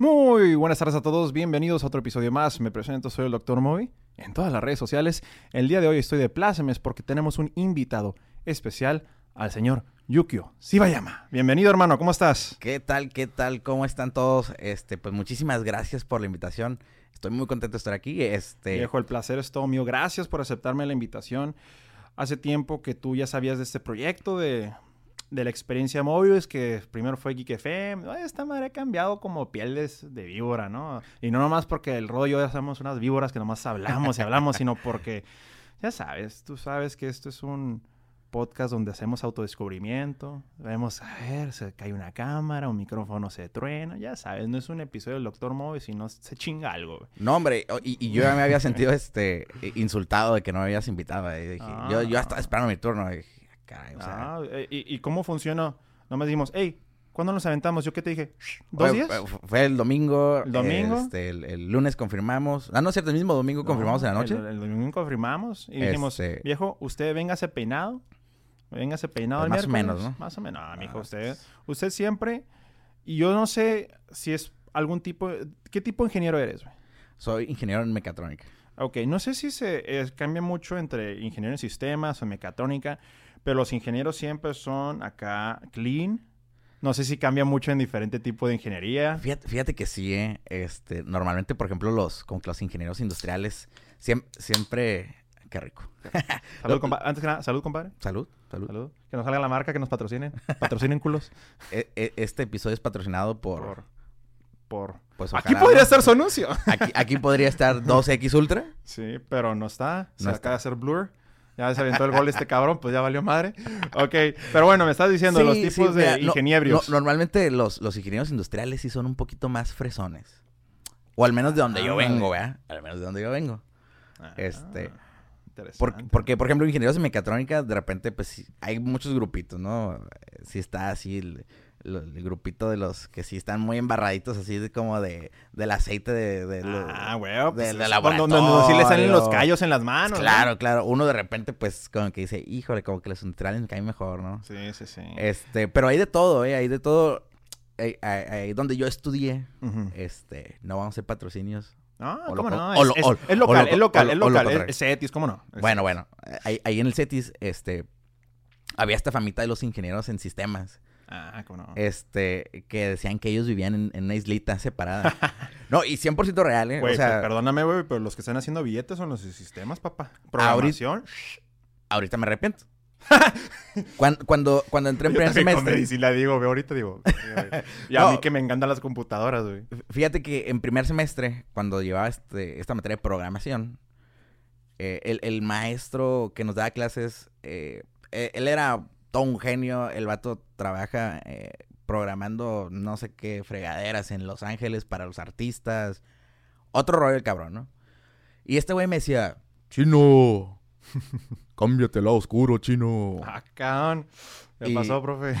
Muy buenas tardes a todos, bienvenidos a otro episodio más. Me presento, soy el Dr. Moby en todas las redes sociales. El día de hoy estoy de plácemes porque tenemos un invitado especial al señor Yukio Sibayama. Bienvenido, hermano, ¿cómo estás? ¿Qué tal? ¿Qué tal? ¿Cómo están todos? Este, pues muchísimas gracias por la invitación. Estoy muy contento de estar aquí. Este, Viejo, el placer es todo mío. Gracias por aceptarme la invitación. Hace tiempo que tú ya sabías de este proyecto de, de la experiencia móvil, que primero fue Geek FM. Esta madre ha cambiado como pieles de víbora, ¿no? Y no nomás porque el rollo ya somos unas víboras que nomás hablamos y hablamos, sino porque, ya sabes, tú sabes que esto es un podcast donde hacemos autodescubrimiento. Vemos, a ver, se cae una cámara, un micrófono se truena, ya sabes, no es un episodio del Doctor Móvil, sino se chinga algo. güey. No, hombre, y, y yo ya me había sentido este insultado de que no me habías invitado. y dije, yo, yo Ah. estaba esperando mi turno. dije, caray, o sea, Ah, eh, ¿y, y cómo funciona? No me dijimos, hey, ¿cuándo nos aventamos? ¿Yo qué te dije? ¿Dos fue- días? fue- el domingo. ¿El domingo? este, el, el lunes confirmamos. Ah, no es cierto, el mismo domingo confirmamos en la noche. El, el domingo confirmamos y dijimos, Este- viejo, usted véngase peinado. Véngase peinado Pues el más o menos, ¿no? Más o menos. No, mijo, Ah, usted, pues. usted siempre... Y yo no sé si es algún tipo... ¿Qué tipo de ingeniero eres, güey? Soy ingeniero en mecatrónica. Ok, no sé si se eh, cambia mucho entre ingeniero en sistemas o mecatrónica, pero los ingenieros siempre son acá clean. No sé si cambia mucho en diferente tipo de ingeniería. Fíjate, fíjate que sí, ¿eh? Este, normalmente, por ejemplo, los, como que los ingenieros industriales siem- siempre... Qué rico. Salud, compa- Antes que nada, salud, compadre. Salud, salud. Salud. Que nos salga la marca, que nos patrocinen. Patrocinen culos. E- e- Este episodio es patrocinado por... Por... por... pues, Aquí podría ¿no? estar su anuncio. Aquí, aquí podría estar 2X Ultra. Sí, pero no está. Se No acaba de hacer blur. Ya se aventó el gol este cabrón, pues ya valió madre. Ok, pero bueno, me estás diciendo los tipos sí, de mira, ingenieros. no- normalmente los, los ingenieros industriales sí son un poquito más fresones. O al menos de donde yo Ah, vengo, ¿verdad? Al menos de donde yo vengo. Ah, este, interesante. Por- porque, por ejemplo, ingenieros en mecatrónica, de repente, pues hay muchos grupitos, ¿no? Sí está así el, el- el grupito de los que sí están muy embarraditos, así de como de, del aceite de... de Ah, güey, pues cuando- donde sí le salen los callos en las manos. ¿no? Claro, claro. Uno de repente, pues, como que dice, híjole, como que los industriales me caen mejor, ¿no? Sí, sí, sí. Este, pero hay de todo, ¿eh? Hay de todo. Ahí, donde yo estudié, este, no vamos a hacer patrocinios. Ah, o ¿cómo no? Es, lo- es- o- es local, es local, es local. Es, Cetis, ¿cómo no? Bueno, bueno, ahí, ahí en el CETIS, este, había esta famita de los ingenieros en sistemas, Ah, ¿cómo no? este, que decían que ellos vivían en, en una islita separada. no, y 100% real, ¿eh? Güey, o sea, pues, perdóname, güey, pero los que están haciendo billetes son los sistemas, papá. Programación. ahorita me arrepiento. cuando, cuando, cuando entré en primer semestre, medicina digo, güey, ahorita digo. Y a No. mí que me encantan las computadoras, güey. Fíjate que en primer semestre, cuando llevaba este, esta materia de programación, eh, el, el maestro que nos daba clases, eh, eh, él era todo un genio. El vato trabaja eh, programando no sé qué fregaderas en Los Ángeles para los artistas. Otro rollo el cabrón, ¿no? Y este güey me decía, chino, cámbiate al lado oscuro, chino. Ah. ¿Qué Y- pasó, profe?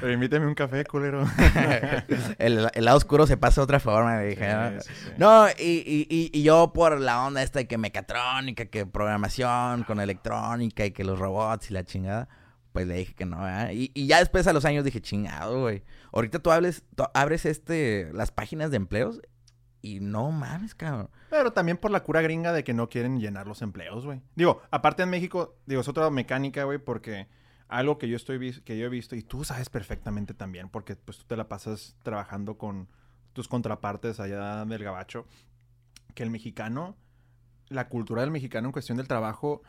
Pero invíteme un café, culero. el, el lado oscuro se pasa de otra forma, me dije. ¿no? Sí, sí, sí. No, y, y, y, y yo por la onda esta de que mecatrónica, que programación con electrónica y que los robots y la chingada, pues le dije que no, ¿verdad? Y, y ya después a los años dije, chingado, güey. Ahorita tú, hables, tú abres este, las páginas de empleos y no mames, cabrón. Pero también por la cura gringa de que no quieren llenar los empleos, güey. Digo, aparte en México, digo, es otra mecánica, güey, porque algo que yo estoy que yo he visto y tú sabes perfectamente también, porque pues tú te la pasas trabajando con tus contrapartes allá del gabacho, que el mexicano, la cultura del mexicano en cuestión del trabajo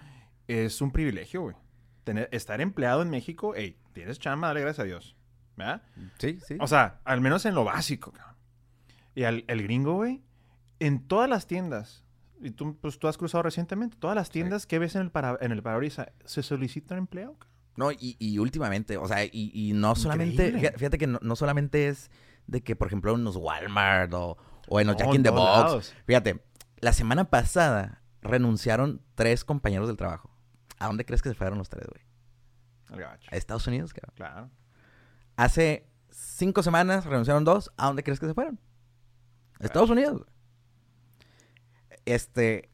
es un privilegio, güey. Tener, estar empleado en México, hey, tienes chamba, dale gracias a Dios. ¿Verdad? Sí, sí. O sea, al menos en lo básico, cabrón. Y al, el gringo, güey, en todas las tiendas, y tú, pues, tú has cruzado recientemente, todas las tiendas que ves en el, para, en el parabrisas, se solicita un empleo, cabrón. No, y, y últimamente, o sea, y, y no solamente, Increíble. fíjate, que no, no solamente es de que, por ejemplo, en los Walmart o, o en los No, Jack in the Box. lados. Fíjate, la semana pasada renunciaron tres compañeros del trabajo. ¿A dónde crees que se fueron los tres, güey? Gabacho. A Estados Unidos, cabrón. Claro. Hace cinco semanas renunciaron dos. ¿A dónde crees que se fueron? A Estados Unidos, güey. Este.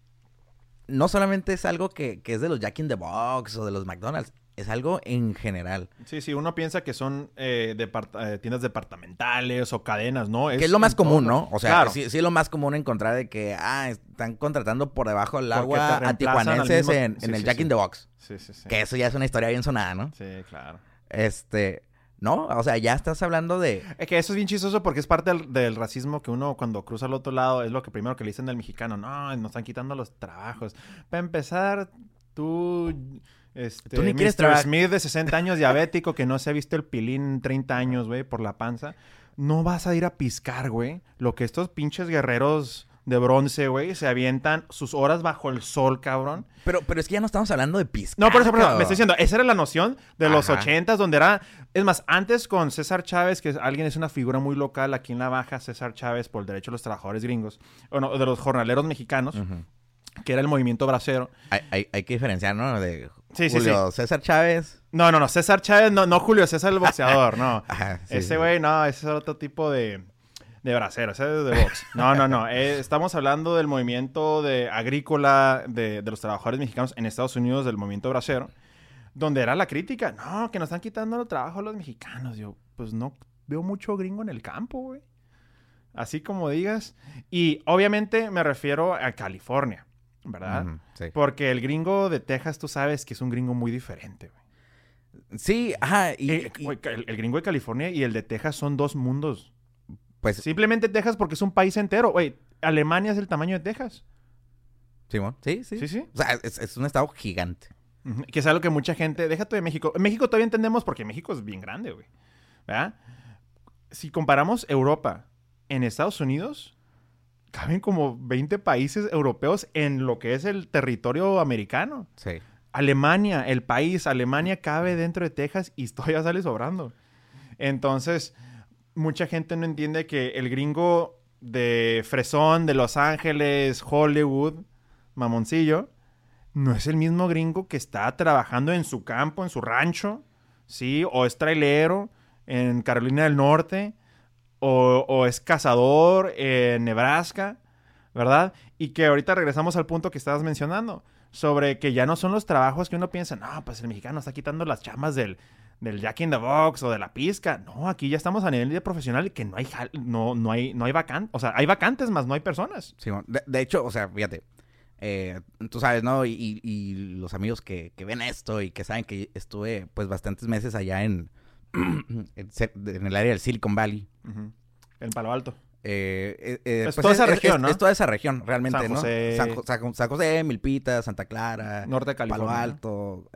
No solamente es algo que, que es de los Jack in the Box o de los McDonald's. Es algo en general. Sí, sí, uno piensa que son eh, depart- eh, tiendas departamentales o cadenas, ¿no? que es lo más todo común. ¿no? O sea, Claro. sí, sí es lo más común encontrar de que, ah, están contratando por debajo del agua a reemplazan al tijuanenses mismo- en, sí, en el Jack in the Box. Sí, sí, sí. Que eso ya es una historia bien sonada, ¿no? Sí, claro. Este, no, o sea, ya estás hablando de... Es que eso es bien chistoso porque es parte del, del racismo que uno cuando cruza al otro lado es lo que primero que le dicen del mexicano. No, nos están quitando los trabajos. Para empezar, tú... Este, Tú ni Mr. trabajar. Smith de 60 años diabético que no se ha visto el pilín en 30 años, güey, por la panza. No vas a ir a piscar, güey. Lo que estos pinches guerreros de bronce, güey, se avientan sus horas bajo el sol, cabrón. Pero, pero es que ya no estamos hablando de piscar. No, por eso, por eso, me estoy diciendo, esa era la noción de los ochentas, donde era... Es más, antes con César Chávez, que es- alguien es una figura muy local aquí en La Baja, César Chávez, por el derecho de los trabajadores gringos, o no, de los jornaleros mexicanos, que era el movimiento bracero. Hay, hay- hay que diferenciar, ¿no? De Sí, sí, Julio César Chávez. No, no, no, César Chávez, no, no Julio César el boxeador, no. Ajá, sí, ese sí. güey, no, ese es otro tipo de, de bracero, ese es de box. No, no, no. eh, estamos hablando del movimiento de agrícola de, de los trabajadores mexicanos en Estados Unidos, del movimiento bracero, donde era la crítica. No, que nos están quitando el trabajo a los mexicanos. Yo, pues no veo mucho gringo en el campo, güey. Así como digas. Y obviamente me refiero a California, ¿verdad? Sí. Porque el gringo de Texas, tú sabes que es un gringo muy diferente, güey. Sí, ajá. Y, Eh, y, el, el gringo de California y el de Texas son dos mundos. pues, Simplemente Texas porque es un país entero. Güey, Alemania es el tamaño de Texas. Simón, sí, sí. Sí, sí. O sea, es, es un estado gigante. Que es algo que mucha gente... Déjate de México. En México todavía entendemos porque México es bien grande, güey. ¿Verdad? Si comparamos Europa en Estados Unidos, caben como 20 países europeos en lo que es el territorio americano. Sí. Alemania, el país, Alemania cabe dentro de Texas y todavía sale sobrando. Entonces, mucha gente no entiende que el gringo de Fresón, de Los Ángeles, Hollywood, mamoncillo, no es el mismo gringo que está trabajando en su campo, en su rancho, ¿sí? O es trailero en Carolina del Norte, o, es cazador en Nebraska, ¿verdad? Y que ahorita regresamos al punto que estabas mencionando, sobre que ya no son los trabajos que uno piensa, no, pues el mexicano está quitando las chamas del, del Jack in the Box o de la pizca. No, aquí ya estamos a nivel de profesional que no hay, no, no hay, no hay vacantes, o sea, hay vacantes más no hay personas. Simón. De, hecho, o sea, fíjate. eh, tú sabes, ¿no? Y, y- y los amigos que, que ven esto y que saben que estuve, pues, bastantes meses allá en, en el área del Silicon Valley. Ujú. En Palo Alto. Eh, eh, eh, Es toda esa región, ¿no? Es toda esa región, realmente, San ¿no? José. San, Jo- San- San José, Milpita, Santa Clara, Norte de California. Palo ¿no? Alto,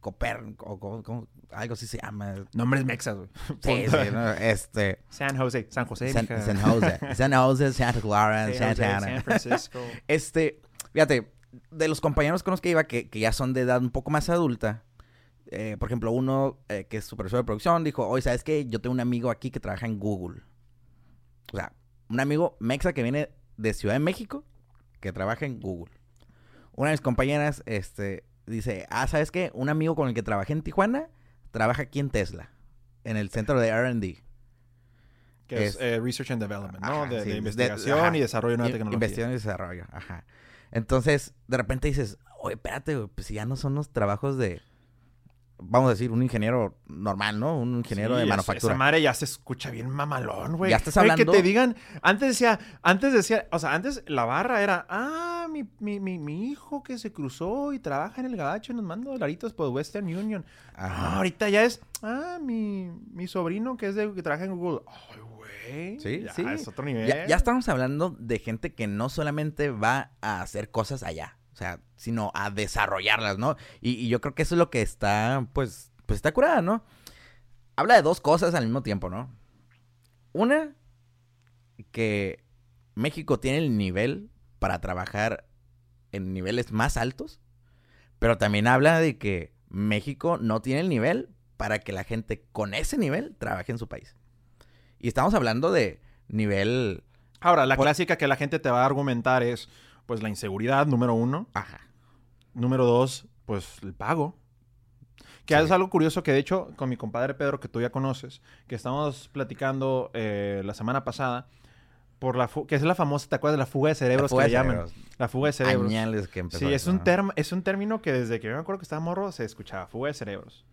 Copérnico, o algo así se llama. Nombres mexas, güey. Sí, sí, ¿no? Este... San José, San José. San. San Jose, San Jose, Santa Clara, San José, Santa Ana. San Francisco. Este, fíjate, de los compañeros con los que iba, que, que ya son de edad un poco más adulta, eh, por ejemplo, uno eh, que es supervisor de producción dijo, oye, ¿sabes qué? Yo tengo un amigo aquí que trabaja en Google. O sea, un amigo mexa que viene de Ciudad de México que trabaja en Google. Una de mis compañeras, este, dice, ah, ¿sabes qué? Un amigo con el que trabajé en Tijuana trabaja aquí en Tesla, en el centro de R&D. Que es, Es- eh, Research and Development, ¿no? De, sí, de de- investigación y desarrollo de nueva tecnología. Investigación y desarrollo, ajá. Entonces, de repente dices, oye, espérate, pues si ya no son los trabajos de, vamos a decir, un ingeniero normal, ¿no? Un ingeniero Sí, de manufactura. Esa madre ya se escucha bien mamalón, güey. Ya estás hablando- Que te digan, antes decía, antes decía, o sea, antes la barra era, ah, mi, mi, mi, mi hijo que se cruzó y trabaja en el gabacho y nos manda dolaritos por Western Union. Ah, ahorita ya es, ah, mi, mi sobrino que es de que trabaja en Google. Ay, güey. Sí, ya sí. Es otro nivel. Ya, ya estamos hablando de gente que no solamente va a hacer cosas allá, sea, sino a desarrollarlas, ¿no? Y, y yo creo que eso es lo que está, pues, pues está curada, ¿no? Habla de dos cosas al mismo tiempo, ¿no? Una, que México tiene el nivel para trabajar en niveles más altos, pero también habla de que México no tiene el nivel para que la gente con ese nivel trabaje en su país. Y estamos hablando de nivel... Ahora, la Por- clásica que la gente te va a argumentar es, pues, la inseguridad, número uno. Ajá. Número dos, pues el pago. Que Sí. es algo curioso que de hecho con mi compadre Pedro, que tú ya conoces, que estamos platicando eh, la semana pasada, por la que es la famosa, ¿te acuerdas la fuga de cerebros fuga que de le llaman? La fuga de cerebros. Añales que empezó Sí, es un, term- es un término que desde que yo me acuerdo que estaba morro se escuchaba, fuga de cerebros.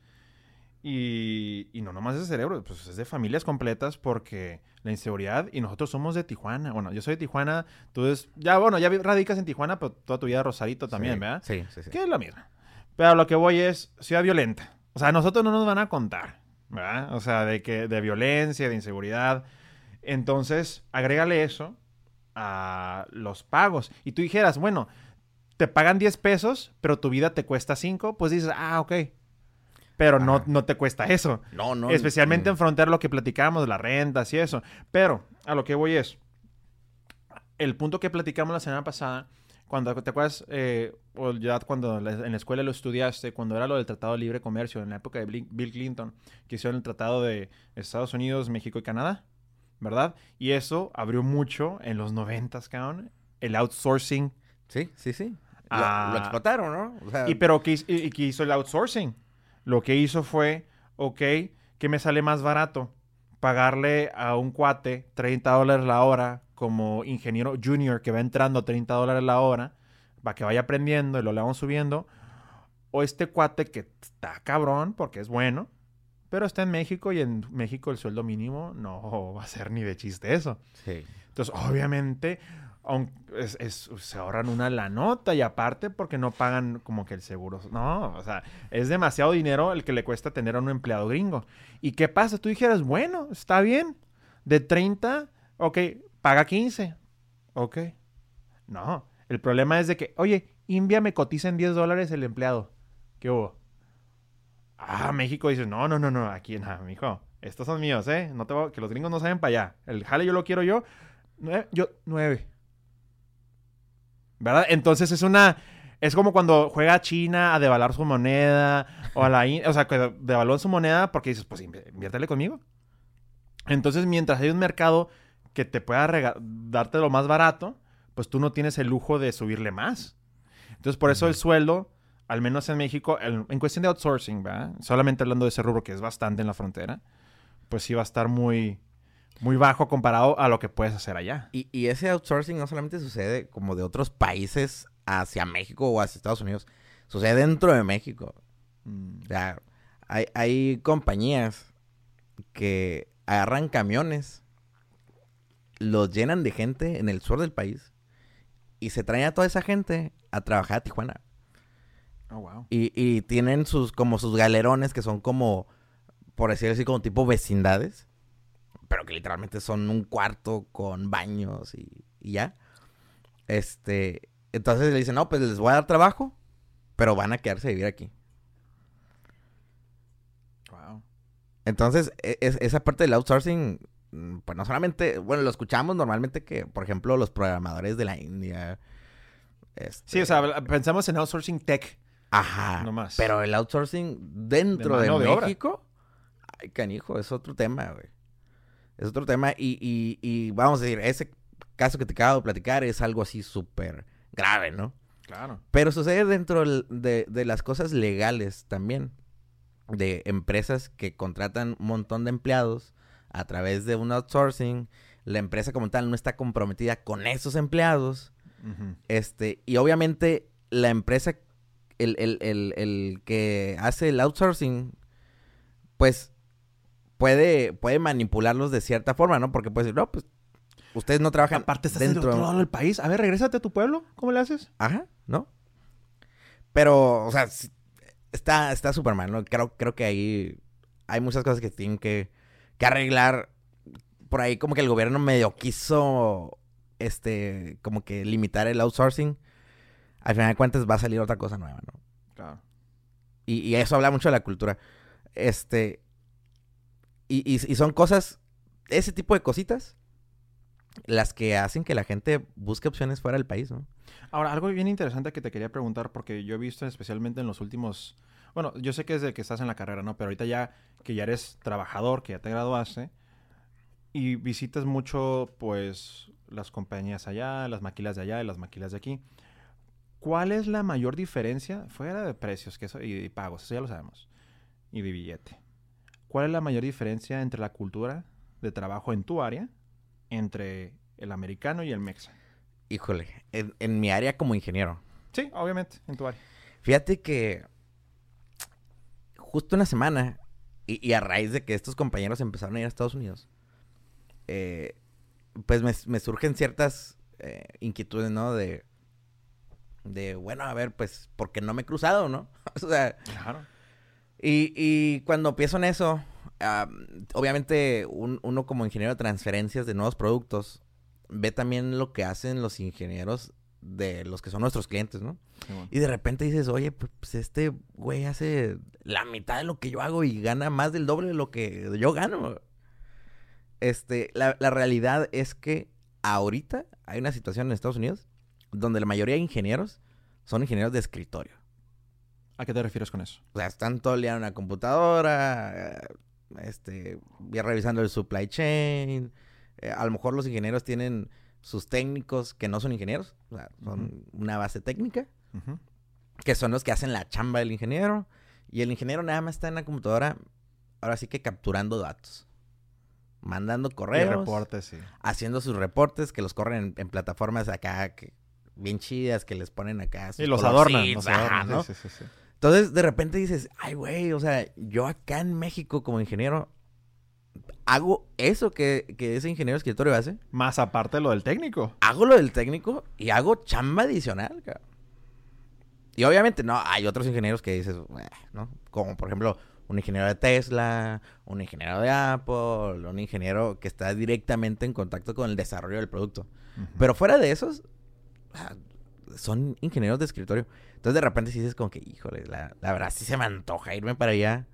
Y, y no nomás es de cerebros, pues es de familias completas porque la inseguridad, y nosotros somos de Tijuana. Bueno, yo soy de Tijuana, tú es, ya bueno, ya radicas en Tijuana, pero toda tu vida Rosarito también, Sí, ¿verdad? Sí, sí, sí. Que es la misma. Pero lo que voy es ciudad violenta. O sea, nosotros no nos van a contar, ¿verdad? O sea, de que de violencia, de inseguridad. Entonces, agrégale eso a los pagos. Y tú dijeras, bueno, te pagan 10 pesos, pero tu vida te cuesta 5, pues dices, ah, ok. Pero no, Ajá. no te cuesta eso. No, no. Especialmente mm, en frontera lo que platicamos, las rentas y eso. Pero a lo que voy es, el punto que platicamos la semana pasada, cuando te acuerdas, eh, o ya cuando en la escuela lo estudiaste, cuando era lo del Tratado de Libre Comercio, en la época de Bill Clinton, que hicieron el Tratado de Estados Unidos, México y Canadá, ¿verdad? Y eso abrió mucho en los noventas, cabrón, el outsourcing. Sí, sí, sí. Lo, Ah. lo explotaron, ¿no? O sea, Y pero ¿qué, y qué hizo el outsourcing? Lo que hizo fue, ok, que me sale más barato pagarle a un cuate 30 dólares la hora como ingeniero junior que va entrando a 30 dólares la hora para que vaya aprendiendo y lo le vamos subiendo. O este cuate que está cabrón porque es bueno, pero está en México y en México el sueldo mínimo no va a ser ni de chiste eso. sí. Entonces, obviamente, aun- es- es- se ahorran una la nota y aparte porque no pagan como que el seguro. No, o sea, es demasiado dinero el que le cuesta tener a un empleado gringo. ¿Y qué pasa? Tú dijeras, bueno, está bien. De 30, ok, paga 15. Ok. No, el problema es de que, oye, India me cotiza en 10 dólares el empleado. ¿Qué hubo? Ah, México dice, no, no, no, no, aquí nada, mijo. Estos son míos, ¿eh? No te que los gringos no saben para allá. El jale yo lo quiero yo. Nueve, yo, nueve. ¿Verdad? Entonces es una... Es como cuando juega China a devaluar su moneda o a la... O sea, que devalúan su moneda porque dices, pues invi- inviértele conmigo. Entonces, mientras hay un mercado que te pueda darte lo más barato, pues tú no tienes el lujo de subirle más. Entonces, por eso el sueldo, al menos en México, el- en cuestión de outsourcing, ¿verdad? Solamente hablando de ese rubro que es bastante en la frontera, pues sí va a estar muy, muy bajo comparado a lo que puedes hacer allá. Y, y ese outsourcing no solamente sucede como de otros países hacia México o hacia Estados Unidos. Sucede dentro de México. Mm, O sea, hay, hay compañías que agarran camiones, los llenan de gente en el sur del país y se traen a toda esa gente a trabajar a Tijuana. Oh, wow. Y, y tienen sus, como sus galerones que son como, por decirlo así, como tipo vecindades. Pero que literalmente son un cuarto con baños y, y ya. Este, entonces le dicen, no, pues les voy a dar trabajo, pero van a quedarse a vivir aquí. Wow. Entonces, e- es- esa parte del outsourcing, mm, pues no solamente, bueno, lo escuchamos normalmente que, por ejemplo, los programadores de la India. este, Sí, o sea, pensamos en outsourcing tech. Ajá. nomás. Pero el outsourcing dentro De. México, ay, canijo, es otro tema, güey. Es otro tema y, y, y vamos a decir, ese caso que te acabo de platicar es algo así súper grave, ¿no? Claro. Pero sucede dentro de, de las cosas legales también. De empresas que contratan un montón de empleados a través de un outsourcing. La empresa como tal no está comprometida con esos empleados. Este, y obviamente la empresa, el, el, el, el que hace el outsourcing, pues puede, puede manipularlos de cierta forma, ¿no? Porque puede decir, no, pues ustedes no trabajan Aparte estás dentro. otro lado del país. A ver, regrésate a tu pueblo. ¿Cómo le haces? Ajá, ¿no? Pero, o sea, está está súper mal, ¿no? Creo, creo que ahí hay muchas cosas que tienen que, que arreglar. Por ahí como que el gobierno medio quiso, este, como que limitar el outsourcing. Al final de cuentas va a salir otra cosa nueva, ¿no? Claro. Y, y eso habla mucho de la cultura. Este, y, y, y son cosas, ese tipo de cositas, las que hacen que la gente busque opciones fuera del país, ¿no? Ahora, algo bien interesante que te quería preguntar, porque yo he visto especialmente en los últimos. Bueno, yo sé que desde que estás en la carrera, ¿no? Pero ahorita ya que ya eres trabajador, que ya te graduaste, y visitas mucho, pues, las compañías allá, las maquilas de allá y las maquilas de aquí. ¿Cuál es la mayor diferencia, fuera de precios que eso, y de pagos, eso ya lo sabemos, y de billete? ¿Cuál es la mayor diferencia entre la cultura de trabajo en tu área, entre el americano y el mexa. Híjole, en, en mi área como ingeniero. Sí, obviamente, en tu área. Fíjate que justo una semana, y, y a raíz de que estos compañeros empezaron a ir a Estados Unidos, eh, pues me, me surgen ciertas eh, inquietudes, ¿no? De, de, bueno, a ver, pues, porque no me he cruzado, ¿no? o sea, Claro. Y, y cuando pienso en eso, obviamente un- uno como ingeniero de transferencias de nuevos productos ve también lo que hacen los ingenieros de los que son nuestros clientes, ¿no? Y de repente dices, oye, pues pues, este güey hace la mitad de lo que yo hago y gana más del doble de lo que yo gano. Este, la, la realidad es que ahorita hay una situación en Estados Unidos donde la mayoría de ingenieros son ingenieros de escritorio. ¿A qué te refieres con eso? O sea, están todo el día en una computadora, eh, este, ya revisando el supply chain. Eh, a lo mejor los ingenieros tienen sus técnicos que no son ingenieros, o sea, son una base técnica que son los que hacen la chamba del ingeniero. Y el ingeniero nada más está en la computadora, ahora sí que capturando datos. Mandando Y correos, reportes, sí. haciendo sus reportes que los corren en, en plataformas acá que, bien chidas, que les ponen acá. sus Y los adornan. Los adornan, ¿no? sí, sí, sí. Entonces, de repente dices, ay, güey, o sea, yo acá en México como ingeniero hago eso que, que ese ingeniero escritorio hace. Más aparte de lo del técnico. hago lo del técnico y hago chamba adicional, cabrón. Y obviamente, no, hay otros ingenieros que dices, ¿no? Como por ejemplo, un ingeniero de Tesla, un ingeniero de Apple, un ingeniero que está directamente en contacto con el desarrollo del producto. Ujú. Pero fuera de esos, ah, son ingenieros de escritorio. Entonces de repente sí dices como que, híjole, la, la verdad sí se me antoja irme para allá.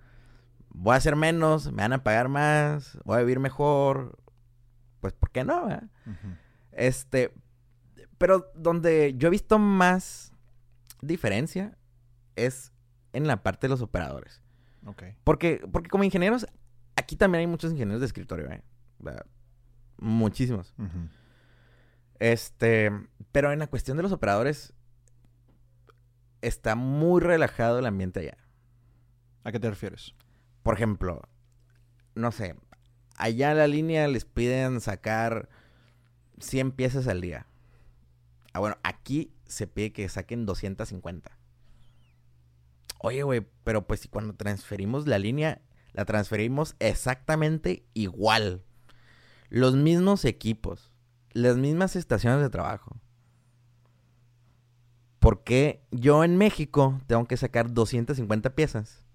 Voy a hacer menos, me van a pagar más, voy a vivir mejor. Pues, ¿por qué no? Este, pero donde yo he visto más diferencia es en la parte de los operadores. Ok. Porque, porque como ingenieros, aquí también hay muchos ingenieros de escritorio, ¿eh? Muchísimos. Este, pero en la cuestión de los operadores, está muy relajado el ambiente allá. ¿A qué te refieres? Por ejemplo, no sé, allá en la línea les piden sacar 100 piezas al día. Ah, bueno, aquí se pide que saquen 250. Oye, güey, pero pues si cuando transferimos la línea, la transferimos exactamente igual. Los mismos equipos, las mismas estaciones de trabajo. ¿Por qué yo en México tengo que sacar 250 piezas?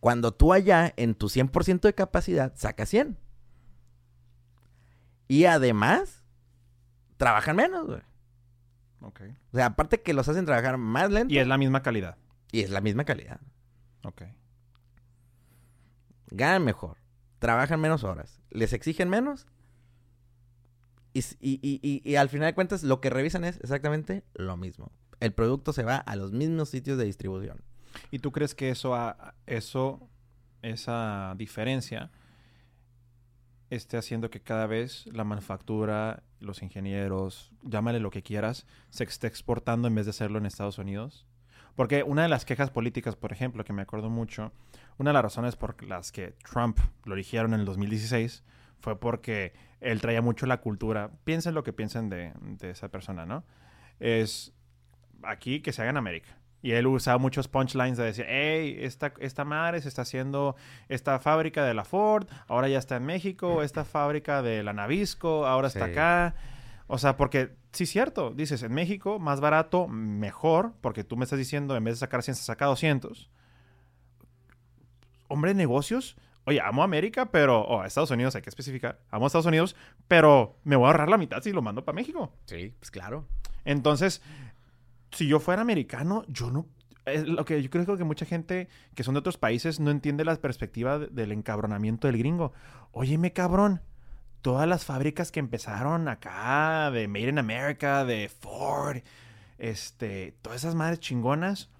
Cuando tú allá, en tu 100% de capacidad, sacas 100. Y además, trabajan menos, güey. Ok. O sea, aparte que los hacen trabajar más lento Y es la misma calidad. y es la misma calidad. Ok. Ganan mejor, trabajan menos horas, les exigen menos. Y, y- y- y al final de cuentas, lo que revisan es exactamente lo mismo. El producto se va a los mismos sitios de distribución. ¿Y tú crees que eso, ha- eso, esa diferencia esté haciendo que cada vez la manufactura, los ingenieros, llámale lo que quieras, se esté exportando en vez de hacerlo en Estados Unidos? Porque una de las quejas políticas, por ejemplo, que me acuerdo mucho, una de las razones por las que Trump lo eligieron en el 2016 fue porque él traía mucho la cultura. Piensen lo que piensen de, de esa persona, ¿no? Es aquí que se haga en América. Y él usaba muchos punchlines de decir, hey, esta, esta madre se está haciendo esta fábrica de la Ford, ahora ya está en México, esta fábrica de la Navisco, ahora está acá. O sea, porque sí es cierto, dices, en México, más barato, mejor, porque tú me estás diciendo, en vez de sacar 100, se saca 200. Hombre de negocios, oye, amo a América, pero, o a Estados Unidos, hay que especificar, amo a Estados Unidos, pero me voy a ahorrar la mitad si lo mando para México. Sí, pues claro. Entonces, si yo fuera americano, yo no. Es lo que yo creo que mucha gente que son de otros países no entiende la perspectiva de- del encabronamiento del gringo. Óyeme, cabrón. Todas las fábricas que empezaron acá, de Made in America, de Ford, este, todas esas madres chingonas,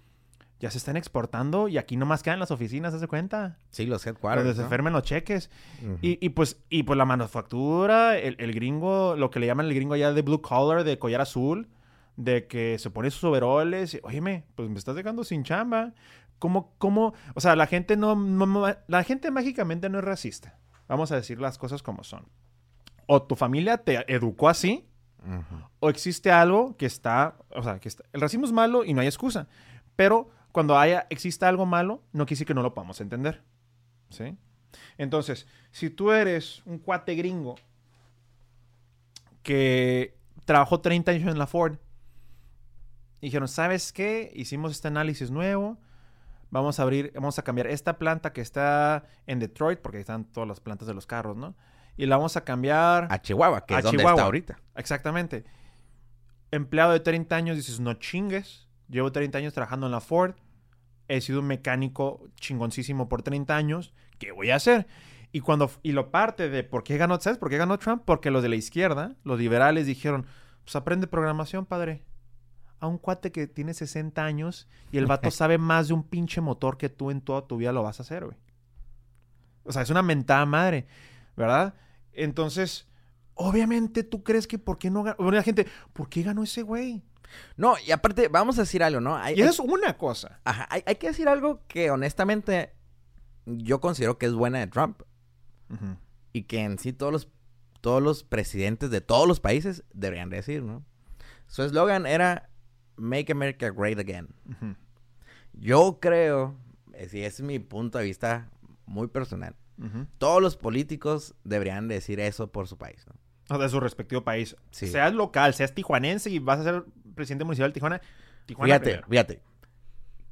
ya se están exportando y aquí nomás quedan las oficinas, ¿se cuenta? Sí, los headquarters. Donde se ¿no? firmen los cheques. Ujú. Y, y pues, y pues la manufactura, el, el gringo, lo que le llaman el gringo allá de blue collar, de collar azul, de que se pone sus overoles. y, Óyeme, pues me estás dejando sin chamba. ¿Cómo, cómo? O sea, la gente no, no- La gente mágicamente no es racista. Vamos a decir las cosas como son. o tu familia te educó así, Ujú. o existe algo que está, o sea, que está- el racismo es malo y no hay excusa. Pero cuando haya, exista algo malo, no quiere decir que no lo podamos entender. ¿Sí? Entonces, si tú eres un cuate gringo que trabajó 30 años en la Ford, y dijeron, ¿sabes qué? Hicimos este análisis nuevo. Vamos a abrir, vamos a cambiar esta planta que está en Detroit, porque ahí están todas las plantas de los carros, ¿no? Y la vamos a cambiar. A Chihuahua, que A es donde Chihuahua. está ahorita. Exactamente. Empleado de 30 años, dices, no chingues. Llevo 30 años trabajando en la Ford. He sido un mecánico chingoncísimo por 30 años. ¿Qué voy a hacer? Y cuando y lo parte de por qué ganó, ¿sabes por qué ganó Trump? Porque los de la izquierda, los liberales dijeron, pues aprende programación, padre. A un cuate que tiene 60 años y el vato sabe más de un pinche motor que tú en toda tu vida lo vas a hacer, güey. O sea, es una mentada madre, ¿verdad? Entonces, obviamente tú crees que por qué no ganó. Bueno, la gente, ¿por qué ganó ese güey? No, y aparte, vamos a decir algo, ¿no? Hay, Y eso es una cosa. Ajá, hay, hay que decir algo que honestamente yo considero que es buena de Trump. Y que en sí todos los, todos los presidentes de todos los países deberían decir, ¿no? Su eslogan era Make America Great Again. Yo creo, eh, si es mi punto de vista muy personal, todos los políticos deberían decir eso por su país, ¿no? O de su respectivo país. Sí. Seas local, seas tijuanense y vas a ser presidente municipal de Tijuana. Tijuana Fíjate, primero. fíjate.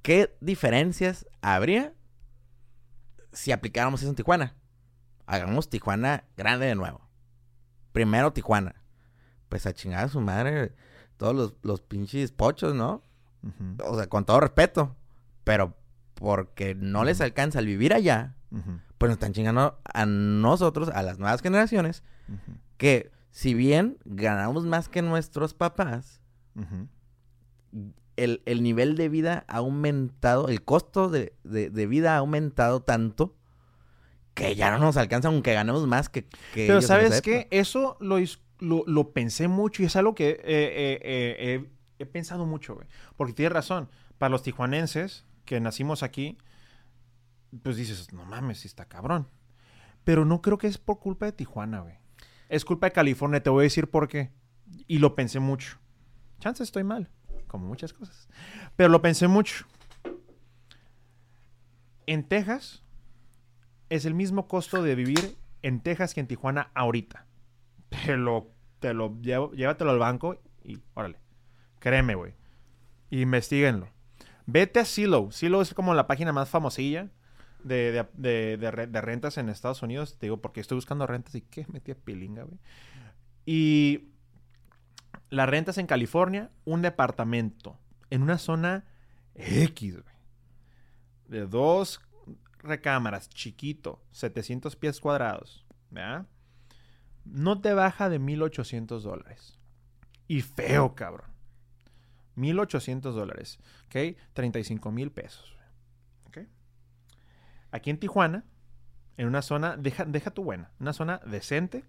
¿Qué diferencias habría si aplicáramos eso en Tijuana? Hagamos Tijuana grande de nuevo. Primero Tijuana. Pues a chingar a su madre todos los, los pinches pochos, ¿no? O sea, con todo respeto. Pero porque no les alcanza el vivir allá, pues nos están chingando a nosotros, a las nuevas generaciones, que si bien ganamos más que nuestros papás, El, el nivel de vida ha aumentado, el costo de, de- de vida ha aumentado tanto que ya no nos alcanza aunque ganemos más que, que Pero ¿sabes qué? Eso lo, lo, lo pensé mucho y es algo que eh, eh, eh, he- he pensado mucho, güey. Porque tienes razón. Para los tijuanenses que nacimos aquí, pues dices, no mames, sí está cabrón. Pero no creo que es por culpa de Tijuana, güey. Es culpa de California. Te voy a decir por qué. Y lo pensé mucho. Chance estoy mal, como muchas cosas. Pero lo pensé mucho. En Texas es el mismo costo de vivir en Texas que en Tijuana ahorita. Te lo, te lo llevo, llévatelo al banco y órale. Créeme, güey. Investíguenlo. Vete a Zillow. Zillow es como la página más famosilla de, de, de rentas en Estados Unidos. Te digo, porque estoy buscando rentas y qué metí a pilinga, güey. Y las rentas en California, un departamento en una zona X. De dos recámaras, chiquito, 700 pies cuadrados, ¿verdad? No te baja de 1800 dólares. Y feo, cabrón. 1800 dólares, ¿ok? 35 mil pesos, ¿ok? Aquí en Tijuana, en una zona, deja, deja tu buena, una zona decente,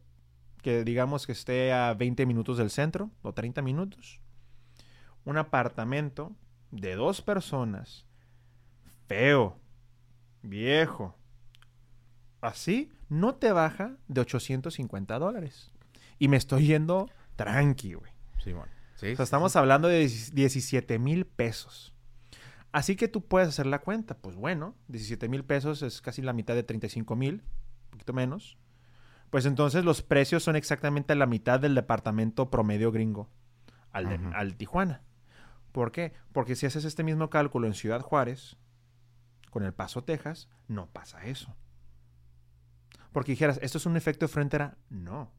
que digamos que esté a 20 minutos del centro, o 30 minutos. Un apartamento de dos personas, feo, viejo, así, no te baja de 850 dólares. Y me estoy yendo tranqui, güey. Simón. Sí, O sea, sí, estamos hablando de 17 mil pesos. Así que tú puedes hacer la cuenta. Pues bueno, 17 mil pesos es casi la mitad de 35 mil, un poquito menos. Pues entonces los precios son exactamente la mitad del departamento promedio gringo al, de- al Tijuana. ¿Por qué? Porque si haces este mismo cálculo en Ciudad Juárez, con El Paso, Texas, no pasa eso. Porque dijeras, ¿esto es un efecto de frontera? No.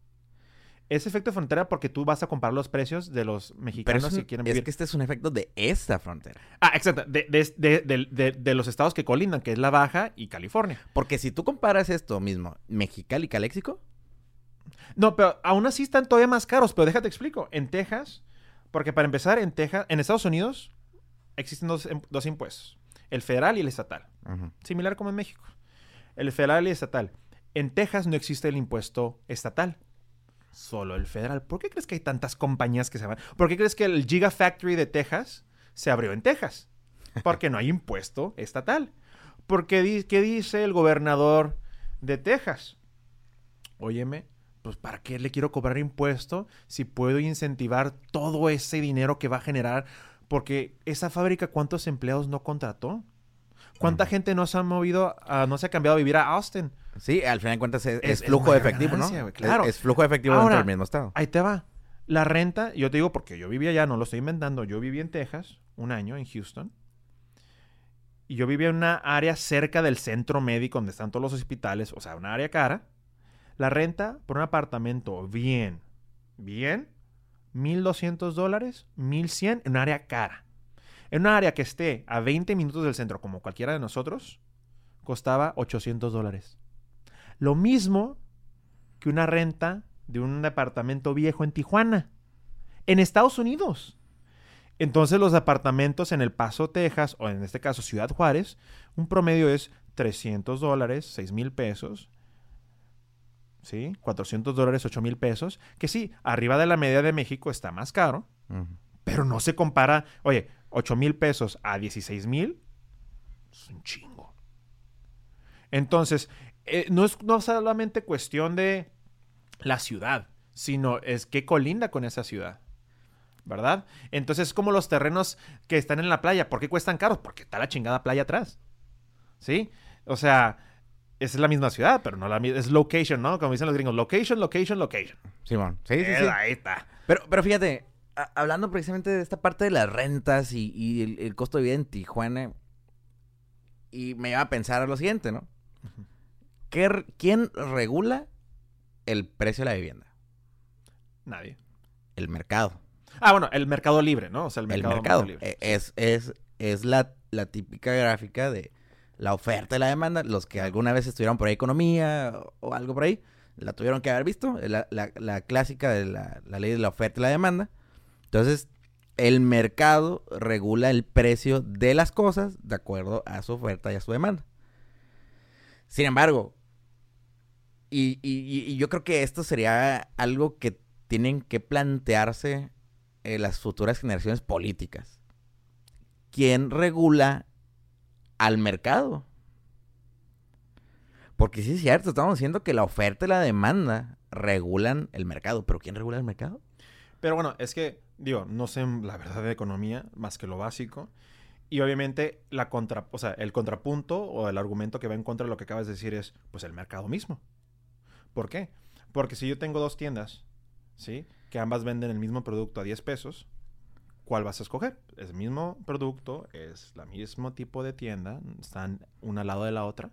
Es efecto de frontera porque tú vas a comparar los precios de los Pero mexicanos es, un- que quieren es vivir. que este es un efecto de esta frontera. Ah, exacto. De, de- de- de- los estados que colindan, que es la Baja y California. Porque si tú comparas esto mismo, Mexicali y Caléxico, No, pero aún así están todavía más caros. Pero déjate explico. En Texas, porque para empezar, en Texas, en Estados Unidos, existen dos, em- dos impuestos: el federal y el estatal. Similar como en México. El federal y el estatal. En Texas no existe el impuesto estatal. Solo el federal. ¿Por qué crees que hay tantas compañías que se van? ¿Por qué crees que el Gigafactory de Texas se abrió en Texas? Porque no hay impuesto estatal. Porque di- ¿qué dice el gobernador de Texas? Óyeme, pues ¿para qué le quiero cobrar impuesto si puedo incentivar todo ese dinero que va a generar? Porque esa fábrica, ¿cuántos empleados no contrató? ¿Cuánta gente no se ha movido, a- no se ha cambiado a vivir a Austin? Sí, al final de cuentas es, Es- es es flujo de efectivo, ¿no? Es- claro. Es, flujo de efectivo dentro del mismo estado. Ahí te va. La renta, yo te digo porque yo vivía allá, no lo estoy inventando. Yo viví en Texas un año, en Houston. Y yo vivía en una área cerca del centro médico donde están todos los hospitales, o sea, una área cara. La renta por un apartamento bien, bien, 1.200 dólares, 1.100 en un área cara. En una área que esté a 20 minutos del centro, como cualquiera de nosotros, costaba 800 dólares. Lo mismo que una renta de un departamento viejo en Tijuana, en Estados Unidos. Entonces los departamentos en El Paso, Texas, o en este caso Ciudad Juárez, un promedio es 300 dólares, 6 mil pesos, ¿sí? 400 dólares, 8 mil pesos, que sí, arriba de la media de México está más caro. Pero no se compara, oye, 8 mil pesos a 16 mil, es un chingo. Entonces, eh, no es no solamente cuestión de la ciudad, sino es que colinda con esa ciudad. ¿Verdad? Entonces es como los terrenos que están en la playa. ¿Por qué cuestan caros? Porque está la chingada playa atrás. ¿Sí? O sea, es la misma ciudad, pero no la misma. Es location, ¿no? Como dicen los gringos. Location, location, location. Simón. Sí, sí, sí. Eh, Ahí está. Pero, pero fíjate, hablando precisamente de esta parte de las rentas y, y el, el costo de vida en Tijuana, y me lleva a pensar lo siguiente, ¿no? ¿Qué r- ¿Quién regula el precio de la vivienda? Nadie. El mercado. Ah, bueno, el mercado libre, ¿no? O sea, el El mercado, libre. Eh, Es, es, es la, la típica gráfica de la oferta y la demanda. Los que alguna vez estudiaron por ahí economía o, o algo por ahí, la tuvieron que haber visto. La, la- la clásica de la, la ley de la oferta y la demanda. Entonces, el mercado regula el precio de las cosas de acuerdo a su oferta y a su demanda. Sin embargo, y, y- yo creo que esto sería algo que tienen que plantearse eh, las futuras generaciones políticas. ¿Quién regula al mercado? Porque sí es cierto, estamos diciendo que la oferta y la demanda regulan el mercado, pero ¿quién regula el mercado? Pero bueno, es que, digo, no sé la verdad de economía más que lo básico. Y obviamente la contra, o sea, el contrapunto o el argumento que va en contra de lo que acabas de decir es, pues el mercado mismo. ¿Por qué? Porque si yo tengo dos tiendas, ¿sí? Que ambas venden el mismo producto a 10 pesos, ¿cuál vas a escoger? Es el mismo producto, es el mismo tipo de tienda, están una al lado de la otra,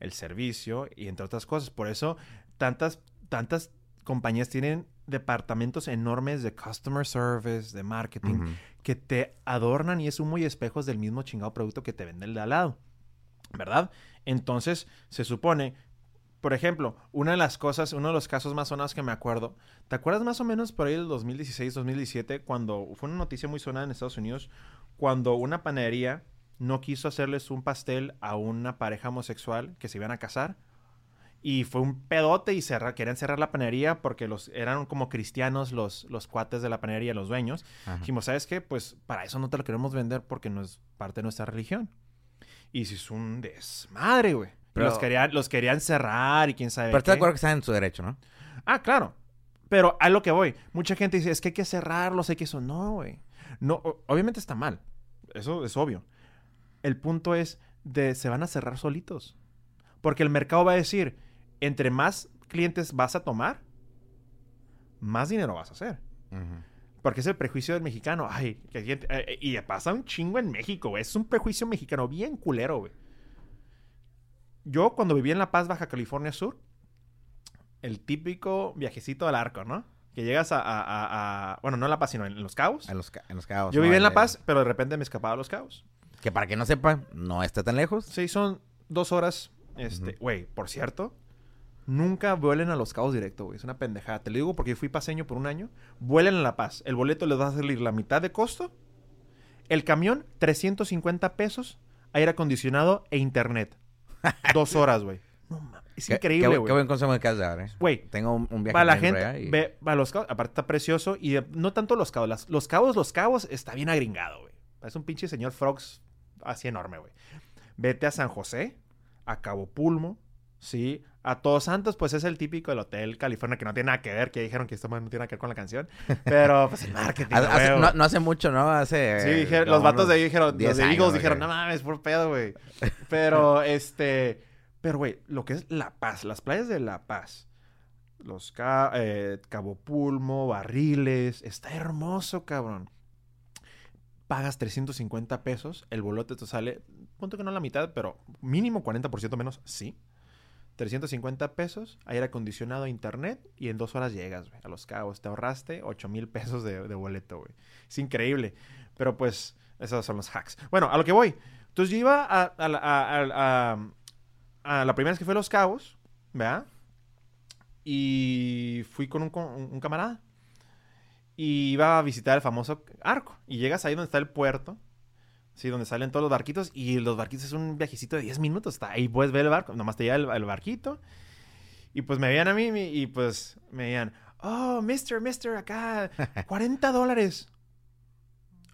el servicio y entre otras cosas. Por eso tantas, tantas compañías tienen departamentos enormes de customer service, de marketing, que te adornan y es humo y espejos del mismo chingado producto que te vende el de al lado. ¿Verdad? Entonces, se supone, por ejemplo, una de las cosas, uno de los casos más sonados que me acuerdo, ¿te acuerdas más o menos por ahí del 2016, 2017, cuando fue una noticia muy sonada en Estados Unidos, cuando una panadería no quiso hacerles un pastel a una pareja homosexual que se iban a casar? Y fue un pedote y cerrar, querían cerrar la panadería porque los, eran como cristianos los, los cuates de la panadería, los dueños. Ajá. Dijimos, ¿sabes qué? Pues para eso no te lo queremos vender porque no es parte de nuestra religión. Y si es un desmadre, güey. Pero- Los, querían, los querían cerrar y quién sabe Pero estás de acuerdo que están en su derecho, ¿no? Ah, claro. Pero a lo que voy. Mucha gente dice, es que hay que cerrarlos, hay que eso. No, güey. No, obviamente está mal. Eso es obvio. El punto es de se van a cerrar solitos. Porque el mercado va a decir, entre más clientes vas a tomar, más dinero vas a hacer. Porque es el prejuicio del mexicano. Ay, que eh, y pasa un chingo en México, güey. Es un prejuicio mexicano bien culero, güey. Yo cuando viví en La Paz, Baja California Sur, el típico viajecito al arco, ¿no? Que llegas a, a- a- a- bueno, no en La Paz, sino en Los Cabos. En los, en los cabos. Yo ¿no? viví en La Paz, pero de repente me escapaba a Los Cabos. Que para que no sepa, no está tan lejos. Sí, son dos horas. Este, güey, por cierto, nunca vuelen a Los Cabos directo, güey. Es una pendejada. Te lo digo porque fui paseño por un año. Vuelen a La Paz. El boleto les va a salir la mitad de costo. El camión, 350 pesos, aire acondicionado e internet. Dos horas, güey. No mames. Es Qué- increíble, qué, güey. qué buen consejo de dar, ¿eh? Güey, Tengo un, un viaje para la en gente, y- ve, va a los cabos, aparte está precioso y de- no tanto los cabos, las- los cabos, los cabos está bien agringado, güey. Es un pinche señor Frogs así enorme, güey. Vete a San José, a Cabo Pulmo, sí, A Todos Santos, pues es el típico del Hotel California, que no tiene nada que ver, que dijeron que esto no tiene nada que ver con la canción. Pero, pues el marketing. Hace- no, no hace mucho, ¿no? Hace. Sí, los vatos de ahí dijeron, los 10 de Eagles dijeron, no mames, por pedo, güey. Pero, este, pero, güey, lo que es La Paz, las playas de La Paz, los Ca- eh, Cabo Pulmo, Barriles, está hermoso, cabrón. Pagas 350 pesos, el bolote te sale, punto que no la mitad, pero mínimo 40% menos, sí. 350 pesos, aire acondicionado, internet, y en dos horas llegas, a Los Cabos. Te ahorraste 8 mil pesos de, boleto, güey. Es increíble. Pero pues, esos son los hacks. Bueno, a lo que voy. Entonces yo iba a, la- primera vez que fui a Los Cabos, ¿verdad? Y fui con un, co- un- un camarada. Y iba a visitar el famoso arco. Y llegas ahí donde está el puerto. Sí, donde salen todos los barquitos. Y los barquitos es un viajecito de 10 minutos. Está ahí puedes ver el barco. Nomás te lleva el, el barquito. Y pues me veían a mí y pues me veían. Oh, mister, mister, acá. 40 dólares.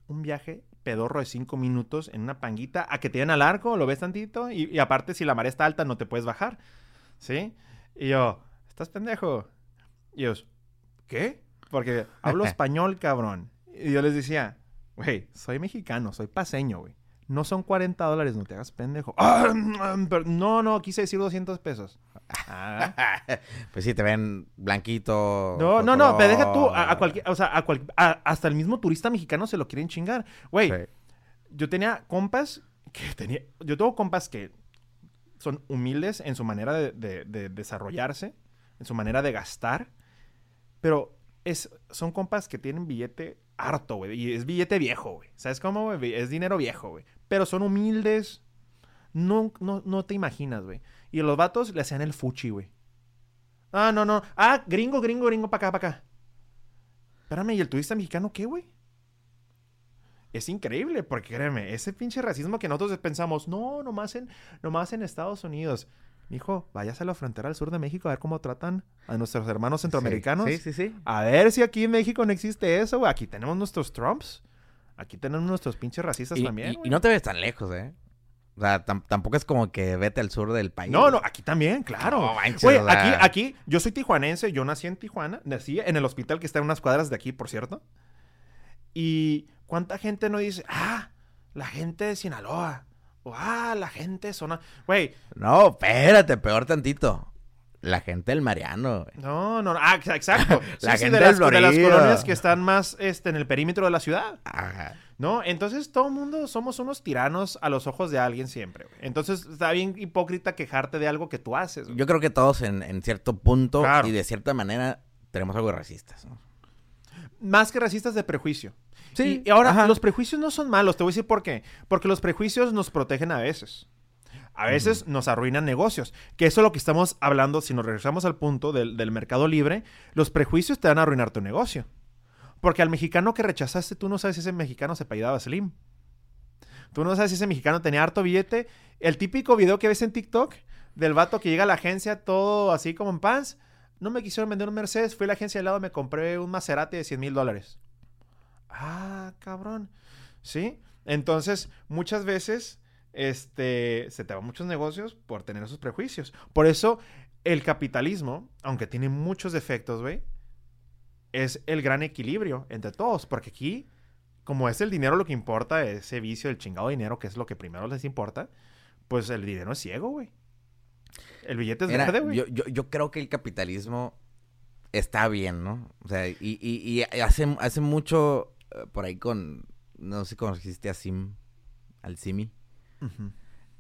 Un viaje pedorro de 5 minutos en una panguita a que te den al arco, lo ves tantito. Y, y aparte, si la marea está alta, no te puedes bajar. ¿Sí? Y yo, ¿estás pendejo? Y ellos, ¿qué? Porque hablo español, cabrón. Y yo les decía, güey, soy mexicano, soy paseño, güey. No son 40 dólares, no te hagas pendejo. "Ah, mm, pero no, no, quise decir 200 pesos. Ah. pues sí, te ven blanquito. No, no, no, pero deja tú, a, cualquier, o sea, a cual- a- hasta el mismo turista mexicano se lo quieren chingar. Güey, Sí. yo tenía compas que tenía, yo tengo compas que son humildes en su manera de, de- de desarrollarse, en su manera de gastar, pero es, son compas que tienen billete harto, güey, y es billete viejo, güey. ¿Sabes cómo, güey? Es dinero viejo, güey. Pero son humildes, no, no, no te imaginas, güey. Y los vatos le hacían el fuchi, güey. Ah, no, no. Ah, gringo, gringo, gringo, para acá, para acá. Espérame, ¿y el turista mexicano qué, güey? Es increíble, porque créeme, ese pinche racismo que nosotros pensamos, no, nomás en, nomás en Estados Unidos. Hijo, váyase a la frontera al sur de México a ver cómo tratan a nuestros hermanos centroamericanos. Sí, sí, sí. A ver si aquí en México no existe eso, güey. Aquí tenemos nuestros Trumps. Aquí tenemos nuestros pinches racistas Y, también, y- y no te ves tan lejos, ¿eh? O sea, tam- tampoco es como que vete al sur del país. No, no, aquí también, claro. No manches, Güey, o sea- aquí, aquí, yo soy tijuanense, yo nací en Tijuana, nací en el hospital que está en unas cuadras de aquí, por cierto. Y cuánta gente no dice, ah, la gente de Sinaloa, ah, la gente de zona. Güey, No, espérate, peor tantito. La gente del Mariano, güey. no, no, no, ah, ex- exacto. La Sí, sí, gente de, las, del de las colonias que están más este, en el perímetro de la ciudad. Ajá. ¿No? Entonces todo el mundo somos unos tiranos a los ojos de alguien siempre. güey. Entonces está bien hipócrita quejarte de algo que tú haces. güey. Yo creo que todos en, en cierto punto Claro. y de cierta manera tenemos algo de racistas. ¿no? Más que racistas de prejuicio. Sí, Y, y ahora, ajá. los prejuicios no son malos. Te voy a decir por qué. Porque los prejuicios nos protegen a veces. A veces nos arruinan negocios. Que eso es lo que estamos hablando. Si nos regresamos al punto del, del mercado libre, los prejuicios te van a arruinar tu negocio. Porque al mexicano que rechazaste, tú no sabes si ese mexicano se apellidaba Slim. Tú no sabes si ese mexicano tenía harto billete. El típico video que ves en TikTok del vato que llega a la agencia todo así como en pants. No me quisieron vender un Mercedes. Fui a la agencia de al lado me compré un Maserati de 100 mil dólares. Ah, cabrón. ¿Sí? Entonces, muchas veces, este, se te van muchos negocios por tener esos prejuicios. Por eso, el capitalismo, aunque tiene muchos defectos, güey, es el gran equilibrio entre todos. Porque aquí, como es el dinero lo que importa, ese vicio, el chingado dinero, que es lo que primero les importa, pues el dinero es ciego, güey. El billete es verde, güey. yo, yo, yo creo que el capitalismo está bien, ¿no? O sea, y, y, y hace, hace mucho eh, por ahí con, no sé cómo existe a Sim, al Simi.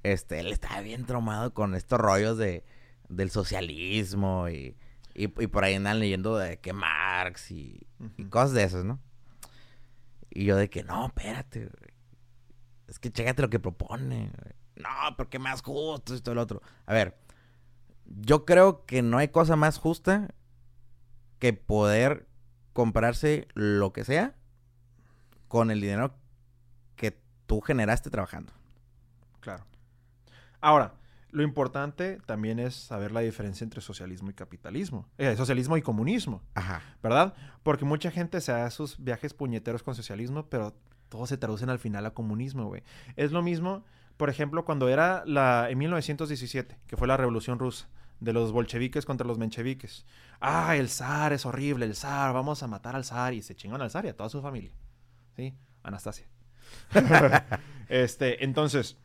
Este, él estaba bien traumado con estos rollos de, del socialismo y, y, y por ahí andan leyendo de que Marx y, y cosas de esas, ¿no? Y yo de que, no, espérate. Es que chécate lo que propone. No, porque más justo esto y lo otro. A ver, yo creo que no hay cosa más justa que poder comprarse lo que sea con el dinero que tú generaste trabajando. Claro. Ahora, lo importante también es saber la diferencia entre socialismo y capitalismo. Eh, socialismo y comunismo, Ajá. ¿verdad? Porque mucha gente se da sus viajes puñeteros con socialismo, pero todos se traducen al final a comunismo, güey. Es lo mismo, por ejemplo, cuando era la en 1917, que fue la Revolución Rusa, de los bolcheviques contra los mencheviques. Ah, el zar es horrible, el zar, vamos a matar al zar. Y se chingan al zar y a toda su familia. ¿Sí? Anastasia. este, entonces,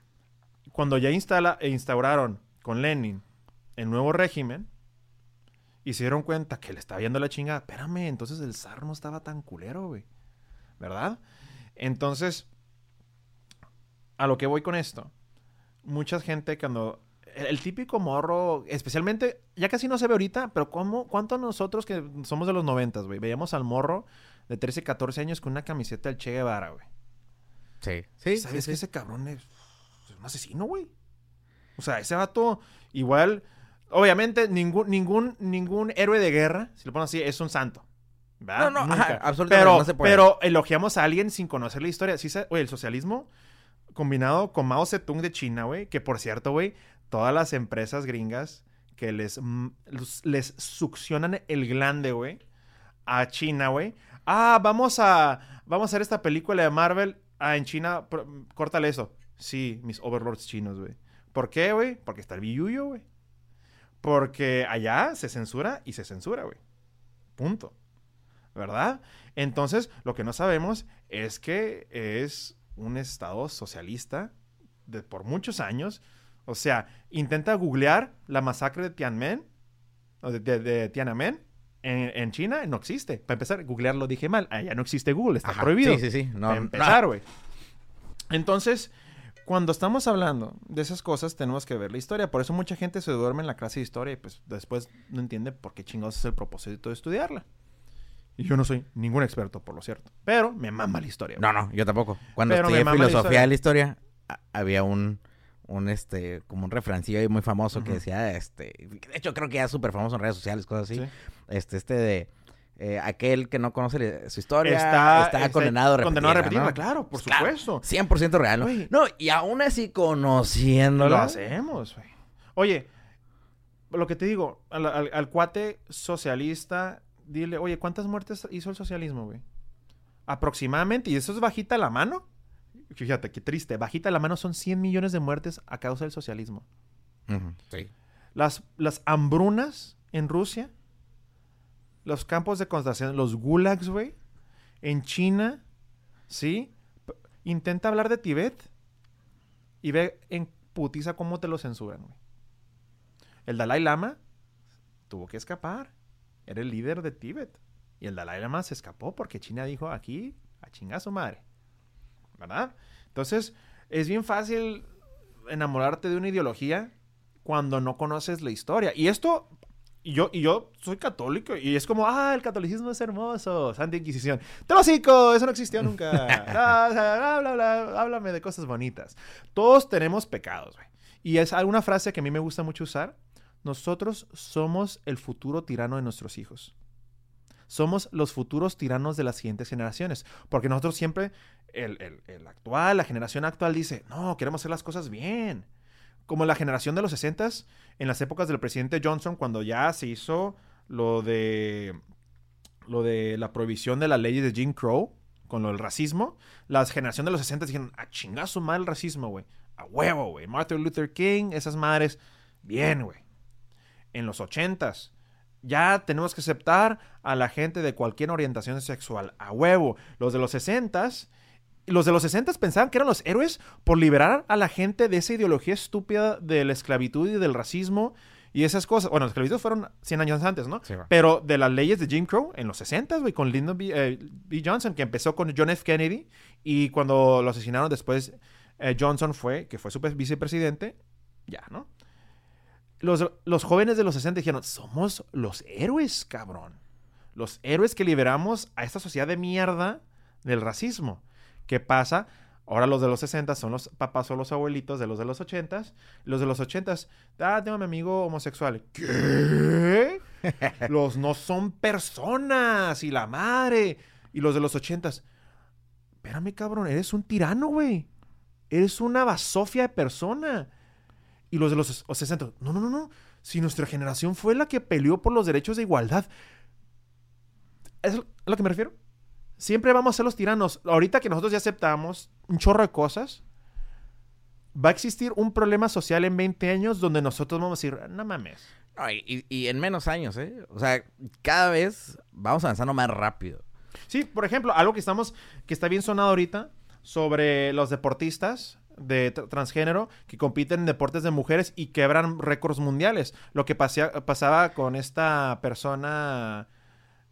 cuando ya instala, e instauraron con Lenin el nuevo régimen, y se dieron cuenta que le estaba yendo la chingada. Espérame, entonces el zar no estaba tan culero, güey. ¿Verdad? Entonces, a lo que voy con esto. Mucha gente cuando... El, típico morro, especialmente, ya casi no se ve ahorita, pero ¿cómo, ¿cuánto nosotros que somos de los noventas, güey? Veíamos al morro de 13, 14 años con una camiseta del Che Guevara, güey. Sí, sí. ¿Sabes que ese cabrón es, es un asesino, güey? O sea, ese vato igual Obviamente, ningún, ningún, ningún héroe de guerra, si lo pongo así, es un santo. ¿verdad? No, no, absolutamente pero, no se puede. Pero elogiamos a alguien sin conocer la historia. Sí, oye, el socialismo combinado con Mao Zedong de China, güey, que por cierto, güey, todas las empresas gringas que les, les succionan el glande, güey, a China, güey. Ah, vamos a, vamos a hacer esta película de Marvel. Ah, en China, córtale eso. Sí, mis overlords chinos, güey. ¿Por qué, güey? Porque está el billuyo, güey. Porque allá se censura y se censura, güey. Punto. ¿Verdad? Entonces, lo que no sabemos es que es un estado socialista de, por muchos años. O sea, intenta googlear la masacre de Tiananmen, de, de, Tiananmen, en, China no existe. Para empezar, googlearlo dije mal. Allá no existe Google, está prohibido. Sí, sí, sí. No, Para empezar, güey. Entonces, cuando estamos hablando de esas cosas, tenemos que ver la historia. Por eso mucha gente se duerme en la clase de historia y pues después no entiende por qué chingados es el propósito de estudiarla. Y yo no soy ningún experto, por lo cierto. Pero me mama la historia. No, no, yo tampoco. Cuando estudié filosofía de la historia, había un, un, este, como un refrancillo ahí muy famoso que decía, este, de hecho creo que ya es súper famoso en redes sociales, cosas así. Este, este de eh, aquel que no conoce su historia está, está condenado a repetirla. Condenado a repetirla, claro, por supuesto. 100% real, ¿no? No, y aún así conociéndolo. Lo hacemos, güey. Oye, lo que te digo, al, cuate socialista, dile, oye, ¿cuántas muertes hizo el socialismo, güey? Aproximadamente, y eso es bajita la mano. Fíjate, qué triste. Bajita la mano son 100 millones de muertes a causa del socialismo. sí. Las, las hambrunas en Rusia los campos de concentración, los gulags, güey, en China, ¿sí? intenta hablar de Tibet y ve en putiza cómo te lo censuran, güey. El Dalai Lama tuvo que escapar. Era el líder de Tíbet. Y el Dalai Lama se escapó porque China dijo aquí, a chingar su madre. ¿Verdad? Entonces, es bien fácil enamorarte de una ideología cuando no conoces la historia. Y esto y yo, y yo soy católico y es como, ah, el catolicismo es hermoso, Santa Inquisición. Telocico, eso no existió nunca. háblame de cosas bonitas. Todos tenemos pecados, güey. Y es alguna frase que a mí me gusta mucho usar. Nosotros somos el futuro tirano de nuestros hijos. Somos los futuros tiranos de las siguientes generaciones. Porque nosotros siempre, el, el, actual, la generación actual dice, no, queremos hacer las cosas bien como la generación de los 60 en las épocas del presidente Johnson, cuando ya se hizo lo de lo de la prohibición de la ley de Jim Crow, con lo del racismo, la generación de los 60 dijeron, a chingazo mal racismo, güey. A huevo, güey. Martin Luther King, esas madres, bien, güey. En los 80 ya tenemos que aceptar a la gente de cualquier orientación sexual, a huevo. Los de los 60 los de los 60 pensaban que eran los héroes por liberar a la gente de esa ideología estúpida de la esclavitud y del racismo y esas cosas. Bueno, la esclavitud fueron 100 años antes, ¿no? Pero de las leyes de Jim Crow en los 60, güey, con Lyndon eh, B, Johnson, que empezó con John F. Kennedy y cuando lo asesinaron después, eh, Johnson fue, que fue su vicepresidente, ya, ¿no? Los, los jóvenes de los 60 dijeron, somos los héroes, cabrón. Los héroes que liberamos a esta sociedad de mierda del racismo. ¿Qué pasa? Ahora los de los 60 son los papás o los abuelitos de los de los 80. Los de los 80, ah, tengo a mi amigo homosexual. ¿Qué? los no son personas y la madre. Y los de los 80, espérame cabrón, eres un tirano, güey. Eres una basofia de persona. Y los de los 60, no, no, no, no. Si nuestra generación fue la que peleó por los derechos de igualdad. ¿Es a lo que me refiero? Siempre vamos a ser los tiranos. Ahorita que nosotros ya aceptamos un chorro de cosas, va a existir un problema social en 20 años donde nosotros vamos a decir, no mames. y, y, en menos años, ¿eh? O sea, cada vez vamos avanzando más rápido. Sí, por ejemplo, algo que estamos, que está bien sonado ahorita sobre los deportistas de transgénero que compiten en deportes de mujeres y quebran récords mundiales. Lo que pasaba con esta persona,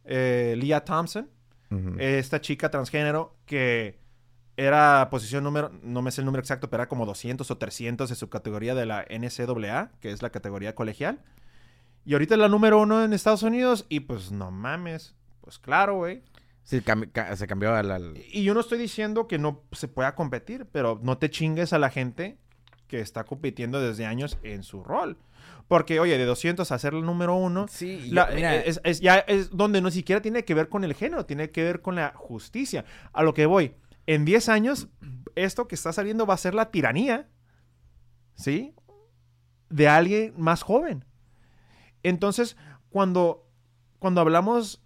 eh, Leah Thompson, esta chica transgénero que era posición número, no me sé el número exacto, pero era como 200 o 300 de su categoría de la NCAA, que es la categoría colegial. Y ahorita es la número uno en Estados Unidos y pues no mames, pues claro, güey. Se cambió al, Y yo no estoy diciendo que no se pueda competir, pero no te chingues a la gente que está compitiendo desde años en su rol. Porque, oye, de 200 a ser el número uno, sí, es, ya es donde no siquiera tiene que ver con el género, tiene que ver con la justicia. A lo que voy, en 10 años, esto que está saliendo va a ser la tiranía, ¿sí? De alguien más joven. Entonces, cuando, cuando hablamos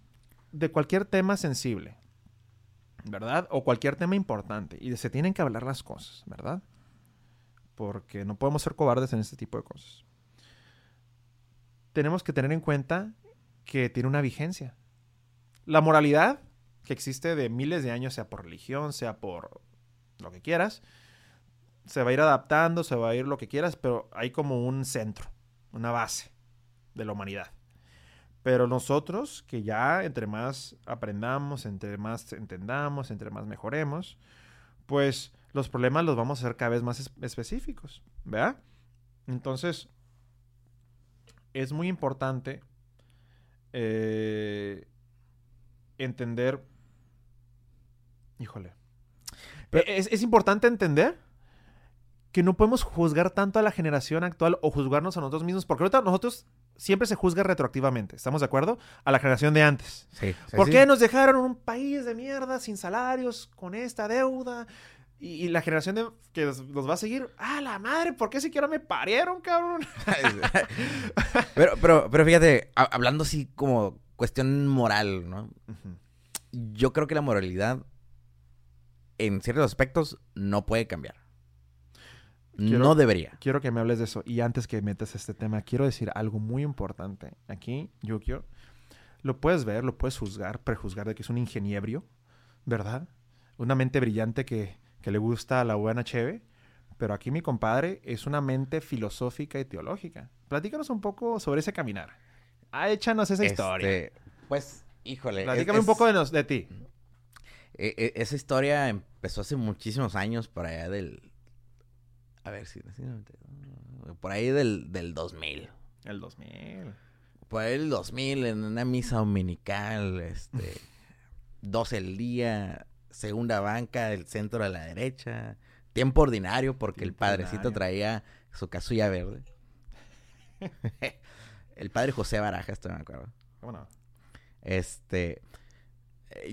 de cualquier tema sensible, ¿verdad? O cualquier tema importante. Y se tienen que hablar las cosas, ¿verdad? Porque no podemos ser cobardes en este tipo de cosas. Tenemos que tener en cuenta que tiene una vigencia. La moralidad que existe de miles de años, sea por religión, sea por lo que quieras, se va a ir adaptando, se va a ir lo que quieras, pero hay como un centro, una base de la humanidad. Pero nosotros, que ya entre más aprendamos, entre más entendamos, entre más mejoremos, pues los problemas los vamos a hacer cada vez más específicos, ¿verdad? Entonces, es muy importante eh, entender, híjole, es, es importante entender que no podemos juzgar tanto a la generación actual o juzgarnos a nosotros mismos, porque ahorita nosotros siempre se juzga retroactivamente, ¿estamos de acuerdo? A la generación de antes. Sí. ¿Por qué nos dejaron un país de mierda, sin salarios, con esta deuda? Y, la generación de, que nos, va a seguir, ¡ah, la madre! ¿Por qué siquiera me parieron, cabrón? pero, pero, pero fíjate, hablando así como cuestión moral, ¿no? Yo creo que la moralidad, en ciertos aspectos, no puede cambiar no debería. Quiero que me hables de eso. Y antes que metas este tema, quiero decir algo muy importante. Aquí, Yukio, lo puedes ver, lo puedes juzgar, prejuzgar de que es un ingeniebrio, ¿verdad? Una mente brillante que, que le gusta a la buena cheve. Pero aquí mi compadre es una mente filosófica y teológica. Platícanos un poco sobre ese caminar. Ah, échanos esa historia. Este, pues, híjole. Platícame un poco de, nos, de ti. E, e, esa historia empezó hace muchísimos años por allá del a ver si. Por ahí del, del 2000. El 2000. Por ahí del 2000, en una misa dominical, este. 12 el día, segunda banca, el centro a la derecha. Tiempo ordinario, porque el padrecito traía su casulla verde. el padre José Baraja, esto me acuerdo. ¿Cómo no? Este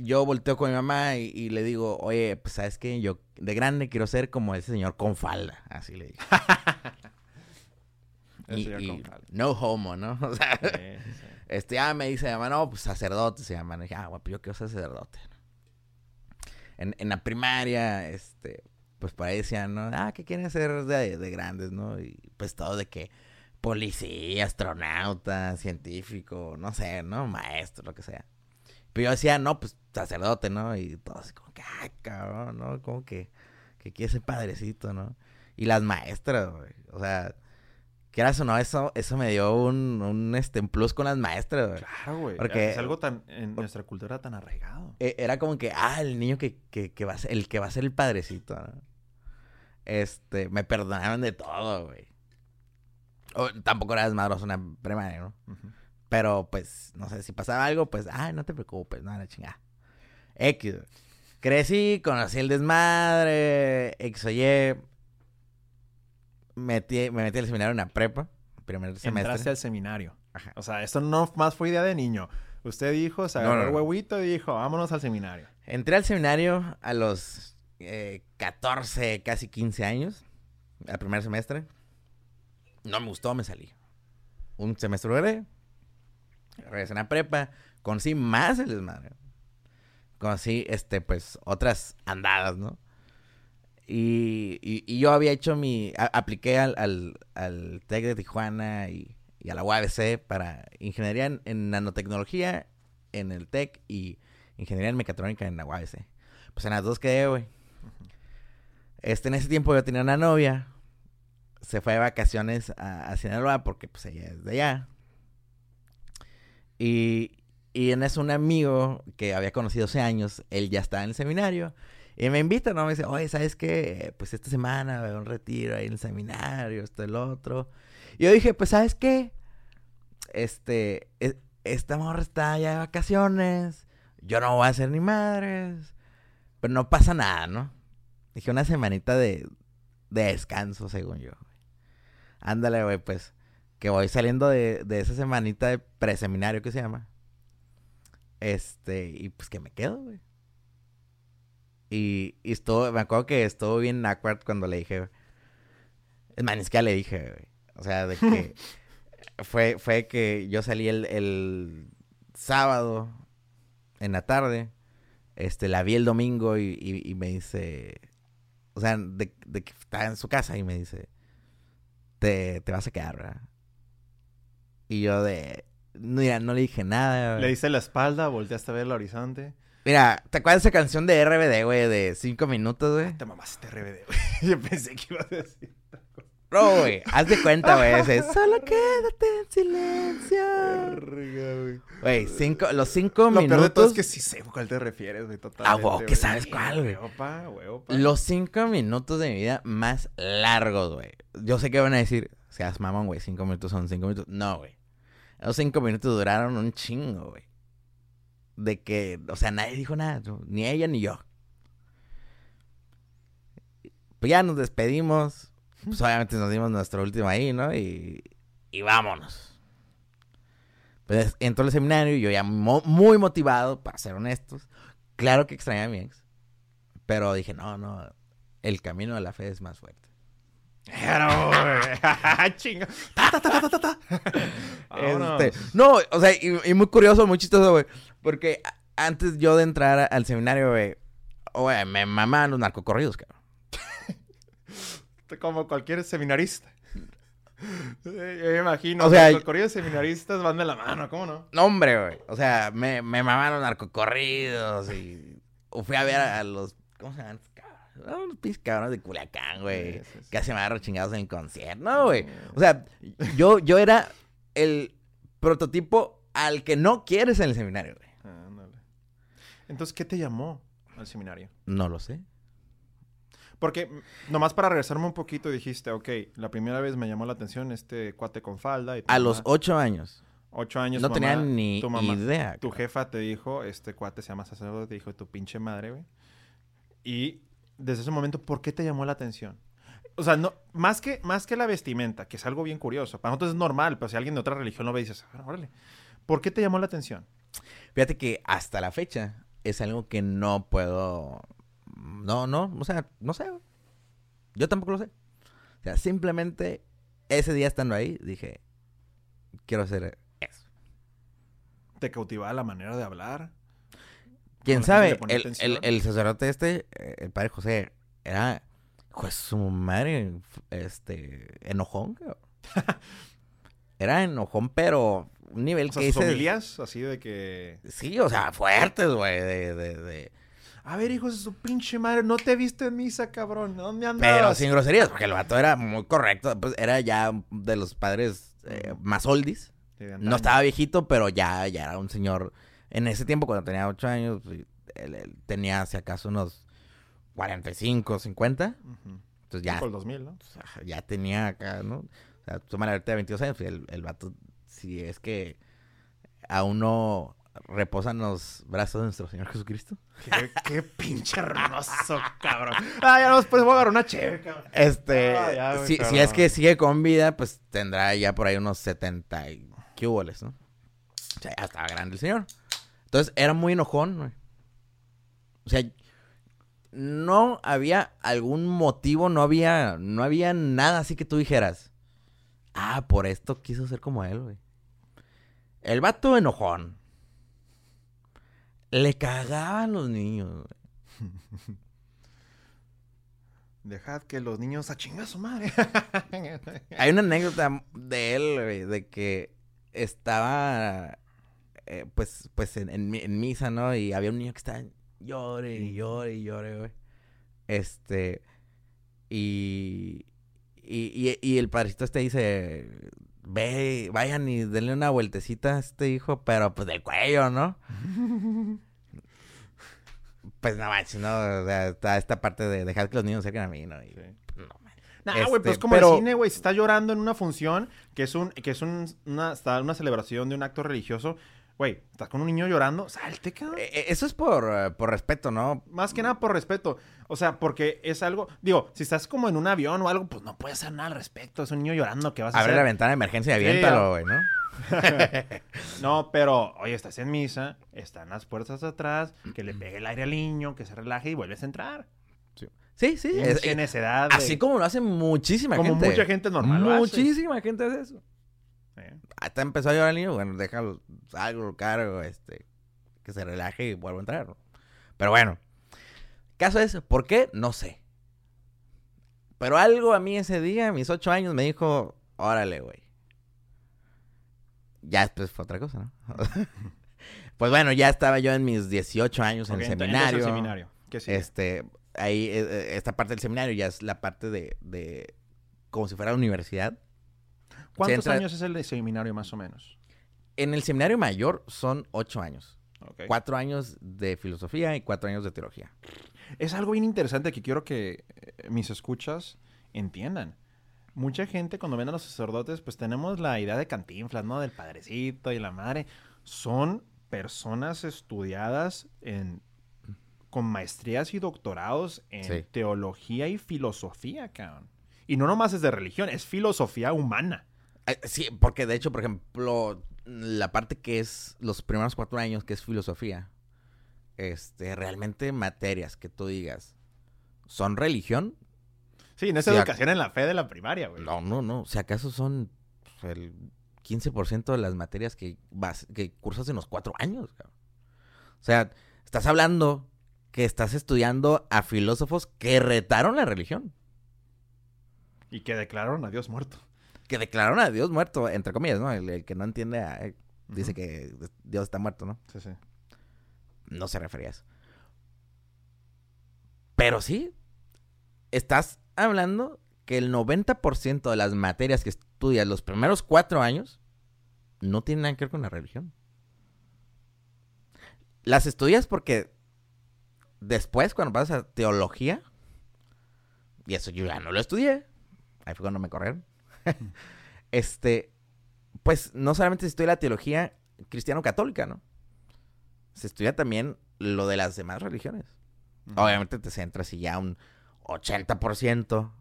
yo volteo con mi mamá y, le digo, oye, pues sabes que yo de grande quiero ser como ese señor con falda, así le digo. y, no homo, ¿no? O sea, este ya me dice, mamá, no, pues sacerdote se llama. Dije, ah, bueno, pues yo quiero ser sacerdote. En, en la primaria, este, pues por ahí decían, ¿no? Ah, ¿qué quieren ser de, de grandes, no? Y pues todo de que policía, astronauta, científico, no sé, ¿no? Maestro, lo que sea. Pero yo decía, no, pues sacerdote, ¿no? Y todo así como que, ay, cabrón, ¿no? Como que, que quiere ser padrecito, ¿no? Y las maestras, güey. O sea, quieras o no, eso, eso me dio un, un, este, plus con las maestras, güey. Claro, güey. Porque es algo tan, en nuestra cultura tan arraigado. E, era como que, ah, el niño que, que, que va a ser, el que va a ser el padrecito, ¿no? Este, me perdonaron de todo, güey. tampoco era desmadroso una primaria, ¿no? Pero pues, no sé, si pasaba algo, pues, ay, no te preocupes, no, la chingada. X. Crecí, conocí el desmadre, X o Y. Metí, me metí al seminario en la prepa, primer semestre. Entraste al seminario. O sea, esto no más fue idea de niño. Usted dijo, se agarró el huevito y dijo, vámonos al seminario. Entré al seminario a los eh, 14, casi 15 años, al primer semestre. No me gustó, me salí. Un semestre duré, regresé a prepa, conocí más el desmadre. Conocí, este, pues, otras andadas, ¿no? Y, y, yo había hecho mi... apliqué al, al, al TEC de Tijuana y, y a la UABC para ingeniería en, nanotecnología en el TEC y ingeniería en mecatrónica en la UABC. Pues en las dos quedé, güey. Este, en ese tiempo yo tenía una novia. Se fue de vacaciones a, a Sinaloa porque pues ella es de allá. Y, y en eso un amigo que había conocido hace años, él ya estaba en el seminario. Y me invita, ¿no? Me dice, oye, ¿sabes qué? Pues esta semana va a haber un retiro ahí en el seminario, esto, el otro. Y yo dije, pues, ¿sabes qué? Este, e, esta morra está ya de vacaciones. Yo no voy a hacer ni madres. Pero no pasa nada, ¿no? Dije, una semanita de, de descanso, según yo. Ándale, güey, pues. Que voy saliendo de, de esa semanita de preseminario que se llama. Este, y pues que me quedo, güey. Y, y estuvo, me acuerdo que estuvo bien awkward cuando le dije, es ni siquiera le dije, güey. O sea, de que fue, fue que yo salí el, el sábado en la tarde, este, la vi el domingo y, y, me dice, o sea, de, de, que estaba en su casa y me dice, te, te vas a quedar, ¿verdad? Y yo de, Mira, no le dije nada, Le hice la espalda, volteaste a ver el horizonte. Mira, ¿te acuerdas de esa canción de RBD, güey? De cinco minutos, güey. Te mamaste RBD, güey. Yo pensé que ibas a decir. No, güey, haz de cuenta, güey, ese. Solo quédate en silencio. güey. Güey, cinco, los cinco minutos. Lo peor de todo es que sí sé a cuál te refieres, güey, totalmente. Ah, wow, que sabes cuál, güey. Opa, güey, opa. Los cinco minutos de mi vida más largos, güey. Yo sé que van a decir, seas mamón, güey, cinco minutos son cinco minutos. No, güey. Los cinco minutos duraron un chingo, güey. De que, o sea, nadie dijo nada, ni ella ni yo. Pues ya nos despedimos. Pues obviamente nos dimos nuestro último ahí, ¿no? Y, y vámonos. Pues entró el seminario y yo ya muy motivado, para ser honestos. Claro que extrañé a mi ex. Pero dije, no, no, el camino de la fe es más fuerte. Chinga. Este, no, o sea, y, muy curioso, muy chistoso, güey. Porque antes yo de entrar al seminario, güey, güey, me mamaban los narcocorridos, cabrón. Como cualquier seminarista. Yo me imagino, o sea, los corridos seminaristas van de la mano, ¿cómo no? No, hombre, güey. O sea, me, me mamaron narcocorridos y fui a ver a los, ¿cómo se llaman? Unos pis cabrones de Culiacán, güey. Casi me agarro chingados en el concierto. No, güey. O sea, yo, yo era el prototipo al que no quieres en el seminario, güey. Entonces, ¿qué te llamó al seminario? No lo sé. Porque, nomás para regresarme un poquito, dijiste, ok, la primera vez me llamó la atención este cuate con falda. a los ocho años. Ocho años. No tenía ni idea. Tu jefa te dijo, este cuate se llama sacerdote, te dijo, tu pinche madre, güey. Y desde ese momento, ¿por qué te llamó la atención? O sea, no, más, que, más que la vestimenta, que es algo bien curioso. Para nosotros es normal, pero si alguien de otra religión lo ve, dices, ah, órale. ¿Por qué te llamó la atención? Fíjate que hasta la fecha es algo que no puedo. No, no, o sea, no sé. Yo tampoco lo sé. O sea, simplemente ese día estando ahí, dije, quiero hacer eso. ¿Te cautivaba la manera de hablar? ¿Quién sabe? El, sacerdote este, el padre José, era, pues su madre, este, enojón. era enojón, pero un nivel que sus familias, así de que... Sí, o sea, fuertes, güey, de, de, A ver, hijos de su pinche madre, no te viste en misa, cabrón. ¿Dónde andas? Pero sin groserías, porque el vato era muy correcto. Pues era ya de los padres eh, más oldies. no estaba viejito, pero ya, ya era un señor en ese tiempo, cuando tenía 8 años, pues, él, tenía, si acaso, unos 45, 50. Entonces ya. el 2000, ¿no? ya tenía acá, ¿no? O sea, toma la de 22 años, y el, el vato, si es que aún no reposan los brazos de nuestro Señor Jesucristo. Qué, pinche hermoso, cabrón. Ah, ya no, después voy a agarrar una chévere, cabrón. Este, ah, si, si, es que sigue con vida, pues tendrá ya por ahí unos 70 y ¿qué ¿no? O sea, ya estaba grande el señor. Entonces era muy enojón, güey. O sea, no había algún motivo, no había, no había nada así que tú dijeras. Ah, por esto quiso ser como él, güey. El vato enojón. Le cagaban los niños, güey. Dejad que los niños a chingar a su madre. Hay una anécdota de él, güey, de que estaba, eh, pues, pues en, en en misa, ¿no? Y había un niño que estaba llore y llore y llore, güey. Este, y, y, y, y el padrecito este dice, ve, vayan y denle una vueltecita a este hijo, pero pues del cuello, ¿no? Pues no manches, no, o sea, está esta parte de dejar que los niños se acerquen a mí, ¿no? Y, no manches. Nah, güey, Este, pues como pero- el cine, güey, si estás llorando en una función, que es un, que es un, una, está una celebración de un acto religioso, güey, estás con un niño llorando, salte, cabrón. Eh, eh, Eso es por, eh, por respeto, ¿no? Más que nada por respeto. O sea, porque es algo, digo, si estás como en un avión o algo, pues no puedes hacer nada al respecto. Es un niño llorando que vas a Abre hacer. la ventana de emergencia y Sí, aviéntalo, güey, ¿no? No, pero, oye, estás en misa, están las puertas atrás, que le pegue el aire al niño, que se relaje y vuelves a entrar. Sí, sí. Sin, es- sin eh, necesidad de- así como lo hace muchísima como gente. mucha gente normal hace. Muchísima gente hace eso. Sí. Hasta empezó a llorar el niño, bueno, déjalo, algo, lo cargo, este, que se relaje y vuelvo a entrar. Pero bueno, caso es, ¿por qué? No sé. Pero algo a mí ese día, a mis ocho años, me dijo, órale, güey. Ya después fue otra cosa, ¿no? pues bueno, ya estaba yo en mis 18 años en el seminario. seminario. ¿Qué sigue? Este, ahí, eh, eh, esta parte del seminario ya es la parte de, de como si fuera universidad. ¿Cuántos entra- años es el de seminario más o menos? En el seminario mayor son ocho años. Cuatro años de filosofía y cuatro años de teología. Es algo bien interesante que quiero que eh, mis escuchas entiendan. Mucha gente cuando ven a los sacerdotes, pues tenemos la idea de cantinflas, ¿no? Del padrecito y la madre. Son personas estudiadas en con maestrías y doctorados en Sí. teología y filosofía, cabrón. Y no nomás es de religión, es filosofía humana. Sí, porque de hecho, por ejemplo, la parte que es los primeros cuatro años, que es filosofía, este, realmente materias que tú digas, ¿son religión? Sí, en esa Sí, ac- educación en la fe de la primaria, güey. No, no, no. Si acaso son pues, el 15% de las materias que, vas, que cursas en los cuatro años. cabrón. O sea, estás hablando que estás estudiando a filósofos que retaron la religión. Y que declararon a Dios muerto. Que declararon a Dios muerto, entre comillas, ¿no? El, el que no entiende, a- eh, dice que Dios está muerto, ¿no? Sí, sí. No se refería a eso. Pero sí, estás hablando que el 90% de las materias que estudias los primeros cuatro años no tienen nada que ver con la religión. Las estudias porque después, cuando pasas a teología, y eso yo ya no lo estudié, ahí fue cuando me corrieron. este, pues no solamente se estudia la teología cristiano-católica, ¿no? Se estudia también lo de las demás religiones. Obviamente te centras y ya un 80%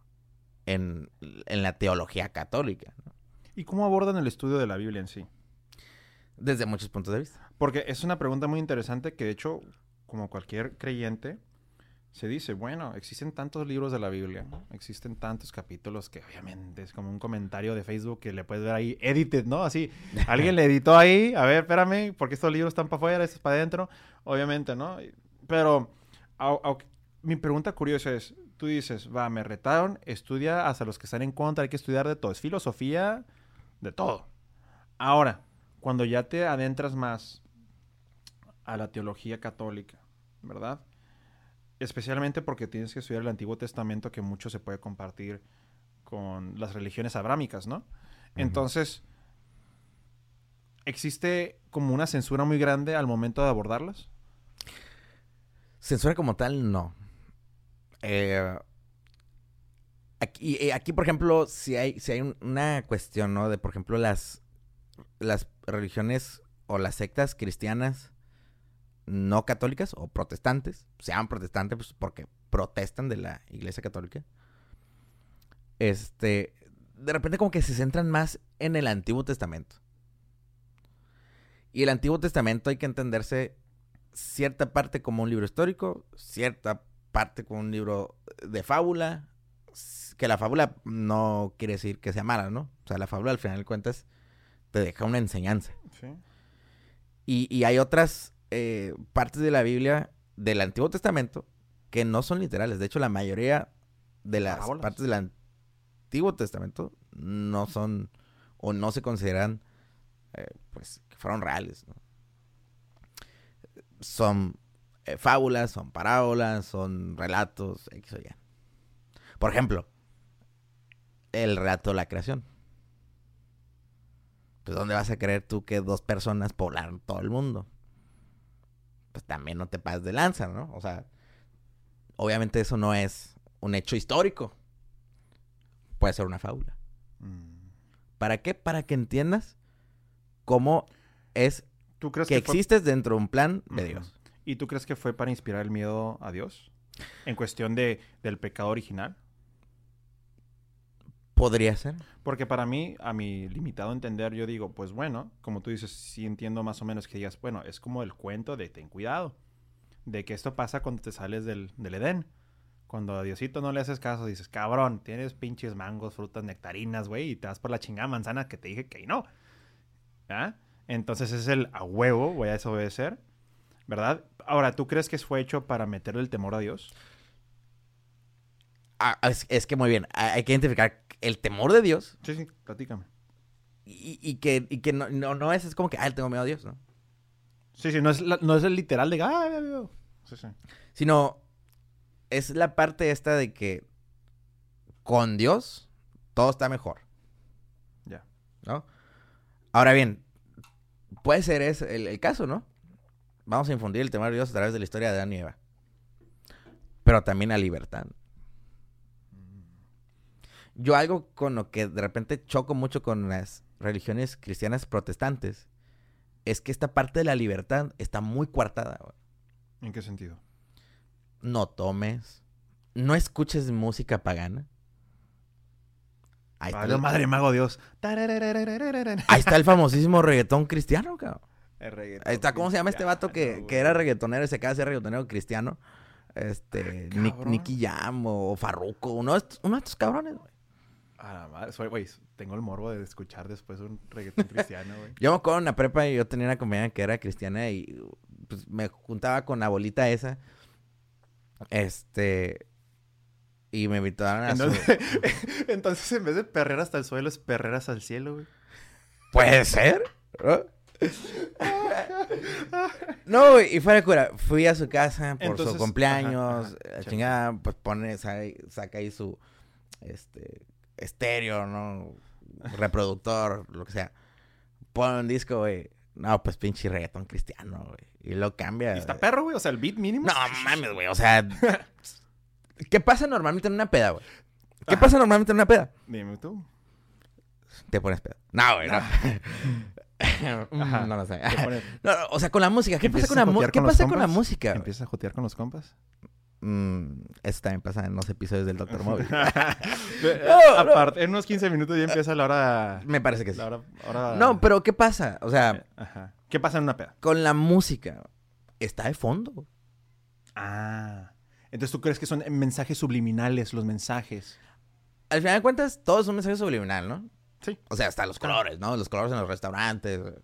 en, en la teología católica, ¿no? ¿Y cómo abordan el estudio de la Biblia en sí? Desde muchos puntos de vista. Porque es una pregunta muy interesante que de hecho, como cualquier creyente, se dice, bueno, existen tantos libros de la Biblia, existen tantos capítulos que obviamente es como un comentario de Facebook que le puedes ver ahí, edited, ¿no? Así, alguien le editó ahí, a ver, espérame, porque estos libros están para afuera, estos para adentro, obviamente, ¿no? Pero mi pregunta curiosa es, tú dices, va, me retaron, estudia hasta los que están en contra, hay que estudiar de todo, es filosofía, de todo. Ahora, cuando ya te adentras más a la teología católica, ¿verdad? Especialmente porque tienes que estudiar el Antiguo Testamento que mucho se puede compartir con las religiones abrámicas, ¿no? Entonces, ¿existe como una censura muy grande al momento de abordarlas? Censura como tal, no. Eh, aquí, eh, aquí, por ejemplo, si hay, si hay un- una cuestión, ¿no? De, por ejemplo, las, las religiones o las sectas cristianas no católicas o protestantes, se llaman protestantes pues, porque protestan de la iglesia católica. Este, de repente como que se centran más en el Antiguo Testamento. Y el Antiguo Testamento hay que entenderse cierta parte como un libro histórico, cierta parte como un libro de fábula, que la fábula no quiere decir que sea mala, ¿no? O sea, la fábula al final de cuentas te deja una enseñanza. Sí. Y, y hay otras eh, partes de la Biblia del Antiguo Testamento que no son literales. De hecho, la mayoría de las Parábolas. partes del Antiguo Testamento no son o no se consideran eh, pues que fueron reales. ¿no? Son eh, fábulas, son parábolas, son relatos, X o Y. Por ejemplo, el relato de la creación. Pues ¿dónde vas a creer tú que dos personas poblaron todo el mundo? Pues también no te pases de lanza, ¿no? O sea, obviamente eso no es un hecho histórico. Puede ser una fábula. Mm. ¿Para qué? Para que entiendas cómo es ¿Tú crees que que, fue- existes dentro de un plan de. Dios. ¿Y tú crees que fue para inspirar el miedo a Dios? En cuestión de, del pecado original. Podría ser. Porque para mí, a mi limitado entender, yo digo, pues bueno, como tú dices, sí entiendo más o menos que digas, bueno, es como el cuento de ten cuidado. De que esto pasa cuando te sales del, del Edén. Cuando a Diosito no le haces caso, dices, cabrón, tienes pinches mangos, frutas, nectarinas, güey, y te vas por la chingada manzana que te dije que no. ¿Ah? Entonces es el a huevo, voy a desobedecer, ¿verdad? Ahora, ¿tú crees que fue hecho para meterle el temor a Dios? Ah, es, es que muy bien. Hay hay que identificar el temor de Dios Sí, sí, platícame. y, y que, y que no, no, no es, es como que, ah, tengo miedo a Dios, ¿no? Sí, sí, no es, la- no es el literal de, ah, ya". Sí, sí. Sino es la parte esta de que con Dios todo está mejor, Ya. ¿no? Ahora bien, puede ser ese el, el caso, ¿no? Vamos a infundir el temor de Dios a través de la historia de Adán y Eva. Pero también la libertad. Yo algo con lo que de repente choco mucho con las religiones cristianas protestantes es que esta parte de la libertad está muy coartada. güey. ¿En qué sentido? No tomes, no escuches música pagana. Ahí está, Vale, el, madre mago Dios. ahí está el famosísimo reggaetón cristiano, cabrón. Ahí está, ¿cómo se llama este vato que, que era reggaetonero y se acaba de ser reggaetonero cristiano? Este, Ah. Nicky Jam o Farruko, uno de estos, uno de estos cabrones, güey. A la madre, soy, güey, tengo el morbo de escuchar después un reggaetón cristiano, güey. Yo me acuerdo en la prepa y yo tenía una compañera que era cristiana y pues me juntaba con la bolita esa. Este. Y me invitaron a su... Entonces, entonces, en vez de perrer hasta el suelo, es perrer hasta el cielo, güey. ¿Puede ser? ¿No? No, güey, y fuera de cura, fui a su casa por Entonces, su cumpleaños, ajá, ajá, chingada, pues pone, sa- saca ahí su, este, estéreo, ¿no? Reproductor, lo que sea. Pone un disco, güey. No, pues pinche reggaetón cristiano, güey. Y lo cambia. Y está perro, güey. O sea, el beat mínimo. No mames, güey, o sea... ¿Qué pasa normalmente en una peda, güey? ¿Qué pasa normalmente en una peda? Dime tú. Te pones peda. No, güey, no. Ajá. no lo sé. Te pones- No, no, o sea, con la música. ¿Qué pasa ¿Empiezas con la, ¿qué con los pasa con la música? ¿Empiezas a jotear con los compas? Mm, eso también pasa en los episodios del Doctor Móvil. Aparte, en unos 15 minutos ya empieza la hora... Me parece que sí. La hora, hora- No, pero ¿qué pasa? O sea, Ajá. ¿Qué pasa en una peda? con la música. Está de fondo. Ah. Entonces, ¿tú crees que son mensajes subliminales los mensajes? Al final de cuentas, todo es un mensaje subliminal, ¿no? Sí. O sea, hasta los colores, ¿no? Los colores en los restaurantes. güey.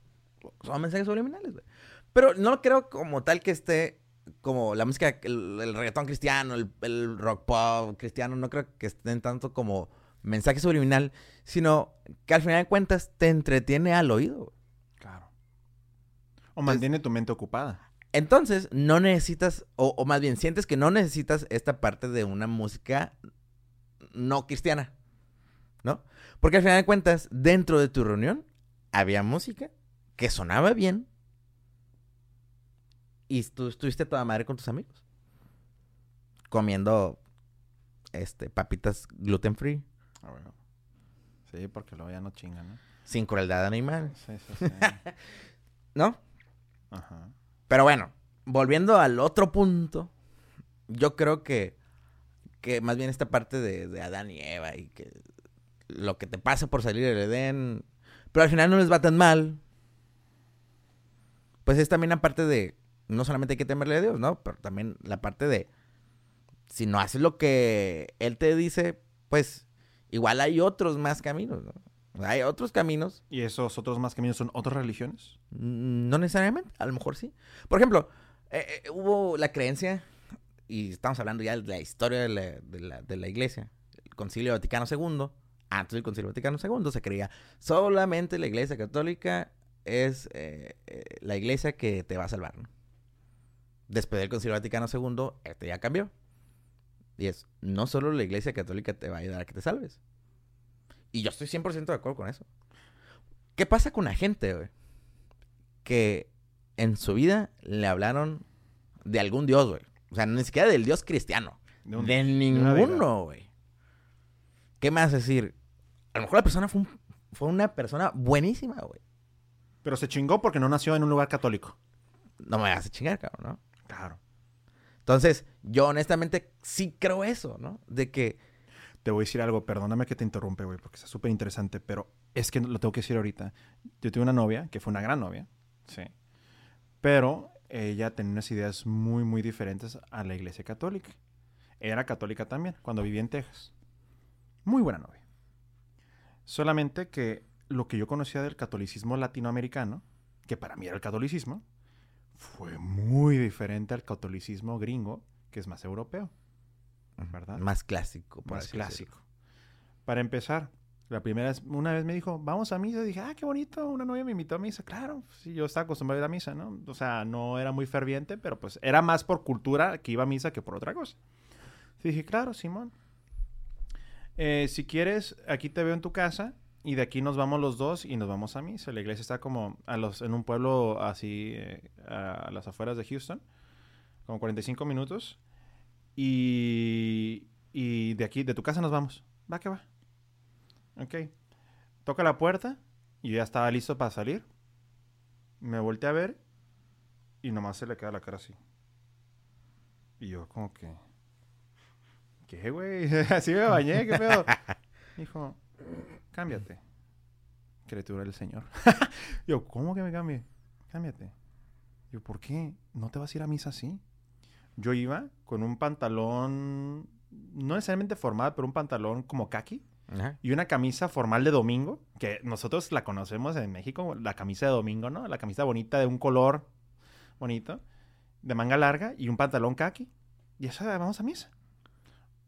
Son mensajes subliminales, güey. Pero no creo como tal que esté como la música, el, el reggaetón cristiano, el, el rock pop cristiano, no creo que estén tanto como mensaje subliminal, sino que al final de cuentas te entretiene al oído. Claro. O mantiene tu mente ocupada. Entonces, no necesitas, o, o más bien sientes que no necesitas esta parte de una música no cristiana, ¿no? Porque al final de cuentas, dentro de tu reunión, había música que sonaba bien y tú estuviste toda madre con tus amigos. Comiendo, este, papitas gluten free, Ah, bueno. Sí, porque luego ya no chingan, ¿no? sin crueldad animal, Sí, sí, sí. ¿no? Ajá. Pero bueno, volviendo al otro punto, yo creo que, que más bien esta parte de, de Adán y Eva y que lo que te pasa por salir del Edén, pero al final no les va tan mal. Pues es también la parte de, no solamente hay que temerle a Dios, ¿no? Pero también la parte de, si no haces lo que Él te dice, pues igual hay otros más caminos, ¿no? Hay otros caminos ¿Y esos otros más caminos son otras religiones? Mm, No necesariamente, a lo mejor sí. Por ejemplo, eh, eh, hubo la creencia y estamos hablando ya de la historia de la, de la, de la iglesia, el Concilio Vaticano II, antes del Concilio Vaticano II se creía solamente la iglesia católica es eh, la iglesia que te va a salvar. ¿no? Después del Concilio Vaticano II, este ya cambió. Y es, no solo la iglesia católica te va a ayudar a que te salves. Y yo estoy 100% de acuerdo con eso. ¿Qué pasa con la gente, güey? Que en su vida le hablaron de algún dios, güey. O sea, ni siquiera del dios cristiano. De ninguno, güey. ¿Qué me vas a decir? A lo mejor la persona fue, un- fue una persona buenísima, güey. Pero se chingó porque no nació en un lugar católico. No me vas a chingar, cabrón, ¿no? Claro. Entonces, yo honestamente sí creo eso, ¿no? De que... Te voy a decir algo, perdóname que te interrumpe, güey, porque está súper interesante, pero es que lo tengo que decir ahorita. Yo tuve una novia, que fue una gran novia, sí. Pero ella tenía unas ideas muy, muy diferentes a la iglesia católica. Era católica también, cuando vivía en Texas. Muy buena novia. Solamente que lo que yo conocía del catolicismo latinoamericano, que para mí era el catolicismo, fue muy diferente al catolicismo gringo, que es más europeo. ¿Verdad? Más clásico, por más decirlo. clásico. Para empezar, la primera vez, una vez me dijo, vamos a misa. Dije, ah, qué bonito, una novia me invitó a misa. Claro, sí, yo estaba acostumbrado a ir a misa, ¿no? O sea, no era muy ferviente, pero pues era más por cultura que iba a misa que por otra cosa. Dije, claro, Simón. Eh, si quieres, aquí te veo en tu casa y de aquí nos vamos los dos y nos vamos a misa. La iglesia está como a los, en un pueblo así, eh, a las afueras de Houston, como 45 minutos. Y, y de aquí, de tu casa nos vamos. Va que va. Ok. Toca la puerta y yo ya estaba listo para salir. Me volteé a ver y nomás se le queda la cara así. Y yo como que... ¿Qué, güey? Así me bañé, ¿qué pedo? Dijo, cámbiate. Criatura del Señor. yo, ¿cómo que me cambie? Cámbiate. Yo, ¿por qué? ¿No te vas a ir a misa así? Yo iba con un pantalón, no necesariamente formal, pero un pantalón como kaki Ajá. y una camisa formal de domingo, que nosotros la conocemos en México, la camisa de domingo, ¿no? La camisa bonita de un color bonito, de manga larga y un pantalón kaki. Y eso, vamos a misa.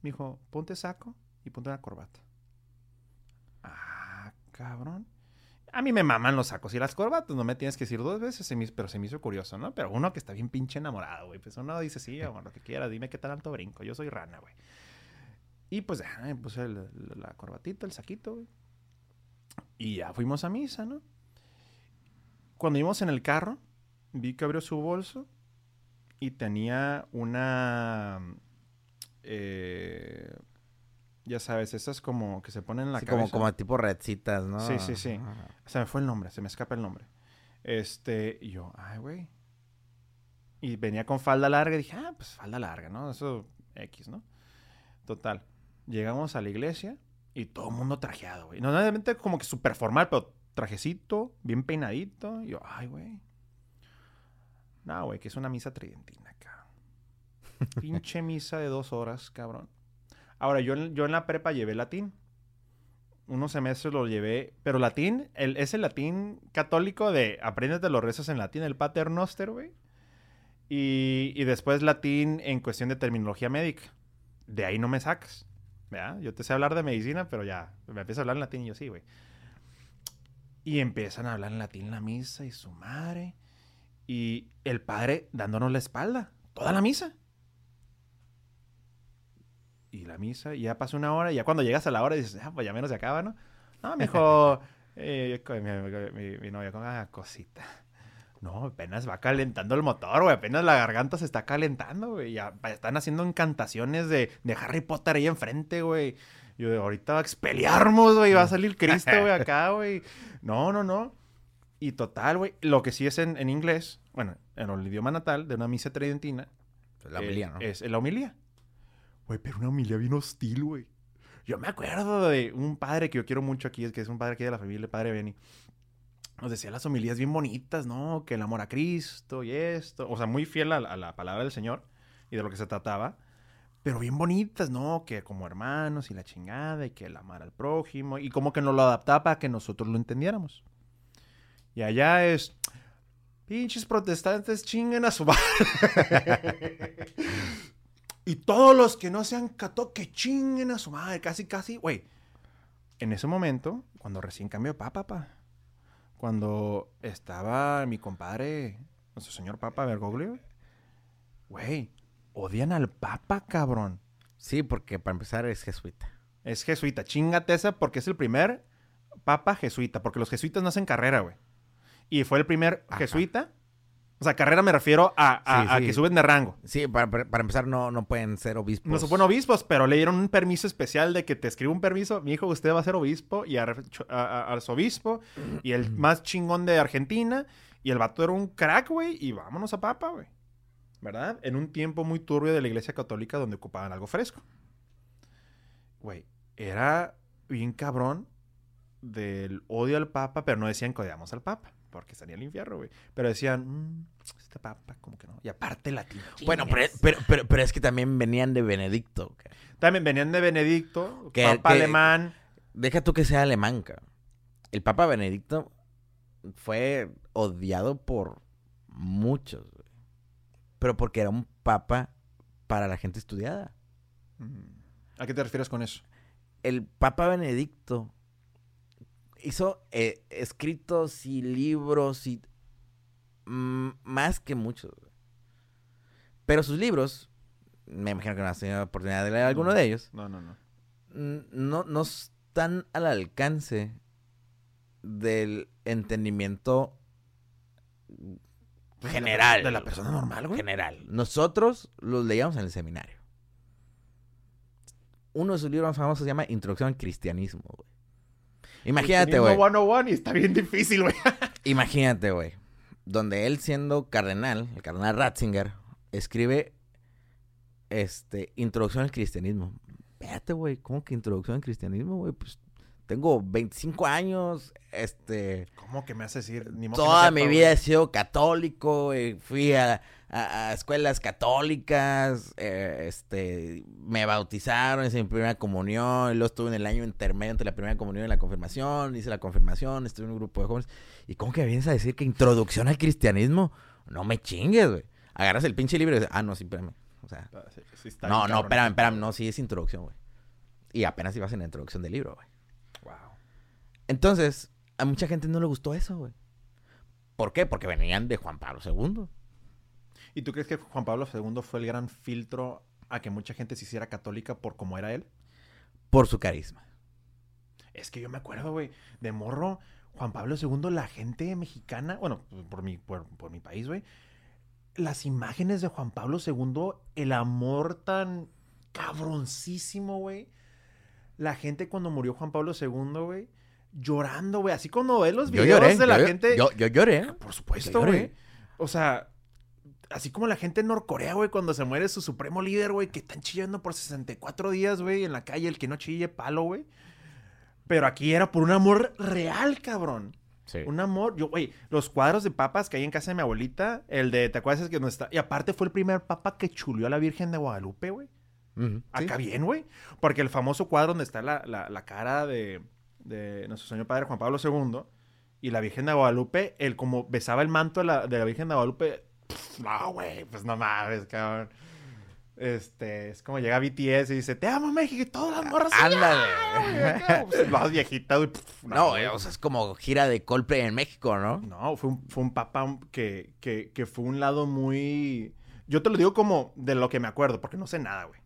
Me dijo, ponte saco y ponte una corbata. Cabrón. A mí me maman los sacos y las corbatas, no me tienes que decir dos veces, pero se me hizo curioso, ¿no? Pero uno que está bien pinche enamorado, güey, pues uno dice, sí, amor, lo que quieras, dime qué tal alto brinco, yo soy rana, güey. Y pues ya, me puse la corbatita, el saquito, güey. Y ya fuimos a misa, ¿no? Cuando íbamos en el carro, vi que abrió su bolso y tenía una... eh, ya sabes, esas como que se ponen en la Sí, cabeza. como, como tipo redcitas, ¿no? Sí, sí, sí. Ajá. Se me fue el nombre, se me escapa el nombre. Este, y yo, ay, güey. Y venía con falda larga y dije, ah, pues falda larga, ¿no? Eso X, ¿no? Total. Llegamos a la iglesia y todo el mundo trajeado, güey. No, normalmente como que súper formal, pero trajecito, bien peinadito. Y yo, ay, güey. No, güey, que es una misa tridentina, cabrón. Pinche misa de dos horas, cabrón. Ahora, yo, yo en la prepa llevé latín unos semestres lo llevé, pero latín, el, ese latín católico de apréndete los rezos en latín, el Pater Noster, güey. Y, y después latín en cuestión de terminología médica. De ahí no me sacas. Yo te sé hablar de medicina, pero ya, me empieza a hablar en latín y yo sí, güey. Y empiezan a hablar en latín la misa y su madre. Y el padre dándonos la espalda, toda la misa. Y la misa, y ya pasó una hora, y ya cuando llegas a la hora dices, ah, pues ya menos se acaba, ¿no? No, me dijo, eh, mi, mi- mi novia con ah, cosita. No, apenas va calentando el motor, güey. Apenas la garganta se está calentando, güey. Ya están haciendo encantaciones de, de Harry Potter ahí enfrente, güey. Yo, ahorita va a expeliarmos, güey. Va a salir Cristo, güey, acá, güey. No, no, no. Y total, güey. Lo que sí es en, en inglés, bueno, en el idioma natal de una misa tridentina, La eh, homilía, ¿no? Es la homilía. Güey, pero una homilía bien hostil, güey. Yo me acuerdo de un padre que yo quiero mucho aquí, es que es un padre aquí de la familia, el padre Benny. Nos decía las homilías bien bonitas, ¿no? Que el amor a Cristo y esto. O sea, muy fiel a, la- palabra del Señor y de lo que se trataba. Pero bien bonitas, ¿no? Que como hermanos y la chingada y que el amar al prójimo. Y como que nos lo adaptaba para que nosotros lo entendiéramos. Y allá es... Pinches protestantes chinguen a su madre. Y todos los que no sean católicos, que chinguen a su madre, casi, casi, güey. En ese momento, cuando recién cambió papa, papá, cuando estaba mi compadre, nuestro señor Papa Bergoglio, güey, odian al Papa, cabrón. Sí, porque para empezar es jesuita. Es jesuita. Chingate esa porque es el primer Papa jesuita. Porque los jesuitas no hacen carrera, güey. Y fue el primer Ajá. jesuita. O sea, carrera me refiero a, a- Sí, a sí. que suben de rango. Sí, para, para- empezar no, no pueden ser obispos. No fueron obispos, pero le dieron un permiso especial de que te escribe un permiso. Mi hijo, usted va a ser obispo y ar- a- a- arzobispo. Y el más chingón de Argentina. Y el vato era un crack, güey. Y vámonos a papa, güey. ¿Verdad? En un tiempo muy turbio de la iglesia católica donde ocupaban algo fresco. Güey, era bien cabrón del odio al papa, pero no decían que odiamos al papa. Porque estaría el infierno, güey. Pero decían, "Mm, este papa, como que no. Y aparte latino. Bueno, pero, pero, pero, pero es que también venían de Benedicto. También venían de Benedicto, Que- papa que- alemán. Deja tú que sea alemán, ca. El Papa Benedicto fue odiado por muchos, güey. Pero porque era un papa para la gente estudiada. ¿A qué te refieres con eso? El Papa Benedicto hizo eh, escritos y libros y mm, más que muchos. Pero sus libros, me imagino que no has tenido oportunidad de leer alguno No. de ellos, No, no, no. no, no están al alcance del entendimiento general. De la persona normal, güey. General. Nosotros los leíamos en el seminario. Uno de sus libros más famosos se llama Introducción al Cristianismo, güey. Imagínate, güey. Cristianismo 101 y está bien difícil, güey. Imagínate, güey. Donde él siendo cardenal, el cardenal Ratzinger, escribe este Introducción al Cristianismo. Espérate, güey, ¿cómo que Introducción al Cristianismo, güey? Pues tengo 25 años, este ¿Cómo que me hace decir? Ni toda no mi vida he sido católico, güey. fui a, a- a escuelas católicas, eh, este, me bautizaron, hice mi primera comunión, y luego estuve en el año intermedio entre la primera comunión y la confirmación, hice la confirmación, estuve en un grupo de jóvenes. ¿Y cómo que vienes a decir que introducción al cristianismo? No me chingues, güey. Agarras el pinche libro y dices, ah, no, sí, espérame. O sea, Ah, sí, sí está no, no, cabrón. espérame, espérame, no, sí es introducción, güey. Y apenas ibas en la introducción del libro, güey. Entonces, a mucha gente no le gustó eso, güey. ¿Por qué? Porque venían de Juan Pablo II. ¿Y tú crees que Juan Pablo II fue el gran filtro a que mucha gente se hiciera católica por cómo era él? Por su carisma. Es que yo me acuerdo, güey, de morro, Juan Pablo II, la gente mexicana, bueno, por mi, por, por mi país, güey, las imágenes de Juan Pablo II, el amor tan cabroncísimo, güey. La gente cuando murió Juan Pablo II, güey, llorando, güey. Así cuando ves los Yo videos lloré. de la yo, gente. Yo, yo lloré. Por supuesto, Yo güey. O sea, así como la gente en Norcorea, güey, cuando se muere su supremo líder, güey, que están chillando por 64 días, güey, en la calle, el que no chille, palo, güey. Pero aquí era por un amor real, cabrón. Sí. Un amor. Yo, güey, los cuadros de papas que hay en casa de mi abuelita, el de, ¿te acuerdas que no está? Y aparte fue el primer papa que chulió a la Virgen de Guadalupe, güey. Acá bien, güey. Porque el famoso cuadro donde está la, la- la cara de, de nuestro señor padre Juan Pablo II y la Virgen de Guadalupe, él como besaba el manto de la, de la Virgen de Guadalupe. pf, no, güey, pues no mames, cabrón. Este, es como llega BTS y dice, te amo México y todas las morras. Ándale. "Ah, güey", pues, Las viejitas, güey. pf, No, güey. o sea, es como gira de Coldplay en México, ¿no? No, fue un, fue un papa que, que, que fue un lado muy... Yo te lo digo como de lo que me acuerdo, porque no sé nada, güey.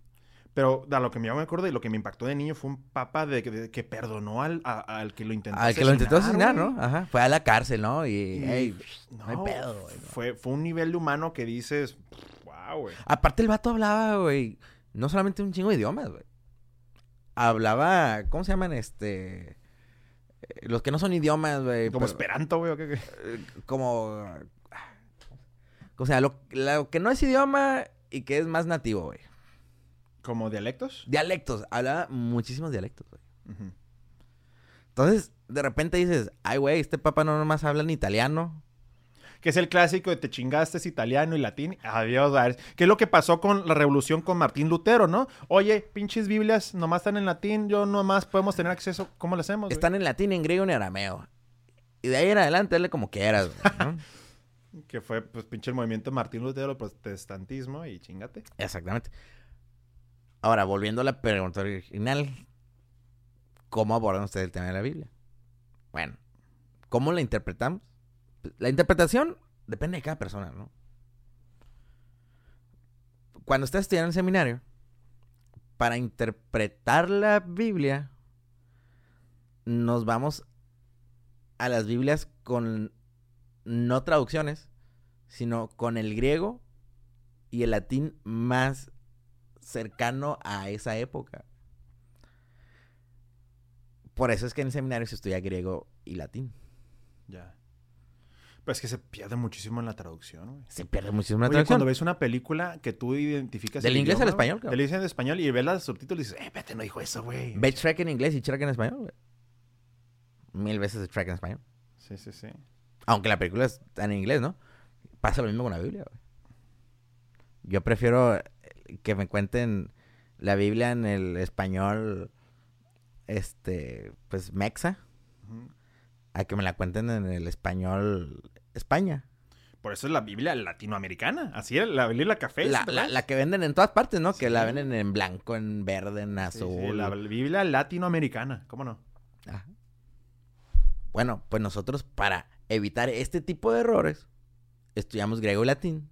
Pero de lo que me acuerdo y lo que me impactó de niño fue un papa de, de- que perdonó al, a- al que lo intentó Al que lo intentó asesinar. ¿no? Ajá. Fue a la cárcel, ¿no? Y, Y- hey, no, hay pedo, güey. Fue, fue un nivel de humano que dices, wow, güey. Aparte el vato hablaba, güey, no solamente un chingo de idiomas, güey. Hablaba, ¿cómo se llaman? Este... eh, Los que no son idiomas, güey. Como pero- esperanto, güey. eh, como... O sea, lo, lo que no es idioma y que es más nativo, güey. Como dialectos. Dialectos. Hablaba muchísimos dialectos, güey. Entonces, de repente dices, ay, güey, este papá no nomás habla en italiano. Que es el clásico de te chingaste es italiano y latín. Adiós. ¿Qué es lo que pasó con la revolución con Martín Lutero, no? Oye, pinches Biblias nomás están en latín, yo nomás podemos tener acceso. ¿Cómo lo hacemos? güey? Están en latín, en griego y en arameo. Y de ahí en adelante, dale como quieras, güey, ¿no? Que fue, pues, pinche el movimiento Martín Lutero, el protestantismo y chingate. Exactamente. Ahora, volviendo a la pregunta original, ¿cómo abordan ustedes el tema de la Biblia? Bueno, ¿cómo la interpretamos? La interpretación depende de cada persona, ¿no? Cuando estás estudiando en el seminario, para interpretar la Biblia, nos vamos a las Biblias con no traducciones, sino con el griego y el latín más cercano a esa época. Por eso es que en el seminario se estudia griego y latín. Ya. Pues que se pierde muchísimo en la traducción, güey. Se pierde muchísimo en la Oye, traducción. cuando ves una película que tú identificas... Del el inglés al español, cabrón. Del inglés al español y ves los subtítulos y dices, eh, espérate, no dijo eso, güey. Ve Shrek en inglés y Shrek en español, güey. Mil veces Shrek en español. Sí, sí, sí. Aunque la película está en inglés, ¿no? Pasa lo mismo con la Biblia, güey. Yo prefiero que me cuenten la Biblia en el español, este, pues, mexa, a que me la cuenten en el español España. Por eso es la Biblia latinoamericana. Así es, la Biblia café. La, ¿verdad? la- la que venden en todas partes, ¿no? Que la Sí. venden en blanco, en verde, en Sí, sí, azul. la Biblia latinoamericana. ¿Cómo no? Ajá. Bueno, pues nosotros para evitar este tipo de errores, estudiamos griego y latín.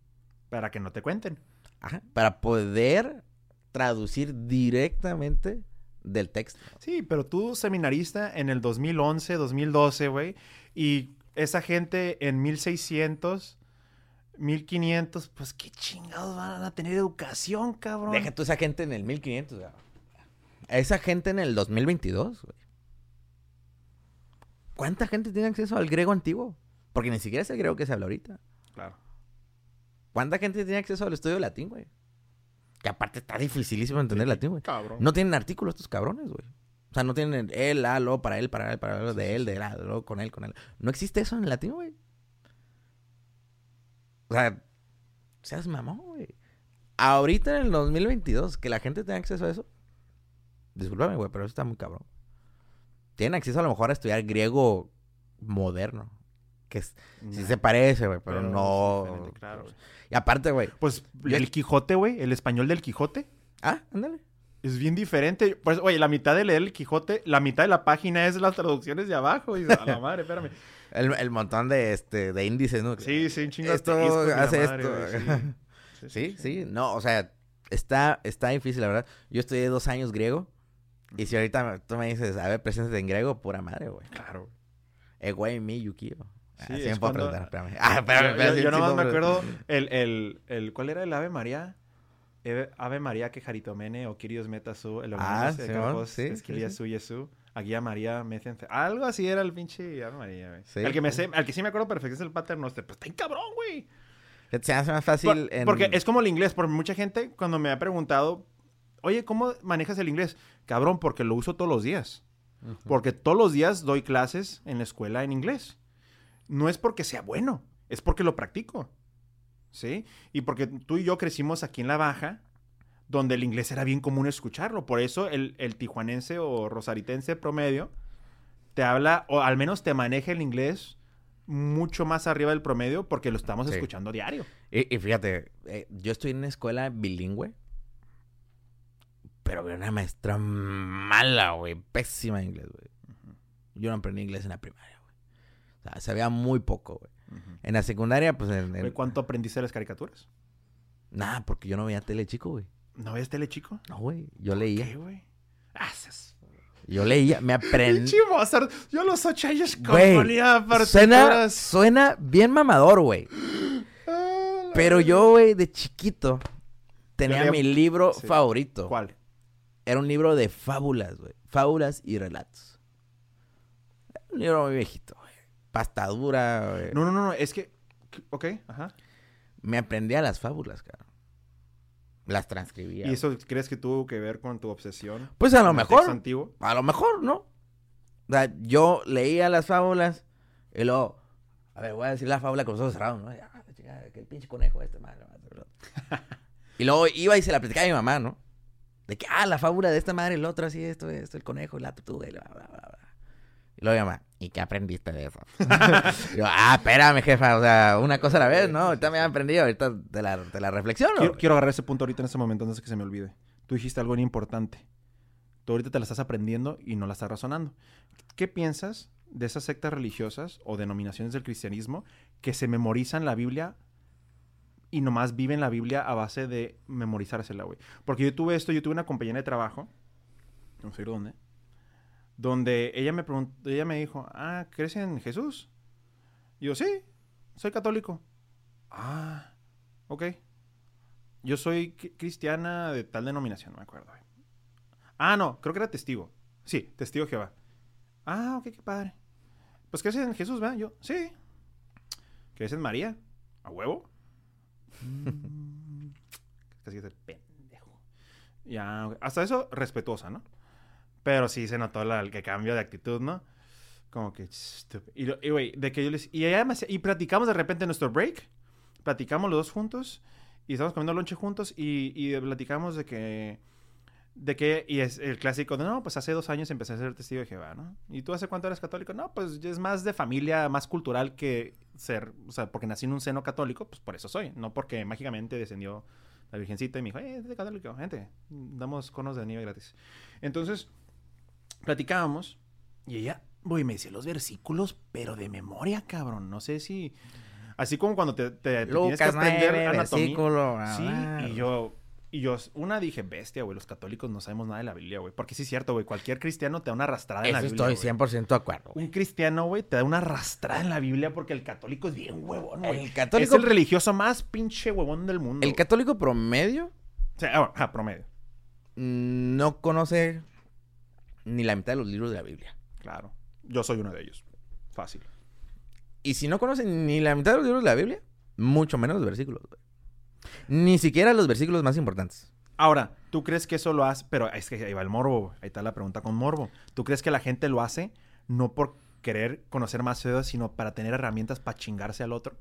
Para que no te cuenten. Ajá. Para poder traducir directamente del texto. Sí, pero tú seminarista en el 2011, 2012, güey, y esa gente en 1600, 1500, pues qué chingados van a tener educación, cabrón. Deja tú esa gente en el 1500. güey. Esa gente en el 2022, güey. ¿Cuánta gente tiene acceso al griego antiguo? Porque ni siquiera es el griego que se habla ahorita. Claro. ¿Cuánta gente tiene acceso al estudio de latín, güey? Que aparte está dificilísimo entender latín, güey. Cabrón. No tienen artículos estos cabrones, güey. O sea, no tienen él, a, lo, para él, para él, para él, de él, de él, a, lo, con él, con él. No existe eso en latín, güey. O sea, seas mamón, güey. Ahorita en el 2022, que la gente tenga acceso a eso. Discúlpame, güey, pero eso está muy cabrón. Tienen acceso a lo mejor a estudiar griego moderno. Que es- sí se parece, güey, pero, no. claro. Y aparte, güey. Pues Yo- el Quijote, güey, el español del Quijote. Ah, ándale. Es bien diferente. Pues, oye, la mitad de leer el Quijote, la mitad de la página es las traducciones de abajo. Y a la madre, espérame. El, el montón de este de índices, ¿no? Sí, sí, un chingo Esto hace madre, esto. güey, sí. Sí, sí, no, o sea, está, está difícil, la verdad. Yo estudié dos años griego. Y si ahorita tú me dices, a ver, preséntate en griego, pura madre, güey. Claro. Eh, güey, mi Yukio. Ah, Sí, sí, es cuando- preguntar, espérame. Ah, espérame, Yo- espérame. yo, sí, yo sí nomás me acuerdo el, el, el, ¿cuál era el Ave María? Ave María que jaritomene o Kyrios metasu, el Ah, de Carpos, sí, sí, Esquilia sí. su Yesu, Aguía María Mecen- Algo así era el pinche Ave María, güey. Sí, el que me sí. sé, al que sí me acuerdo perfecto es el Pater Noster, pues está cabrón, güey. Se hace más Por- fácil en... Porque es como el inglés, por mucha gente cuando me ha preguntado, oye, ¿cómo manejas el inglés? Cabrón, porque lo uso todos los días. Porque todos los días doy clases en la escuela en inglés. No es porque sea bueno, es porque lo practico. ¿Sí? Y porque tú y yo crecimos aquí en La Baja, donde el inglés era bien común escucharlo. Por eso el, el tijuanense o rosaritense promedio te habla, o al menos te maneja el inglés mucho más arriba del promedio porque lo estamos Sí. escuchando diario. Y, y fíjate, eh, yo estoy en una escuela bilingüe, pero había una maestra mala, güey, pésima en inglés, güey. Yo no aprendí inglés en la primaria. O sea, sabía muy poco, güey. En la secundaria, pues en... en- ¿Cuánto aprendiste de las caricaturas? Nada, porque yo no veía tele chico, güey. ¿No ves tele chico? No, güey. Yo leía. ¿Qué, güey? Ah, seas- Yo leía. Me aprendí. Yo a los ocho años componía Suena, suena bien mamador, güey. Ah, Pero yo, güey, de chiquito, tenía leía- mi libro Sí. favorito. ¿Cuál? Era un libro de fábulas, güey. Fábulas y relatos. Un libro muy viejito. Pasta dura. No, no, no, no, es que... Ok, ajá. Me aprendía las fábulas, cara. Las transcribía. ¿Y eso crees que tuvo que ver con tu obsesión? Pues a lo mejor. antiguo? A lo mejor, ¿no? O sea, yo leía las fábulas y luego, a ver, voy a decir la fábula con los ojos cerrados, ¿no? Ah, chingada, que el pinche conejo este, madre. madre, y luego iba y se la platicaba a mi mamá, ¿no? De que, ah, la fábula de esta madre, el otro así, esto, esto, el conejo, la tortuga, y bla, bla, bla. Y luego mamá, ¿y qué aprendiste de eso? Yo, ah, espérame, jefa, o sea, una cosa a la vez, ¿no? Ahorita me he aprendido, ahorita te la, te la reflexiono. Quiero, quiero agarrar ese punto ahorita en este momento antes que se me olvide. tú dijiste algo bien importante. Tú ahorita te la estás aprendiendo y no la estás razonando. ¿Qué piensas de esas sectas religiosas o denominaciones del cristianismo que se memorizan la Biblia y nomás viven la Biblia a base de memorizársela, güey? Porque yo tuve esto, yo tuve una compañera de trabajo, no sé dónde, donde ella me preguntó, ella me dijo, ah, ¿crees en Jesús? Y yo, sí, soy católico. Ah, ok. Yo soy cri- cristiana de tal denominación, no me acuerdo. Ah, no, creo que era testigo. Sí, testigo de Jehová. Ah, ok, qué padre. Pues crees en Jesús, ¿verdad? Yo, sí. ¿Crees en María? ¿A huevo? Mm, Casi es el pendejo. Ya, hasta eso, respetuosa, ¿no? Pero sí se notó la- el cambio de actitud, ¿no? Como que... estúpido. Y, de que yo les... Y hacía- Y platicamos de repente en nuestro break. Platicamos los dos juntos. Y estamos comiendo lonche juntos. Y, y platicamos de que... De que... Y es el clásico de... No, pues hace dos años empecé a ser testigo de Jehová, ¿no? ¿Y tú hace cuánto eres católico? No, pues es más de familia, más cultural que ser... O sea, porque nací en un seno católico, pues por eso soy. No porque mágicamente descendió la virgencita y me dijo... Eh, es de católico, gente. Damos conos de nieve gratis. Entonces platicábamos y ella, güey, me decía los versículos, pero de memoria, cabrón. No sé si. Así como cuando te, te- te tienes que Lucas aprender 9, anatomía. versículo. Sí, ah, y yo. Y yo, una dije, bestia, güey, los católicos no sabemos nada de la Biblia, güey. Porque sí es cierto, güey, cualquier cristiano te da una arrastrada en la Biblia. estoy güey. 100% de acuerdo. Un cristiano, güey, te da una arrastrada en la Biblia porque el católico es bien huevón, güey. El católico, Es el religioso más pinche huevón del mundo. el güey. católico promedio O sea, ah, promedio. no conoce ni la mitad de los libros de la Biblia. Claro. Yo soy uno de ellos. Fácil. Y si no conoce ni la mitad de los libros de la Biblia, mucho menos los versículos. güey. Ni siquiera los versículos más importantes. Ahora, ¿tú crees que eso lo hace? Pero es que ahí va el morbo, ahí está la pregunta con morbo. ¿Tú crees que la gente lo hace no por querer conocer más Dios, sino para tener herramientas para chingarse al otro?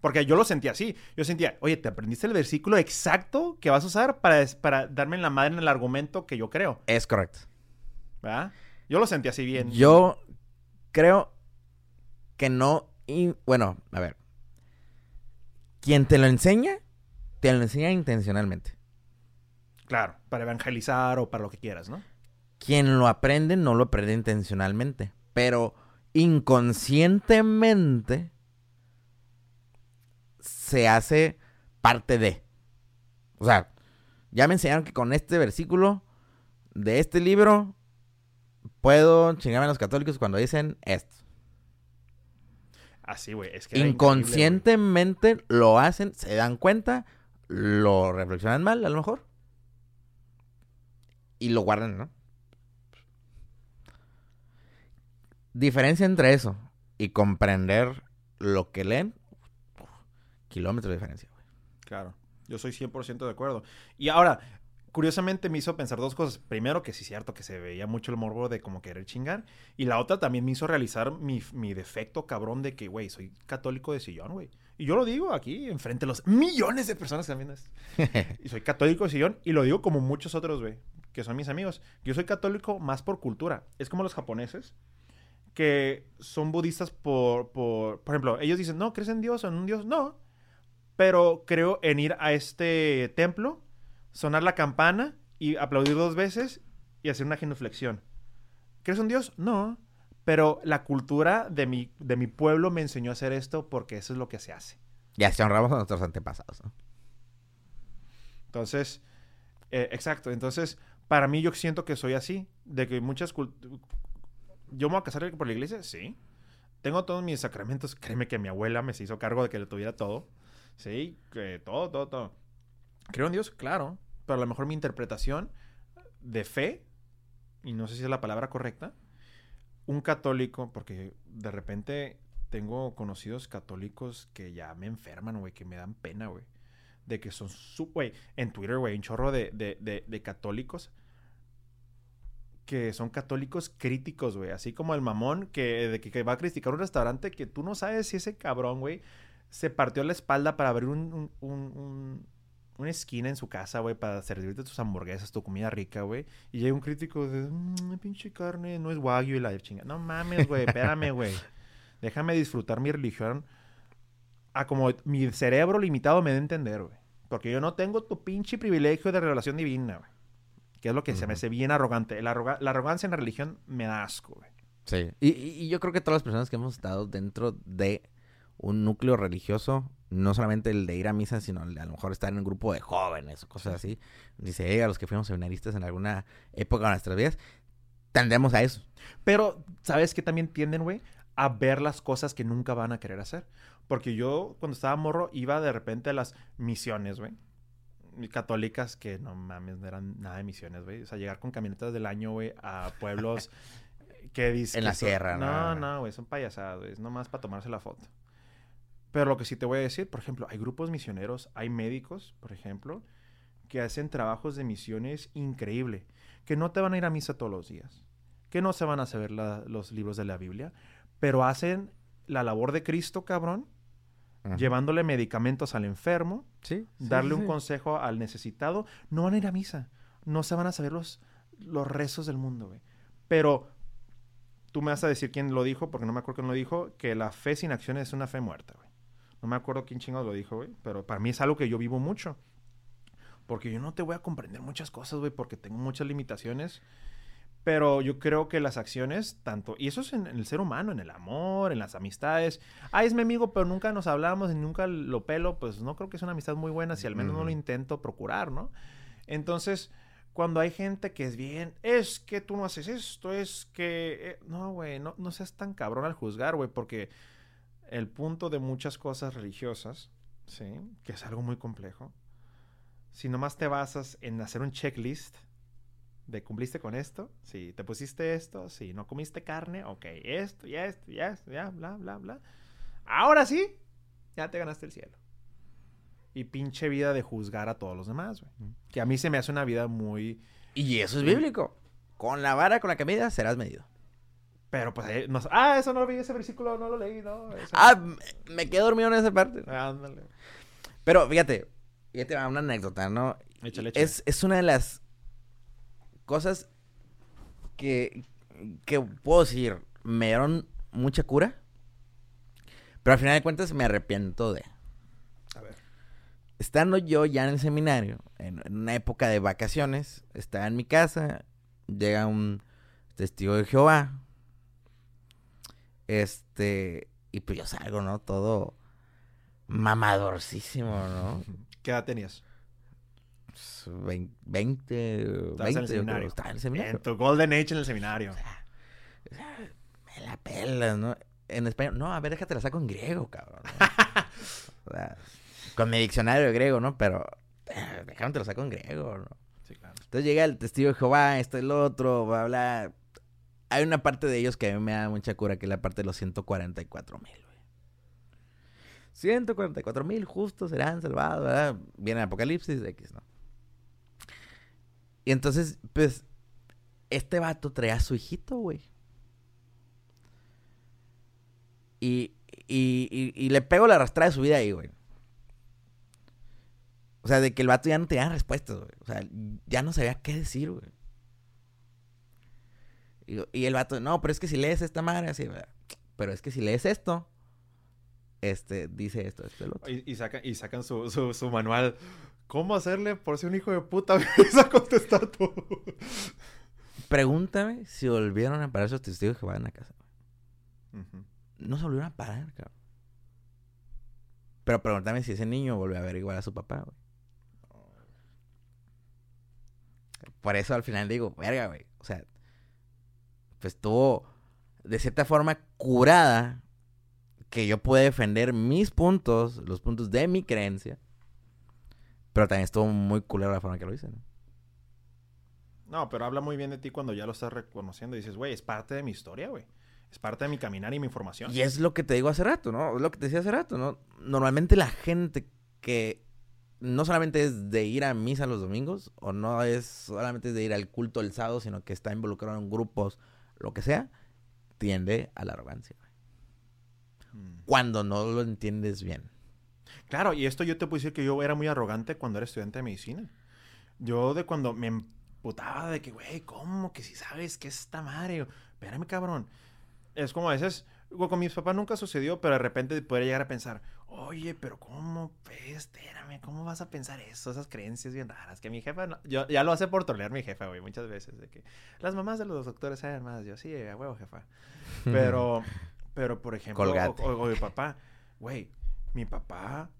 Porque yo lo sentía así. Yo sentía, oye, ¿te aprendiste el versículo exacto que vas a usar para, para darme en la madre en el argumento que yo creo? Es correcto. ¿Verdad? Yo lo sentí así bien. Yo creo que no. y- bueno, a ver. Quien te lo enseña, te lo enseña intencionalmente. Claro, para evangelizar o para lo que quieras, ¿no? Quien lo aprende, no lo aprende intencionalmente. Pero inconscientemente se hace parte de. O sea, ya me enseñaron que con este versículo de este libro puedo chingarme a los católicos cuando dicen esto. Así, güey. Es que. Inconscientemente lo hacen, se dan cuenta, lo reflexionan mal a lo mejor. Y lo guardan, ¿no? Diferencia entre eso y comprender lo que leen, kilómetros de diferencia, güey. Claro, yo soy 100% de acuerdo. Y ahora, curiosamente me hizo pensar dos cosas. Primero, que sí es cierto que se veía mucho el morbo de como querer chingar. Y la otra también me hizo realizar mi, mi defecto cabrón de que, güey, soy católico de sillón, güey. Y yo lo digo aquí, enfrente de los millones de personas que viendo esto. Y soy católico de sillón y lo digo como muchos otros, güey, que son mis amigos. Yo soy católico más por cultura. Es como los japoneses que son budistas por, por, por ejemplo, ellos dicen, no, ¿crees en Dios o en un Dios? No, pero creo en ir a este templo, sonar la campana y aplaudir dos veces y hacer una genuflexión. ¿Crees en Dios? No, pero la cultura de mi, de mi pueblo me enseñó a hacer esto porque eso es lo que se hace. Ya se honramos a nuestros antepasados, ¿no? Entonces, eh, exacto. Entonces, para mí yo siento que soy así. De que muchas... cult- Yo me voy a casar por la iglesia, sí. Tengo todos mis sacramentos. Créeme que mi abuela me se hizo cargo de que le tuviera todo. Sí, que todo, todo, todo. Creo en Dios, claro. Pero a lo mejor mi interpretación de fe, y no sé si es la palabra correcta, un católico, porque de repente tengo conocidos católicos que ya me enferman, güey, que me dan pena, güey de que son güey, en Twitter, güey, un chorro de, de, de, católicos que son católicos críticos, güey, así como el mamón que, de que, va a criticar un restaurante que tú no sabes si ese cabrón, güey, se partió la espalda para abrir un- una esquina en su casa, güey, para servirte tus hamburguesas, tu comida rica, güey. Y llega un crítico de, mmm, pinche carne, no es wagyu y la chinga. No mames, güey, espérame, güey. Déjame disfrutar mi religión a como mi cerebro limitado me da a entender, güey. Porque yo no tengo tu pinche privilegio de revelación divina, güey. que es lo que se me hace bien arrogante. La, arroga- la arrogancia en la religión me da asco, güey. Sí. Y yo creo que todas las personas que hemos estado dentro de un núcleo religioso, no solamente el de ir a misa, sino a lo mejor estar en un grupo de jóvenes o cosas así. Dice, "Hey, a los que fuimos seminaristas en alguna época de nuestras vidas, tendemos a eso. Pero, ¿sabes qué también tienden, güey? A ver las cosas que nunca van a querer hacer. Porque yo, cuando estaba morro, iba de repente a las misiones, güey. Católicas que no mames, no eran nada de misiones, güey. O sea, llegar con camionetas del año, güey, a pueblos que dicen. En la sierra, No, ¿no? no, güey, son payasadas, güey. Es nomás para tomarse la foto. Pero lo que sí te voy a decir, por ejemplo, hay grupos misioneros, hay médicos, por ejemplo, que hacen trabajos de misiones increíble. Que no te van a ir a misa todos los días que no se van a saber la- los libros de la Biblia, pero hacen la labor de Cristo, cabrón, Ajá. llevándole medicamentos al enfermo, Sí, sí, darle sí, un consejo al necesitado, no van a ir a misa, no se van a saber los, los rezos del mundo, güey. Pero tú me vas a decir quién lo dijo, porque no me acuerdo quién lo dijo, que la fe sin acción es una fe muerta, güey. No me acuerdo quién chingados lo dijo, güey, pero para mí es algo que yo vivo mucho. Porque yo no te voy a comprender muchas cosas, güey, porque tengo muchas limitaciones. Pero yo creo que las acciones, tanto, y eso es en, en el ser humano, en el amor, en las amistades. Ah, es mi amigo, pero nunca nos hablamos y nunca lo pelo, pues no creo que es una amistad muy buena, si al menos no lo intento procurar, ¿no? Entonces, cuando hay gente que es bien, es que tú no haces esto, es que. eh, no, güey, no, no seas tan cabrón al juzgar, güey, porque el punto de muchas cosas religiosas, ¿sí? Que es algo muy complejo. Si nomás te basas en hacer un checklist de cumpliste con esto, si te pusiste esto, si no comiste carne, ok, esto, ya esto, ya esto, ya, bla, bla, bla. Ahora sí, ya te ganaste el cielo. Y pinche vida de juzgar a todos los demás, güey. Que a mí se me hace una vida muy... Y eso es bíblico. Con la vara con la que midas serás medido. Pero pues, eh, no- ah, eso no lo vi, ese versículo no lo leí, no. eso- Ah, me quedé dormido en esa parte. Ándale. Pero fíjate, fíjate, una anécdota, ¿no? Échale, échale. Es, es una de las cosas que, que puedo decir, me dieron mucha cura, pero al final de cuentas me arrepiento de. A ver. Estando yo ya en el seminario, en, en una época de vacaciones, estaba en mi casa, llega un testigo de Jehová, este, y pues yo salgo, ¿no? Todo mamadorcísimo, ¿no? ¿Qué edad tenías? Pues, vein- 20, en 20, el yo creo, seminario. estaba en el seminario. En tu Golden Age en el seminario. Me la pelas, ¿no? En español, no, a ver, déjate la saco en griego, cabrón. ¿no? O sea, con mi diccionario de griego, ¿no? Pero eh, déjame te lo saco en griego, ¿no? Sí, claro. Entonces llega el testigo de Jehová, esto, el otro, bla, bla. Hay una parte de ellos que a mí me da mucha cura, que es la parte de los 144 mil, güey. 144 mil justos serán salvados, ¿verdad? Viene Apocalipsis, X, ¿no? Y entonces, pues, este vato traía a su hijito, güey. Y, y, y, y le pego la arrastrada de su vida ahí, güey. O sea, de que el vato ya no tenía respuestas, güey. O sea, ya no sabía qué decir, güey. Y, y el vato, no, pero es que si lees esta madre, así, ¿verdad? Pero es que si lees esto, este, dice esto, esto, el otro. Y, y sacan, y sacan su, su, su manual. ¿Cómo hacerle por ser un hijo de puta? Empieza a contestar todo. Pregúntame si volvieron a parar esos testigos que van a casa. Ujú. No se volvieron a parar, cabrón. Pero pregúntame si ese niño volvió a ver igual a su papá, güey. Por eso al final digo, verga, güey. O sea, pues estuvo de cierta forma curada que yo pude defender mis puntos, los puntos de mi creencia. Pero también estuvo muy culera la forma que lo hice, ¿no? No, pero habla muy bien de ti cuando ya lo estás reconociendo y dices, güey, es parte de mi historia, güey. Es parte de mi caminar y mi información. Y es lo que te digo hace rato, ¿no? Es lo que te decía hace rato, ¿no? Normalmente la gente que no solamente es de ir a misa los domingos, o no es solamente de ir al culto el sábado, sino que está involucrado en grupos, lo que sea, tiende a la arrogancia. Mm. Cuando no lo entiendes bien. Claro, y esto yo te puedo decir que yo era muy arrogante cuando era estudiante de medicina. Yo de cuando me emputaba de que, güey, ¿cómo que si sabes que es esta madre? Espérame, cabrón. Es como a veces, con mis papás nunca sucedió, pero de repente podría llegar a pensar, Oye, pero ¿cómo? Pues, espérame, ¿cómo vas a pensar eso? Esas creencias bien raras. Que mi jefa, no- yo, ya lo hace por trolear mi jefa, güey, muchas veces. De que las mamás de los doctores saben más. Yo, sí, a huevo, jefa. Pero, pero por ejemplo, o, Colgate. o- o mi papá, güey, mi papá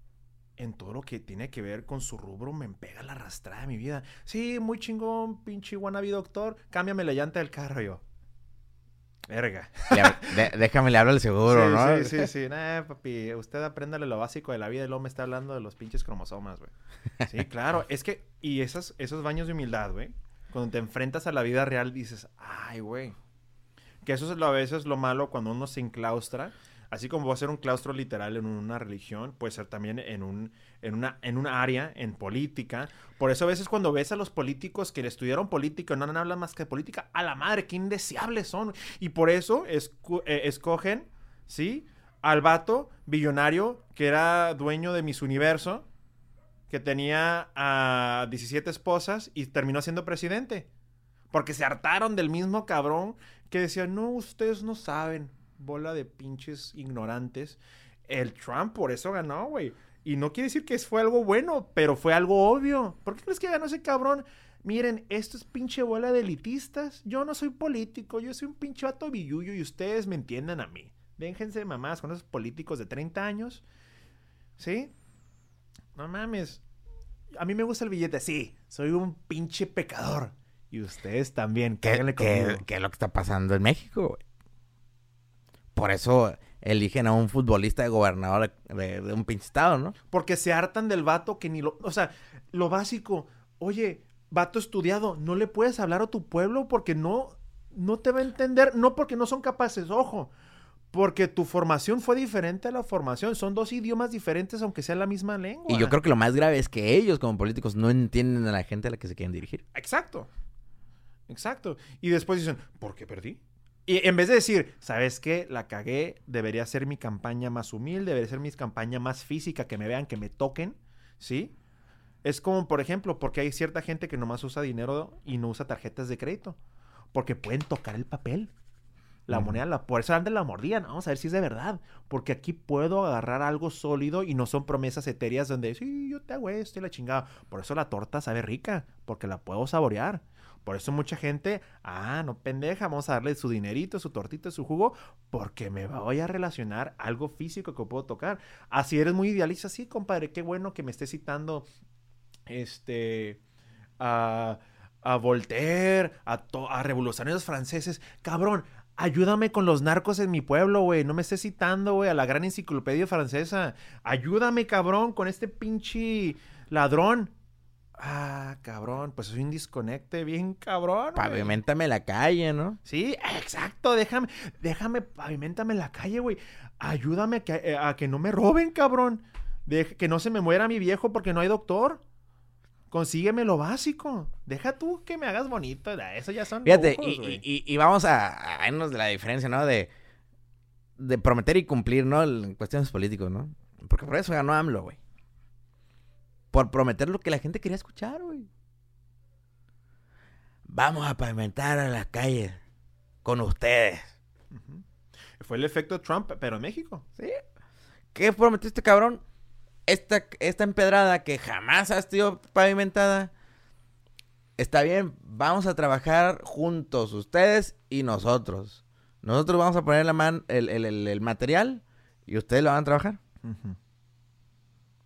en todo lo que tiene que ver con su rubro me pega la arrastrada de mi vida. Sí, muy chingón, pinche wannabe doctor, cámbiame la llanta del carro yo. Verga. Le hab- de- déjame le hablo al seguro, sí, ¿no? Sí, sí, sí. Nah, papi, usted apréndale lo básico de la vida y luego me está hablando de los pinches cromosomas, güey. Sí, claro. Es que, y esas, esos baños de humildad, güey, cuando te enfrentas a la vida real dices, ay, güey. Que eso es lo, a veces lo malo cuando uno se enclaustra. Así como va a ser un claustro literal en una religión, puede ser también en un, una, área, en política. Por eso a veces cuando ves a los políticos que estudiaron política y no hablan más que de política, a la madre, qué indeseables son. Y por eso eh, escogen, ¿sí? Al vato billonario que era dueño de Miss Universo, que tenía a 17 esposas y terminó siendo presidente. Porque se hartaron del mismo cabrón que decía, no, ustedes no saben, bola de pinches ignorantes. El Trump por eso ganó, güey. Y no quiere decir que fue algo bueno, pero fue algo obvio. ¿Por qué crees que ganó ese cabrón? Miren, esto es pinche bola de elitistas. Yo no soy político, yo soy un pinche vato billuyo y ustedes me entiendan a mí. Déjense de mamás con esos políticos de 30 años. ¿Sí? No mames. A mí me gusta el billete, sí. Soy un pinche pecador. Y ustedes también, ¿Qué, qué- qué es lo que está pasando en México, güey? Por eso eligen a un futbolista de gobernador de, de un pinche estado, ¿no? Porque se hartan del vato que ni lo... O sea, lo básico. Oye, vato estudiado, no le puedes hablar a tu pueblo porque no, no te va a entender. No porque no son capaces, ojo. Porque tu formación fue diferente a la formación. Son dos idiomas diferentes aunque sea la misma lengua. Y yo creo que lo más grave es que ellos como políticos no entienden a la gente a la que se quieren dirigir. Exacto. Exacto. Y después dicen, ¿por qué perdí? Y en vez de decir, ¿sabes qué? La cagué, debería ser mi campaña más humilde, debería ser mi campaña más física, que me vean, que me toquen, ¿sí? Es como, por ejemplo, porque hay cierta gente que nomás usa dinero y no usa tarjetas de crédito. Porque pueden tocar el papel. La moneda, la, por eso antes la mordían. Vamos a ver si es de verdad. Porque aquí puedo agarrar algo sólido y no son promesas etéreas donde, sí, yo te hago esto y la chingada. Por eso la torta sabe rica, porque la puedo saborear. Por eso mucha gente, ah, no pendeja, vamos a darle su dinerito, su tortita, su jugo, porque me voy a relacionar algo físico que puedo tocar. Así eres muy idealista, sí, compadre, qué bueno que me estés citando, este, a, a Voltaire, a, a revolucionarios franceses. Cabrón, ayúdame con los narcos en mi pueblo, güey. No me estés citando, güey, a la gran enciclopedia francesa. Ayúdame, cabrón, con este pinche ladrón. Ah, cabrón, pues soy un desconecte bien cabrón. güey. Pavimentame la calle, ¿no? Sí, exacto, déjame, déjame, pavimentame la calle, güey. Ayúdame a que, eh, a que no me roben, cabrón. Deja- que no se me muera mi viejo porque no hay doctor. Consígueme lo básico. Deja tú que me hagas bonito. Eso ya son Fíjate, lujos, y, güey. y- y vamos a, a irnos de la diferencia, ¿no? De, de prometer y cumplir, ¿no? En cuestiones políticos, ¿no? Porque por eso ganó AMLO, güey. Por prometer lo que la gente quería escuchar, güey. Vamos a pavimentar a las calles con ustedes. Fue el efecto Trump, pero en México. ¿Sí? ¿Qué prometió este cabrón? Esta, esta empedrada que jamás ha sido pavimentada. Está bien, vamos a trabajar juntos, ustedes y nosotros. Nosotros vamos a poner la man, el, el- el- el material y ustedes lo van a trabajar.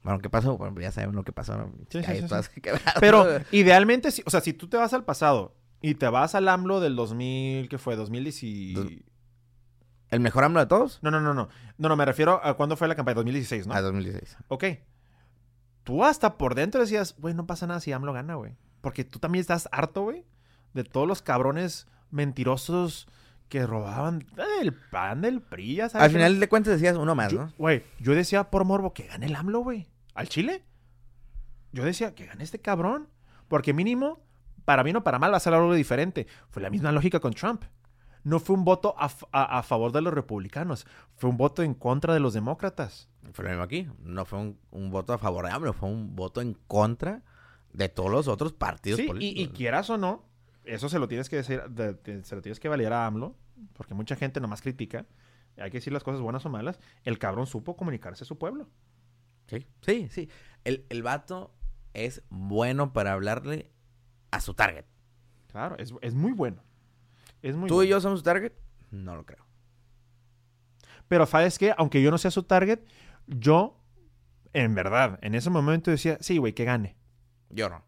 Bueno, ¿qué pasó? Bueno, ya sabemos lo que pasó. ¿no? Sí, sí. Pero idealmente, o sea, si tú te vas al pasado y te vas al AMLO del 2000, ¿qué fue? 2010 y... Dos- ¿El mejor AMLO de todos? No, no, no, no. No, no, me refiero a cuándo fue la campaña, 2016, ¿no? A 2016. Ok. Tú hasta por dentro decías, güey, no pasa nada si AMLO gana, güey. Porque tú también estás harto, güey, de todos los cabrones mentirosos que robaban el pan del PRI, ya sabes. Al final de cuentas decías uno más, Yo- ¿no? Güey, yo decía por morbo que gane el AMLO, güey. ¿Al Chile? Yo decía que gane este cabrón. Porque mínimo, para bien o para mal, va a ser algo diferente. Fue la misma lógica con Trump. No fue un voto a, a- a favor de los republicanos. Fue un voto en contra de los demócratas. Fue lo mismo aquí. No fue un, un voto a favor de AMLO, fue un voto en contra de todos los otros partidos Sí, y, políticos. y quieras o no, eso se lo tienes que decir, de- de- se lo tienes que validar a AMLO, porque mucha gente nomás critica. Hay que decir las cosas buenas o malas. El cabrón supo comunicarse a su pueblo. Sí, sí, sí. El, el vato es bueno para hablarle a su target. Claro, es, es muy bueno. Es muy ¿Tú bueno. y yo somos su target? No lo creo. Pero sabes qué, aunque yo no sea su target, yo, en verdad, en ese momento decía, sí, güey, que gane. Yo no.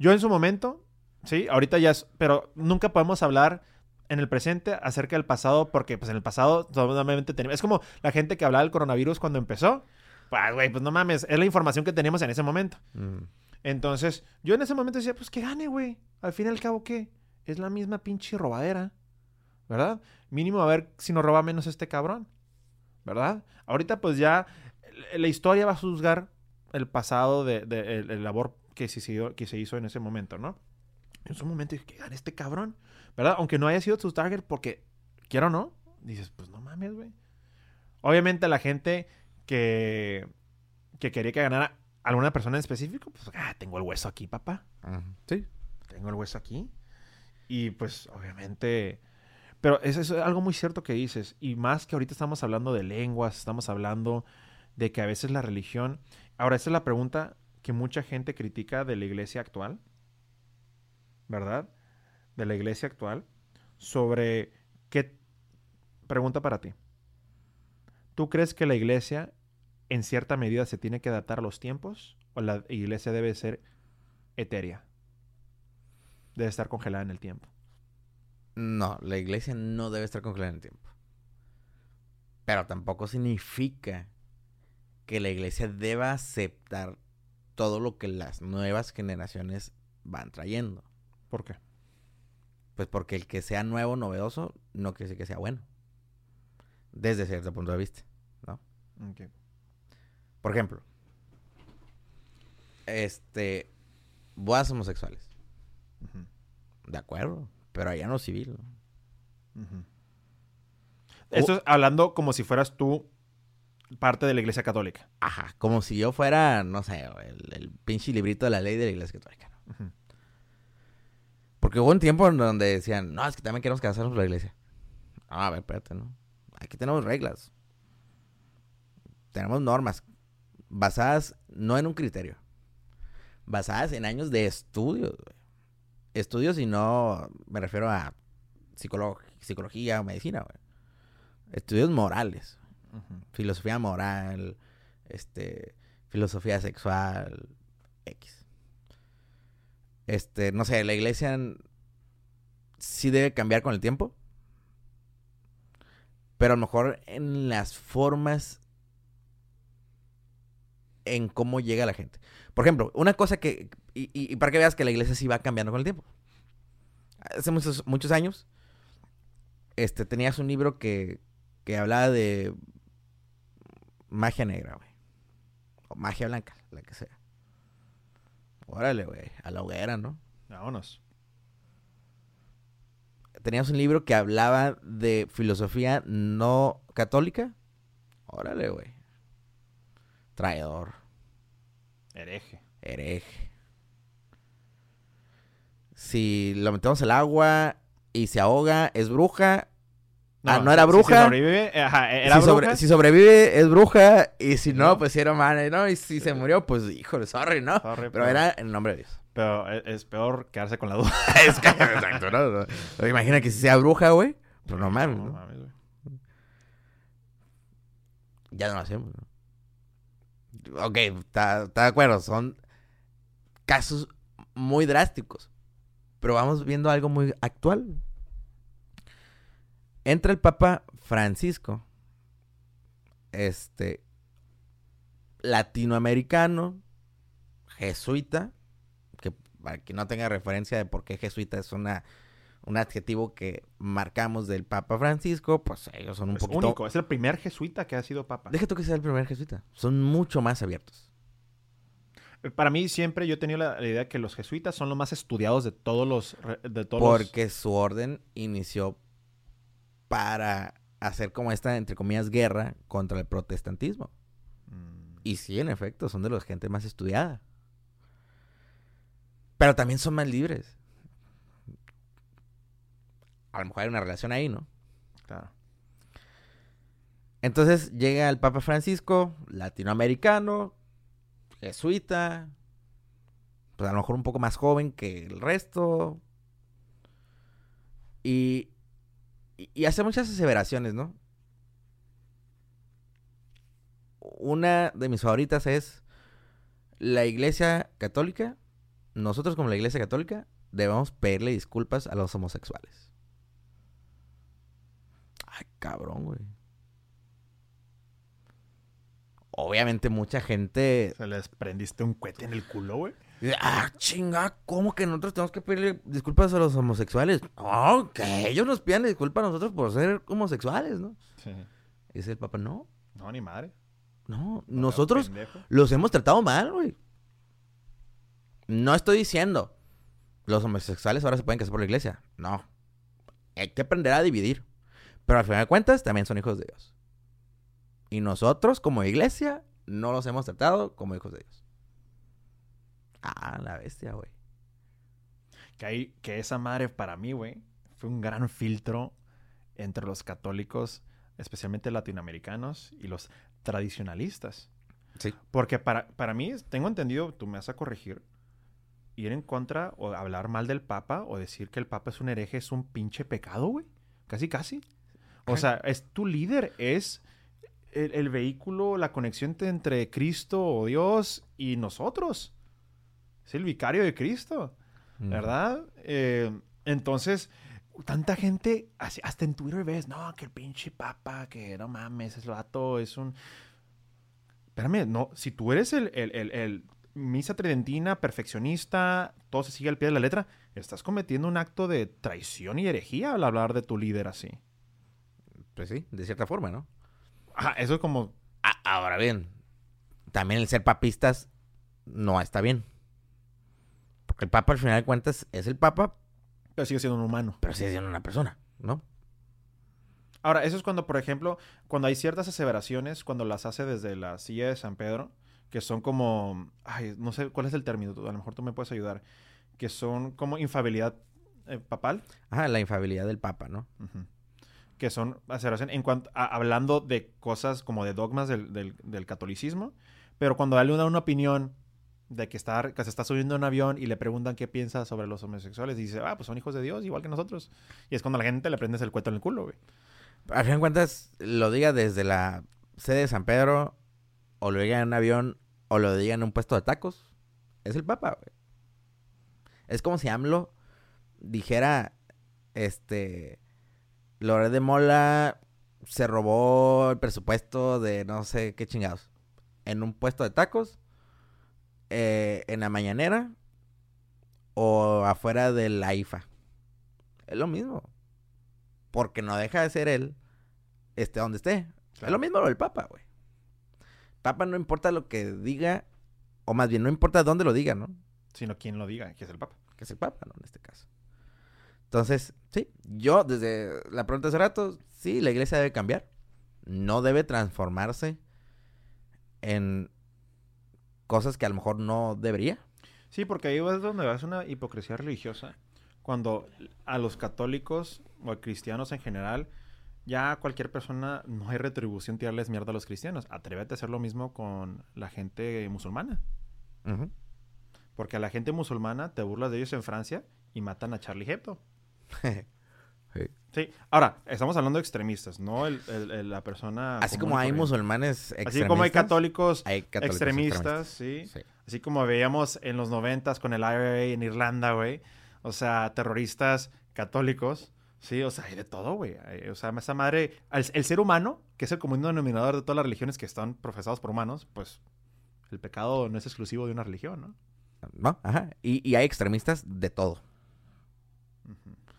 Yo en su momento, sí, ahorita ya es, pero nunca podemos hablar en el presente acerca del pasado porque pues en el pasado solamente tenemos, es como la gente que hablaba del coronavirus cuando empezó. Pues, güey, pues no mames, es la información que teníamos en ese momento. Mm. Entonces, yo en ese momento decía, pues que gane, güey. Al fin y al cabo, ¿qué? Es la misma pinche robadera. ¿Verdad? Mínimo a ver si nos roba menos este cabrón. ¿Verdad? Ahorita, pues ya la historia va a juzgar el pasado de, de- el, el labor que se, hizo, que se hizo en ese momento, ¿no? En ese momento dije, que gane este cabrón. ¿Verdad? Aunque no haya sido su target, porque quiero o no, dices, pues no mames, güey. Obviamente la gente que, que quería que ganara alguna persona en específico, pues, ah, tengo el hueso aquí, papá. Sí. Tengo el hueso aquí. Y pues, obviamente. Pero eso es algo muy cierto que dices. Y más que ahorita estamos hablando de lenguas, estamos hablando de que a veces la religión. Ahora, esa es la pregunta que mucha gente critica de la iglesia actual. ¿Verdad? De la iglesia actual. Sobre qué. Pregunta para ti. ¿Tú crees que la iglesia en cierta medida se tiene que adaptar a los tiempos? ¿O la iglesia debe ser etérea? Debe estar congelada en el tiempo. No, la iglesia no debe estar congelada en el tiempo. Pero tampoco significa que la iglesia deba aceptar todo lo que las nuevas generaciones van trayendo. ¿Por qué? Pues porque el que sea nuevo, novedoso, no quiere decir que sea bueno. Desde cierto punto de vista. Ok. Por ejemplo, este, bodas homosexuales. De acuerdo, pero allá no civil. Esto es hablando como si fueras tú parte de la iglesia católica. Ajá, como si yo fuera, no sé, el, el pinche librito de la ley de la iglesia católica. ¿no? Porque hubo un tiempo en donde decían, no, es que también queremos casarnos por la iglesia. Ah, a ver, espérate, ¿no? Aquí tenemos reglas. Tenemos normas basadas no en un criterio, basadas en años de estudios. Estudios y no me refiero a psicolo- psicología o medicina, güey. Estudios morales, filosofía moral, este, filosofía sexual, X. Este, no sé, la iglesia sí debe cambiar con el tiempo. Pero a lo mejor en las formas en cómo llega la gente. Por ejemplo, una cosa que. Y, y- para que veas que la iglesia sí va cambiando con el tiempo. Hace muchos, muchos años. Este, tenías un libro que, que hablaba de magia negra, güey. O magia blanca, la que sea. Órale, güey. A la hoguera, ¿no? Vámonos. Tenías un libro que hablaba de filosofía no católica. Órale, güey. Traidor, Hereje. hereje. Si lo metemos al agua y se ahoga, es bruja. Ah, ¿no era si- si bruja? sobrevive, ajá, era si, bruja. sobre- si sobrevive, es bruja. Y si no, No. pues si era humana. ¿no? Y si se murió, pues híjole, sorry, ¿no? Sorry, Pero era en nombre de Dios. Pero es, es peor quedarse con la duda. es que, exacto, ¿no? No, Imagina que si sea bruja, güey. Pues no mames, No ¿no? mames, güey. Ya no lo hacemos, ¿no? Ok, está de acuerdo. Son casos muy drásticos. Pero vamos viendo algo muy actual. Entra el Papa Francisco. Este. Latinoamericano. Jesuita. Que para que no tenga referencia de por qué jesuita es una, un adjetivo que marcamos del Papa Francisco, pues ellos son un Es poquito único. Es el primer jesuita que ha sido papa. Deja tú que sea el primer jesuita. Son mucho más abiertos. Para mí siempre yo he tenido la, la idea que los jesuitas son los más estudiados de todos los... De todos los- Porque su orden inició para hacer como esta, entre comillas, guerra contra el protestantismo. Mm, Y sí, en efecto, son de la gente más estudiada. Pero también son más libres. A lo mejor hay una relación ahí, ¿no? claro. Entonces llega el Papa Francisco, latinoamericano, jesuita, pues a lo mejor un poco más joven que el resto. Y, y, hace muchas aseveraciones, ¿no? Una de mis favoritas es la iglesia católica, nosotros como la iglesia católica, debemos pedirle disculpas a los homosexuales. Cabrón, güey. Obviamente mucha gente... Se les prendiste un cohete en el culo, güey. Ah, chinga, ¿cómo que nosotros tenemos que pedirle disculpas a los homosexuales? No, que ellos nos pidan disculpas a nosotros por ser homosexuales, ¿no? Sí. Dice el papá, no, No, ni madre. no, No, nosotros los hemos tratado mal, güey. No estoy diciendo, los homosexuales ahora se pueden casar por la iglesia. No. Hay que aprender a dividir. Pero al final de cuentas, también son hijos de Dios. Y nosotros, como iglesia, no los hemos tratado como hijos de Dios. Ah, la bestia, güey. Que, hay, que esa madre para mí, güey, fue un gran filtro entre los católicos, especialmente latinoamericanos, y los tradicionalistas. Sí. Porque para, para mí, tengo entendido, tú me vas a corregir, ir en contra o hablar mal del Papa o decir que el Papa es un hereje es un pinche pecado, güey. Casi, casi. O sea, es tu líder, es el, el vehículo, la conexión entre Cristo o Dios y nosotros. Es el vicario de Cristo. ¿verdad? Eh, entonces, tanta gente, hasta en Twitter ves, no, que el pinche papa, que no mames, ese vato es un... Espérame, no, si tú eres el, el, el- el misa tridentina, perfeccionista, todo se sigue al pie de la letra, estás cometiendo un acto de traición y herejía al hablar de tu líder así. Pues sí, de cierta forma, ¿no? Ajá, eso es como... A- ahora bien, también el ser papistas no está bien. Porque el papa, al final de cuentas, es el papa, Pero sigue siendo un humano. pero sigue siendo una persona, ¿no? Ahora, eso es cuando, por ejemplo, cuando hay ciertas aseveraciones, cuando las hace desde la silla de San Pedro, que son como, ay, no sé cuál es el término, a lo mejor tú me puedes ayudar, que son como infabilidad eh, papal, Ajá, la infabilidad del papa, ¿no? Ujú. Que son en cuanto hablando de cosas como de dogmas del, del- catolicismo, pero cuando da una, opinión de que, está, que se está subiendo un avión y le preguntan qué piensa sobre los homosexuales, y dice, ah, pues son hijos de Dios, igual que nosotros. Y es cuando la gente le prendes el cueto en el culo, güey. Al final de cuentas, lo diga desde la sede de San Pedro, o lo diga en un avión, o lo diga en un puesto de tacos, es el papa, güey. Es como si AMLO dijera, este, Loret de Mola se robó el presupuesto de no sé qué chingados. En un puesto de tacos, eh, en la mañanera, o afuera de la IFA. Es lo mismo. Porque no deja de ser él, esté donde esté. Es lo mismo lo del Papa, güey. Papa no importa lo que diga, o más bien no importa dónde lo diga, ¿no? Sino quien lo diga, que es el Papa. que es el Papa, ¿no? En este caso. Entonces, sí, yo desde la pregunta hace rato, sí, la iglesia debe cambiar. No debe transformarse en cosas que a lo mejor no debería. Sí, porque ahí es donde vas una hipocresía religiosa. Cuando a los católicos o a cristianos en general, ya a cualquier persona no hay retribución tirarles mierda a los cristianos. Atrévete a hacer lo mismo con la gente musulmana. Porque a la gente musulmana te burlas de ellos en Francia y matan a Charlie Hebdo. Sí. Sí, ahora, estamos hablando de extremistas, no el- el- el- la persona. Así como hay musulmanes extremistas. Así como hay católicos, hay católicos extremistas, sí. Sí. Así como veíamos en los noventas con el IRA en Irlanda, güey. O sea, terroristas católicos. Sí, o sea, hay de todo, güey. O sea, esa madre... El, el ser humano, que es el común denominador de todas las religiones que están profesados por humanos, pues el pecado no es exclusivo de una religión, ¿no? ¿No? Ajá. Y, y hay extremistas de todo.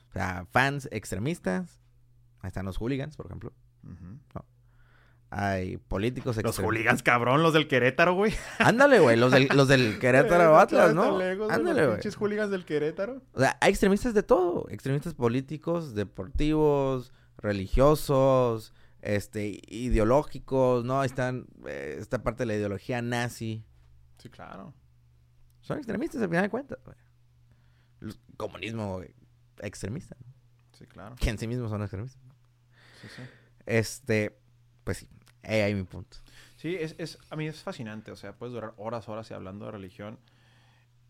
O sea, fans extremistas. Ahí están los hooligans, por ejemplo. Hay políticos Los extremistas. hooligans, cabrón, los del Querétaro, güey. Ándale, güey, los del, los del Querétaro Atlas, ¿no? Ándale, güey. Los pinches hooligans del Querétaro. O sea, hay extremistas de todo. Extremistas políticos, deportivos, religiosos, este, ideológicos, ¿no? Ahí están eh, esta parte de la ideología nazi. Sí, claro. Son extremistas al final de cuentas, güey. El comunismo güey, extremista, ¿no? Sí, claro. que en sí mismos son extremistas. Sí, sí. Este, pues sí, ahí hay mi punto. Sí, es, es, a mí es fascinante, o sea, puedes durar horas, horas y hablando de religión,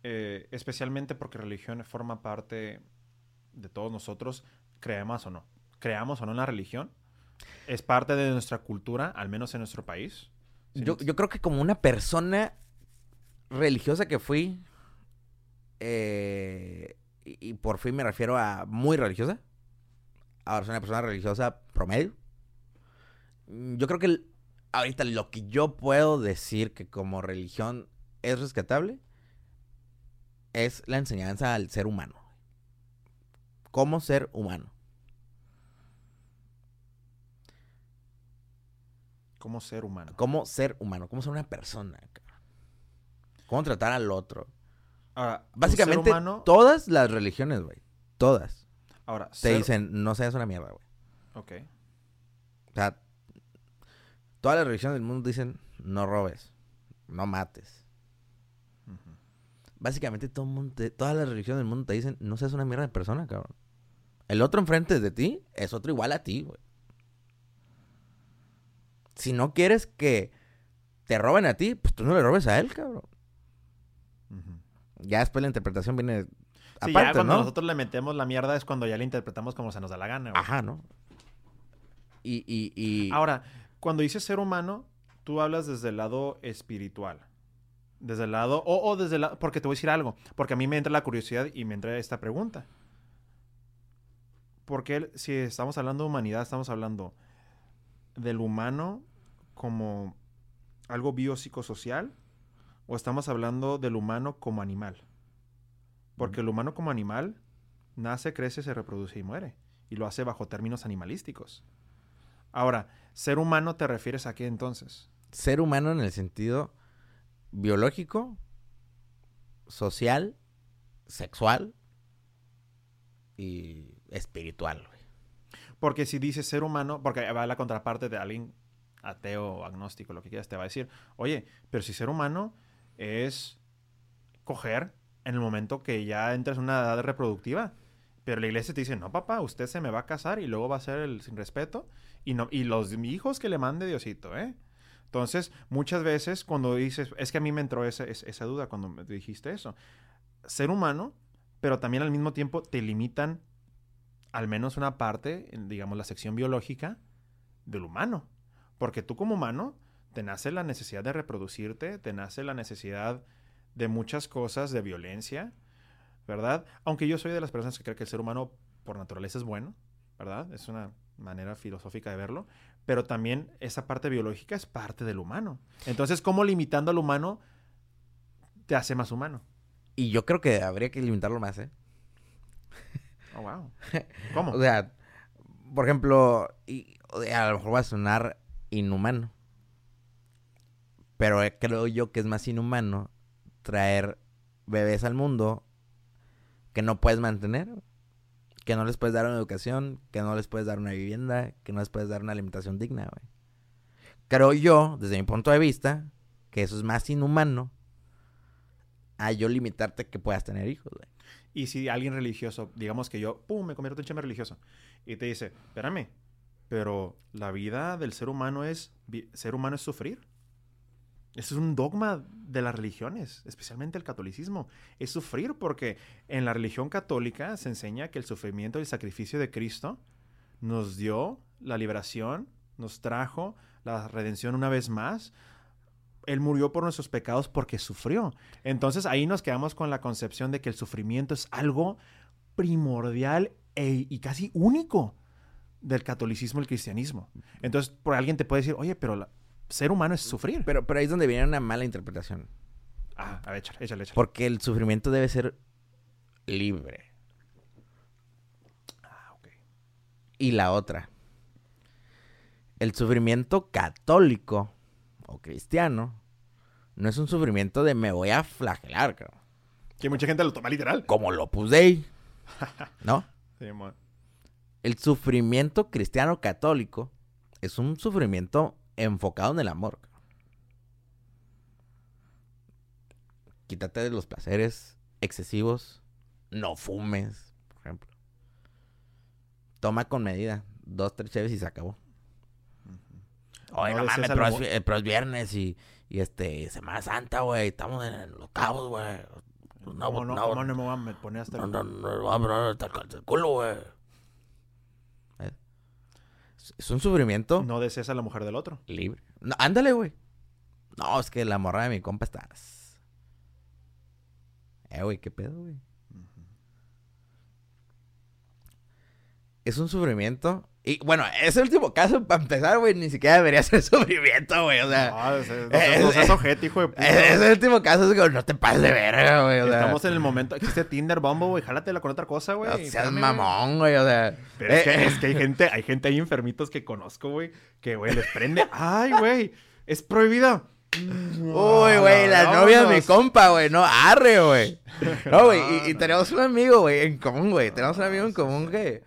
eh, especialmente porque religión forma parte de todos nosotros, creamos o no, creamos o no en la religión, es parte de nuestra cultura, al menos en nuestro país. ¿Sí? Yo, yo creo que como una persona religiosa que fui, eh, y, por fin me refiero a muy religiosa, ahora soy una persona religiosa promedio, mm, yo creo que el- ahorita lo que yo puedo decir que como religión es rescatable es la enseñanza al ser humano. Cómo ser humano. Como ser humano. Cómo ser humano. Cómo ser una persona. Cómo tratar al otro. Ahora, Básicamente, humano, todas las religiones, güey. Todas. ahora, Te dicen, no seas una mierda, güey. Ok. O sea, todas las religiones del mundo dicen, no robes, no mates. Básicamente, todo mundo te- todas las religiones del mundo te dicen, no seas una mierda de persona, cabrón. El otro enfrente de ti es otro igual a ti, güey. Si no quieres que te roben a ti, pues tú no le robes a él, cabrón. Ya después la interpretación viene Sí, ya aparte, cuando ¿no? nosotros le metemos la mierda es cuando ya la interpretamos como se nos da la gana. güey. Ajá, ¿no? Y, y, y... Ahora, cuando dices ser humano, tú hablas desde el lado espiritual. Desde el lado, o, o desde el lado, porque te voy a decir algo, porque a mí me entra la curiosidad y me entra esta pregunta. Porque si estamos hablando de humanidad, estamos hablando del humano como algo biopsicosocial o estamos hablando del humano como animal. Porque el humano como animal nace, crece, se reproduce y muere. Y lo hace bajo términos animalísticos. Ahora, ser humano te refieres a qué entonces? ser humano en el sentido biológico, social, sexual y espiritual. güey. Porque si dices ser humano, porque va la contraparte de alguien ateo agnóstico, lo que quieras, te va a decir, oye, pero si ser humano es coger en el momento que ya entras en una edad reproductiva. Pero la iglesia te dice, no, papá, usted se me va a casar y luego va a ser el sin respeto. Y, no, y los hijos que le mande Diosito, ¿eh? Entonces, muchas veces cuando dices, es que a mí me entró esa, esa- duda cuando me dijiste eso. Ser humano, pero también al mismo tiempo te limitan al menos una parte, digamos, la sección biológica del humano. Porque tú como humano te nace la necesidad de reproducirte, te nace la necesidad de muchas cosas, de violencia, ¿verdad? Aunque yo soy de las personas que creen que el ser humano por naturaleza es bueno, ¿verdad? Es una manera filosófica de verlo, pero también esa parte biológica es parte del humano. Entonces, ¿cómo limitando al humano te hace más humano? Y yo creo que habría que limitarlo más, ¿eh? Oh, wow. ¿Cómo? O sea, por ejemplo, y, a lo mejor va a sonar inhumano. Pero eh, creo yo que es más inhumano traer bebés al mundo que no puedes mantener. Que no les puedes dar una educación, que no les puedes dar una vivienda, que no les puedes dar una alimentación digna, güey. Creo yo, desde mi punto de vista, que eso es más inhumano a yo limitarte que puedas tener hijos, güey. Y si alguien religioso, digamos que yo, pum, me convierto en cheme religioso, y te dice, espérame, pero la vida del ser humano es, ser humano es sufrir. Eso es un dogma de las religiones, especialmente el catolicismo. Es sufrir porque en la religión católica se enseña que el sufrimiento y el sacrificio de Cristo nos dio la liberación, nos trajo la redención una vez más. Él murió por nuestros pecados porque sufrió. Entonces ahí nos quedamos con la concepción de que el sufrimiento es algo primordial e- y casi único del catolicismo y el cristianismo. Entonces, por alguien te puede decir, oye, pero la- ser humano es sufrir. Pero, pero ahí es donde viene una mala interpretación. ah, a ver, échale, échale, échale. Porque el sufrimiento debe ser libre. Ah, ok. Y la otra. El sufrimiento católico o cristiano no es un sufrimiento de me voy a flagelar, cabrón. Que mucha gente lo toma literal. Como lo Dei. ¿No? Sí, El sufrimiento cristiano católico es un sufrimiento enfocado en el amor. Quítate de los placeres excesivos. No fumes, por ejemplo. Toma con medida. Dos, tres cheves y se acabó. Oye, no, mames, pero es, viernes y, y este, Semana Santa, güey. Estamos en, Los Cabos, güey. No, no, no, no, no me voy a poner hasta el... No, no, no, voy a poner hasta el culo, güey. Es un sufrimiento. No deseas a la mujer del otro. Libre. No, ándale, güey. No, es que la morra de mi compa está... Eh, güey, qué pedo, güey. Es un sufrimiento y bueno, ese último caso, para empezar, güey, ni siquiera debería ser sufrimiento, güey. O sea. No, ese, no, es, ojete, hijo de puta. Ese último caso es como, no te pases de verga, güey. Estamos en el momento. Existe Tinder, Bumble, güey. Jálatela con otra cosa, güey. No seas mamón, güey. O sea. Pero es, que, eh, es que hay gente, hay gente ahí enfermitos que conozco, güey. Que, güey, les prende. Ay, güey. Es prohibido. Uy, güey, la novia de mi compa, güey. No, arre, güey. No, güey. Y, y, tenemos un amigo, güey, en común, güey. Tenemos un amigo en común que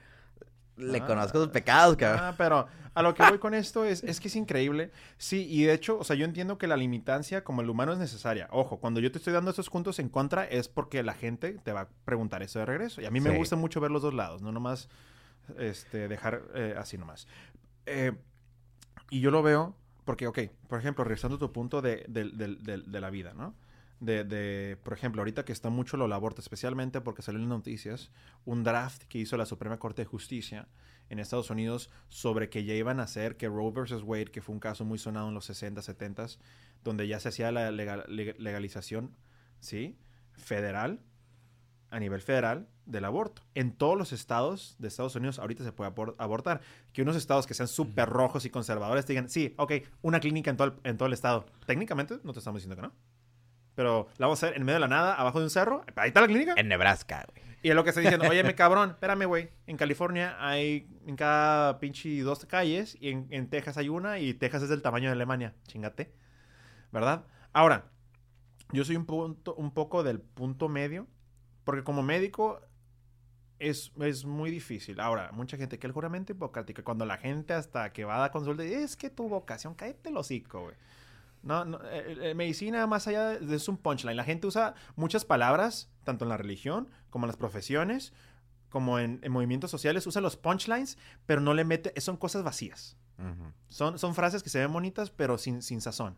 le ah. conozco sus pecados, cabrón. Ah, pero a lo que voy con esto es, es que es increíble. Sí, y de hecho, o sea, yo entiendo que la limitancia como el humano es necesaria. Ojo, cuando yo te estoy dando estos puntos en contra es porque la gente te va a preguntar eso de regreso. Y a mí me gusta mucho ver los dos lados, no nomás este, dejar eh, así nomás. Eh, y yo lo veo porque, ok, por ejemplo, regresando a tu punto de, de la vida, ¿no? De, de, por ejemplo, ahorita que está mucho lo aborto, especialmente porque salió en las noticias, un draft que hizo la Suprema Corte de Justicia en Estados Unidos sobre que ya iban a hacer que Roe versus Wade, que fue un caso muy sonado en los 60, 70, donde ya se hacía la legalización, ¿sí? Federal, a nivel federal, del aborto. En todos los estados de Estados Unidos ahorita se puede abortar. Que unos estados que sean súper rojos y conservadores te digan, sí, ok, una clínica en todo, en todo el estado. Técnicamente no te estamos diciendo que no. Pero la vamos a hacer en medio de la nada, abajo de un cerro. Ahí está la clínica. En Nebraska, güey. Y es lo que está diciendo, oye, me cabrón, espérame, güey. En California hay en cada pinche dos calles y en, Texas hay una y Texas es del tamaño de Alemania. Chingate. ¿Verdad? Ahora, yo soy un, punto, un poco del punto medio porque como médico es, es, muy difícil. Ahora, mucha gente que el juramento hipocrático, cuando la gente hasta que va a dar consulta, es que tu vocación, cállate el hocico, güey. No, no eh, eh, medicina más allá de es un punchline. La gente usa muchas palabras, tanto en la religión como en las profesiones, como en, movimientos sociales, usa los punchlines, pero no le mete, son cosas vacías. son, son frases que se ven bonitas, pero sin, sin sazón,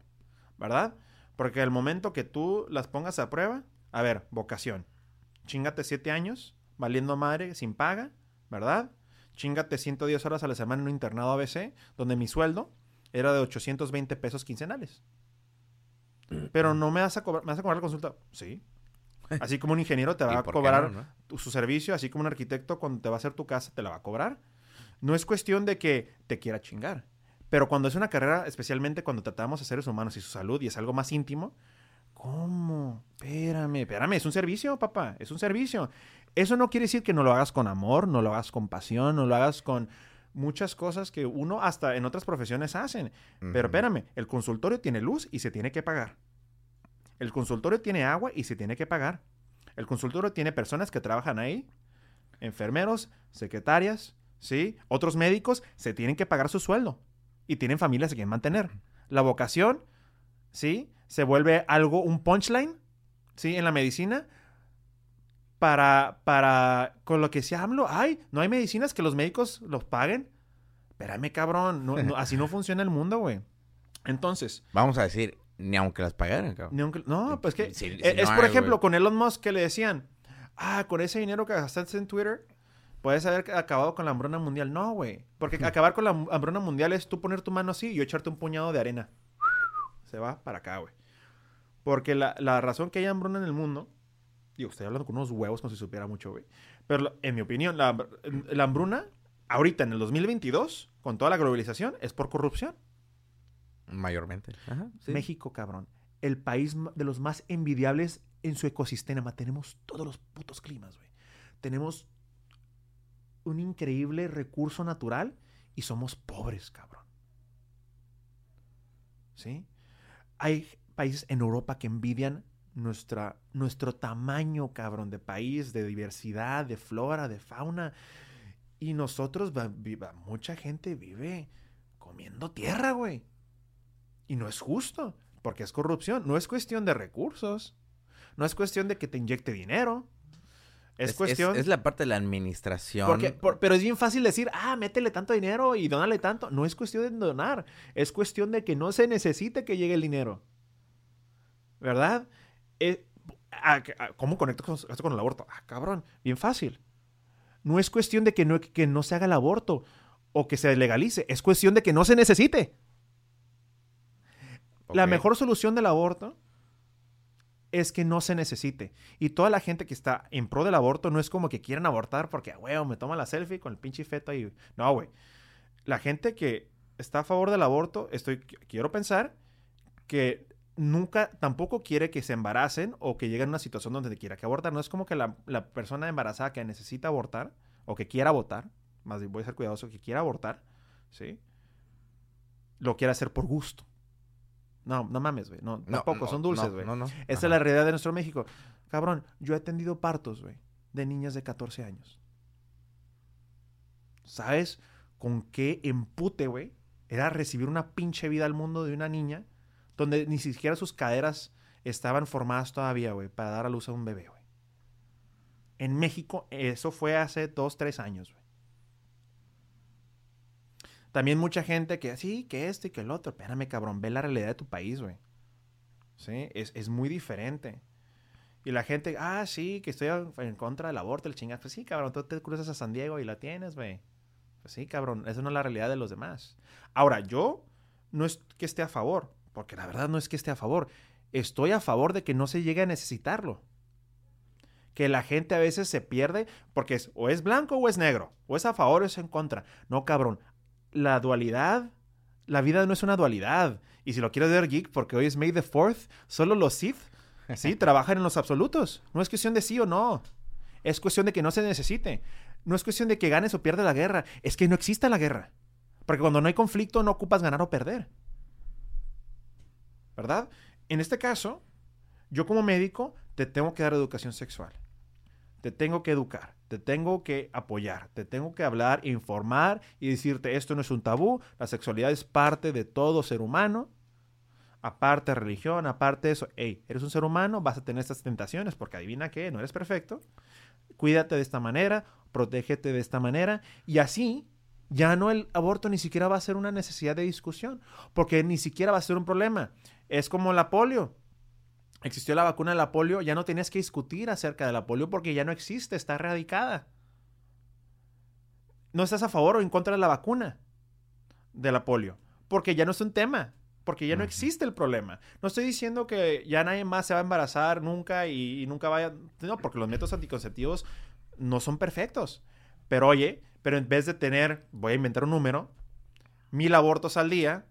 ¿verdad? Porque el momento que tú las pongas a prueba, a ver, vocación, chingate siete años, valiendo madre, sin paga, ¿verdad? Chingate 110 horas a la semana en un internado ABC, donde mi sueldo era de 820 pesos quincenales. Pero no me vas a cobrar, ¿me vas a cobrar la consulta? Sí. Así como un ingeniero te va a cobrar su servicio, así como un arquitecto cuando te va a hacer tu casa te la va a cobrar. No es cuestión de que te quiera chingar. Pero cuando es una carrera, especialmente cuando tratamos a seres humanos y su salud y es algo más íntimo, ¿cómo? Espérame, espérame, es un servicio, papá, es un servicio. Eso no quiere decir que no lo hagas con amor, no lo hagas con pasión, no lo hagas con muchas cosas que uno hasta en otras profesiones hacen. Pero espérame, el consultorio tiene luz y se tiene que pagar. El consultorio tiene agua y se tiene que pagar. El consultorio tiene personas que trabajan ahí, enfermeros, secretarias, ¿sí? Otros médicos se tienen que pagar su sueldo y tienen familias que quieren mantener. La vocación, ¿sí? Se vuelve algo, un punchline, ¿sí? En la medicina, para, para, con lo que se hablo, ay, no hay medicinas que los médicos los paguen. Espérame, cabrón, así no funciona el mundo, güey. Entonces. Vamos a decir, ni aunque las pagaran, cabrón. no, pues que. E, es, por ejemplo, con Elon Musk que le decían, ah, con ese dinero que gastaste en Twitter, puedes haber acabado con la hambruna mundial. No, güey. Porque acabar con la hambruna mundial es tú poner tu mano así y yo echarte un puñado de arena. Se va para acá, güey. Porque la, la razón que hay hambruna en el mundo Digo, estoy hablando con unos huevos como si supiera mucho, güey. Pero en mi opinión, la, hambruna, ahorita en el 2022, con toda la globalización, es por corrupción. Mayormente. México, cabrón. El país de los más envidiables en su ecosistema. Tenemos todos los putos climas, güey. Tenemos un increíble recurso natural y somos pobres, cabrón. ¿Sí? Hay países en Europa que envidian nuestra, nuestro tamaño, cabrón, de país, de diversidad, de flora, de fauna. Y nosotros, mucha gente vive comiendo tierra, güey. Y no es justo, porque es corrupción. No es cuestión de recursos. No es cuestión de que te inyecte dinero. Es, cuestión... Es, la parte de la administración. Porque, pero es bien fácil decir, ah, métele tanto dinero y donale tanto. No es cuestión de donar. Es cuestión de que no se necesite que llegue el dinero. ¿Verdad? Eh, ¿Cómo conecto esto con el aborto? Ah, cabrón, bien fácil. No es cuestión de que no, que no se haga el aborto o que se legalice. Es cuestión de que no se necesite. La mejor solución del aborto es que no se necesite. Y toda la gente que está en pro del aborto no es como que quieran abortar porque, güey, me toma la selfie con el pinche feto ahí. No, güey. La gente que está a favor del aborto, estoy, quiero pensar que nunca, tampoco quiere que se embaracen o que lleguen a una situación donde quiera que abortar. No es como que la, la persona embarazada que necesita abortar o que quiera abortar, más bien voy a ser cuidadoso, que quiera abortar, ¿sí? Lo quiere hacer por gusto. No, no mames, güey. No, tampoco, son dulces, güey. No, no, Esa es la realidad de nuestro México. Cabrón, yo he atendido partos, güey, de niñas de 14 años. ¿Sabes con qué empute, güey? Era recibir una pinche vida al mundo de una niña donde ni siquiera sus caderas estaban formadas todavía, güey, para dar a luz a un bebé, güey. En México, eso fue hace dos, tres años, güey. También mucha gente que sí, que esto y que el otro. Espérame, cabrón, ve la realidad de tu país, güey. Sí, es, muy diferente. Y la gente, ah, sí, que estoy en contra del aborto, el chingazo. Pues sí, cabrón, tú te cruzas a San Diego y la tienes, güey. Pues sí, cabrón, esa no es la realidad de los demás. Ahora, yo no es que esté a favor, porque la verdad no es que esté a favor. Estoy a favor de que no se llegue a necesitarlo. Que la gente a veces se pierde porque es o es blanco o es negro, o es a favor o es en contra. No, cabrón, la dualidad, la vida no es una dualidad. Y si lo quieres ver geek, porque hoy es May the 4th, solo los Sith, sí, trabajan en los absolutos. No es cuestión de sí o no. Es cuestión de que no se necesite. No es cuestión de que ganes o pierdas la guerra. Es que no exista la guerra. Porque cuando no hay conflicto no ocupas ganar o perder. ¿Verdad? En este caso, yo como médico te tengo que dar educación sexual. Te tengo que educar te tengo que apoyar, te tengo que hablar, informar y decirte, esto no es un tabú, la sexualidad es parte de todo ser humano, aparte religión, aparte eso, hey, eres un ser humano, vas a tener estas tentaciones, porque adivina que no eres perfecto, cuídate de esta manera, protégete de esta manera, y así ya no el aborto ni siquiera va a ser una necesidad de discusión, porque ni siquiera va a ser un problema. Es como la polio existió la vacuna de la polio, ya no tenías que discutir acerca de la polio porque ya no existe, está erradicada. No estás a favor o en contra de la vacuna de la polio, porque ya no es un tema, porque ya no existe el problema. No estoy diciendo que ya nadie más se va a embarazar nunca y, y nunca vaya, no, porque los métodos anticonceptivos no son perfectos. Pero oye, pero en vez de tener, voy a inventar un número, mil abortos al día,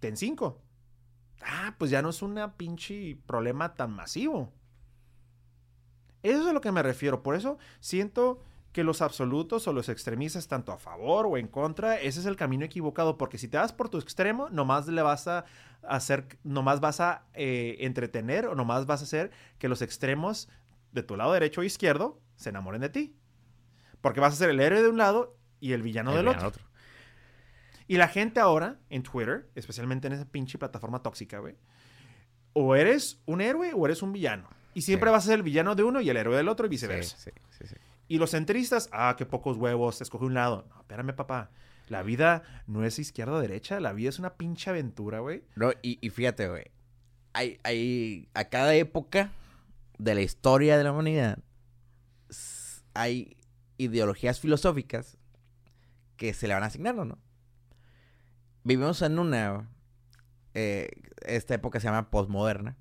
ten cinco ah, pues ya no es un pinche problema tan masivo. Eso es a lo que me refiero. Por eso siento que los absolutos o los extremistas, tanto a favor o en contra, ese es el camino equivocado. Porque si te vas por tu extremo, nomás le vas a hacer, nomás vas a eh, entretener o nomás vas a hacer que los extremos de tu lado derecho o izquierdo se enamoren de ti. Porque vas a ser el héroe de un lado y el villano del otro. Y la gente ahora, en Twitter, especialmente en esa pinche plataforma tóxica, güey, o eres un héroe o eres un villano. Y siempre vas a ser el villano de uno y el héroe del otro y viceversa. Sí, sí, sí, y los centristas, ah, qué pocos huevos, escoge un lado. No, espérame, papá. La vida no es izquierda o derecha, la vida es una pinche aventura, güey. No, y, y fíjate, güey. Hay, hay, a cada época de la historia de la humanidad hay ideologías filosóficas que se le van asignando, ¿no? Vivimos en una, eh, esta época se llama postmoderna.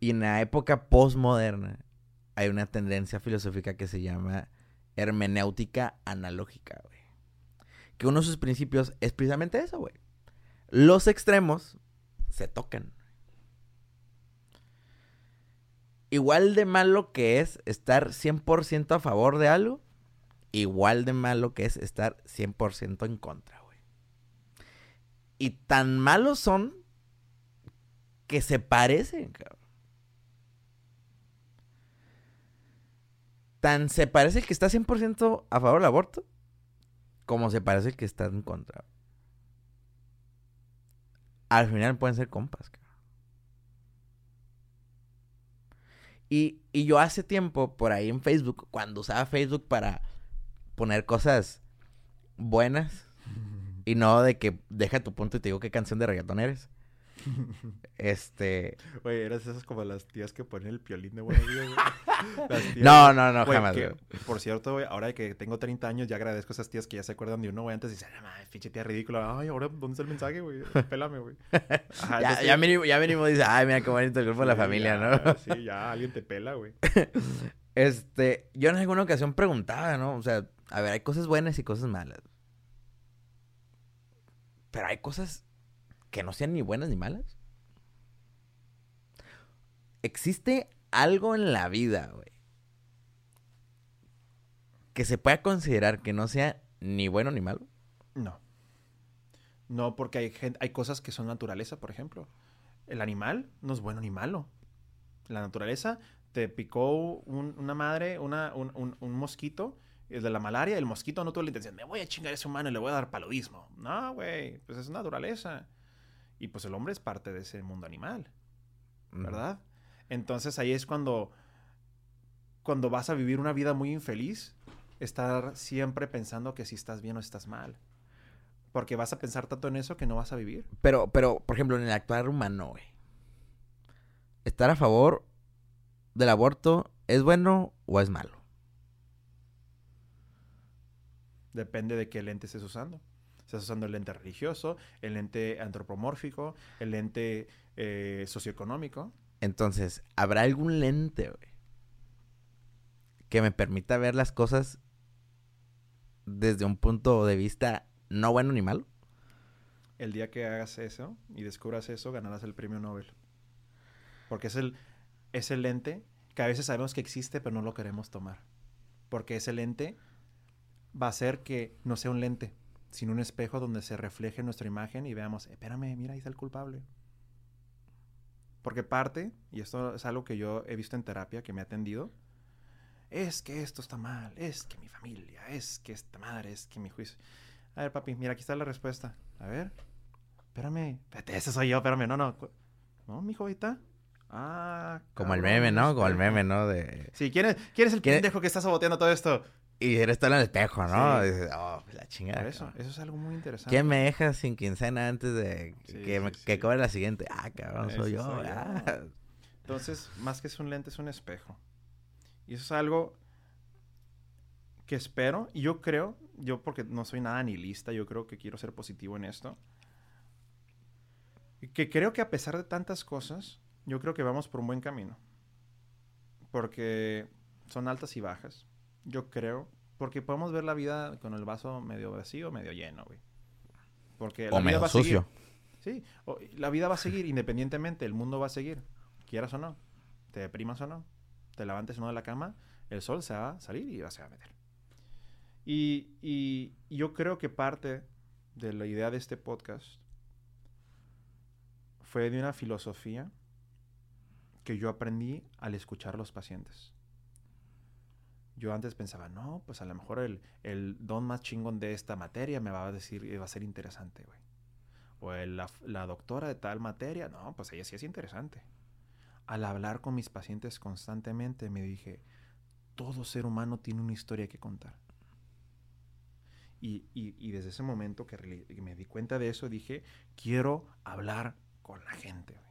Y en la época postmoderna hay una tendencia filosófica que se llama hermenéutica analógica, güey. Que uno de sus principios es precisamente eso, güey. Los extremos se tocan. Igual de malo que es estar 100% a favor de algo, igual de malo que es estar 100% en contra. Y tan malos son que se parecen, cabrón. Tan se parece el que está 100% a favor del aborto como se parece el que está en contra. Al final pueden ser compas, cabrón. Y, y yo hace tiempo, por ahí en Facebook, cuando usaba Facebook para poner cosas buenas y no de que deja tu punto y te digo qué canción de reggaetón eres. Este. Güey, eras esas como las tías que ponen el piolín de buenos días, güey. Las tías, No, no, no, jamás. que, por cierto, güey, ahora que tengo 30 años, ya agradezco a esas tías que ya se acuerdan de uno, güey. Antes dicen, ah, pinche tía ridícula. Ay, ahora, ¿dónde está el mensaje, güey? Pélame, güey. Ya, ya, mínimo, ya mínimo dice, ay, mira qué bonito el grupo de la familia, ya, ¿no? Sí, ya, alguien te pela, güey. Este, yo en alguna ocasión preguntaba, ¿no? O sea, a ver, hay cosas buenas y cosas malas. Pero hay cosas que no sean ni buenas ni malas. ¿Existe algo en la vida, güey? Que se pueda considerar que no sea ni bueno ni malo. No. No, porque hay, gen- hay cosas que son naturaleza, por ejemplo. El animal no es bueno ni malo. La naturaleza te picó un- una madre, una, un, un- un mosquito el de la malaria. El mosquito no tuvo la intención, me voy a chingar a ese humano y le voy a dar paludismo. No, güey, pues es naturaleza. Y pues el hombre es parte de ese mundo animal. ¿verdad? Entonces ahí es cuando, cuando vas a vivir una vida muy infeliz, estar siempre pensando que si estás bien o estás mal. Porque vas a pensar tanto en eso que no vas a vivir. Pero, pero, por ejemplo, en el actuar humano, güey. ¿Estar a favor del aborto es bueno o es malo? Depende de qué lente estés usando. Estás usando el lente religioso, el lente antropomórfico, el lente eh, socioeconómico. Entonces, ¿habrá algún lente? Que me permita ver las cosas desde un punto de vista no bueno ni malo. El día que hagas eso y descubras eso, ganarás el premio Nobel. Porque es el, es el lente que a veces sabemos que existe, pero no lo queremos tomar. Porque ese lente va a hacer que no sea un lente, sino un espejo donde se refleje nuestra imagen y veamos, espérame, mira, ahí está el culpable. Porque parte, y esto es algo que yo he visto en terapia, que me ha atendido, es que esto está mal, es que mi familia, es que esta madre, es que mi juicio. A ver, papi, mira, aquí está la respuesta. A ver, espérame, espérate, ese soy yo, espérame, no, no. No, ahí está. Ah, Como el cabrón, meme, ¿no? Como el meme, ¿no? De... Sí, ¿quién es, quién es el ¿Quién pendejo que está saboteando todo esto? Y eres todo en el espejo, ¿no? Sí. Y dices, oh, pues la chingada. Por eso, cabrón. eso es algo muy interesante. ¿Quién me deja sin quincena antes de Sí, que, me- sí, que cobre la siguiente? Ah, cabrón, soy yo. soy yo. Entonces, más que es un lente, es un espejo. Y eso es algo que espero, y yo creo, yo porque no soy nada nihilista, yo creo que quiero ser positivo en esto, que creo que a pesar de tantas cosas, yo creo que vamos por un buen camino. Porque son altas y bajas. Yo creo, porque podemos ver la vida con el vaso medio vacío, medio lleno, güey. Porque la O vida medio va a seguir. sucio. Sí, o- la vida va a seguir independientemente, el mundo va a seguir, quieras o no, te deprimas o no, te levantes o no de la cama, el sol se va a salir y se va a meter. Y, y yo creo que parte de la idea de este podcast fue de una filosofía que yo aprendí al escuchar a los pacientes. Yo antes pensaba, no, pues a lo mejor el, el don más chingón de esta materia me va a decir, va a ser interesante, güey. O la, la doctora de tal materia, no, pues ella sí es interesante. Al hablar con mis pacientes constantemente me dije, todo ser humano tiene una historia que contar. Y, y- y desde ese momento que me di cuenta de eso, dije, quiero hablar con la gente. güey.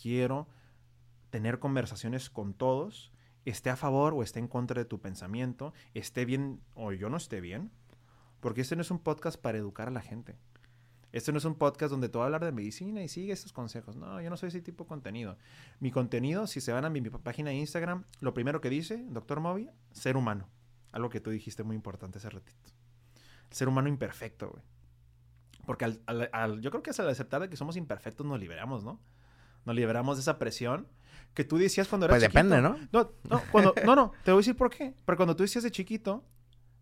Quiero tener conversaciones con todos, esté a favor o esté en contra de tu pensamiento, esté bien o yo no esté bien. Porque este no es un podcast para educar a la gente. Este no es un podcast donde te voy a hablar de medicina y sigue estos consejos. No, yo no soy ese tipo de contenido. Mi contenido, si se van a mi, página de Instagram, lo primero que dice, doctor Moby, ser humano. Algo que tú dijiste muy importante hace ratito. Ser humano imperfecto, güey. Porque al- yo creo que es al aceptar de que somos imperfectos nos liberamos, ¿no? Nos liberamos de esa presión que tú decías cuando eras Pues depende, chiquito. ¿no? No, no, cuando, no, no, te voy a decir por qué. Pero cuando tú decías de chiquito,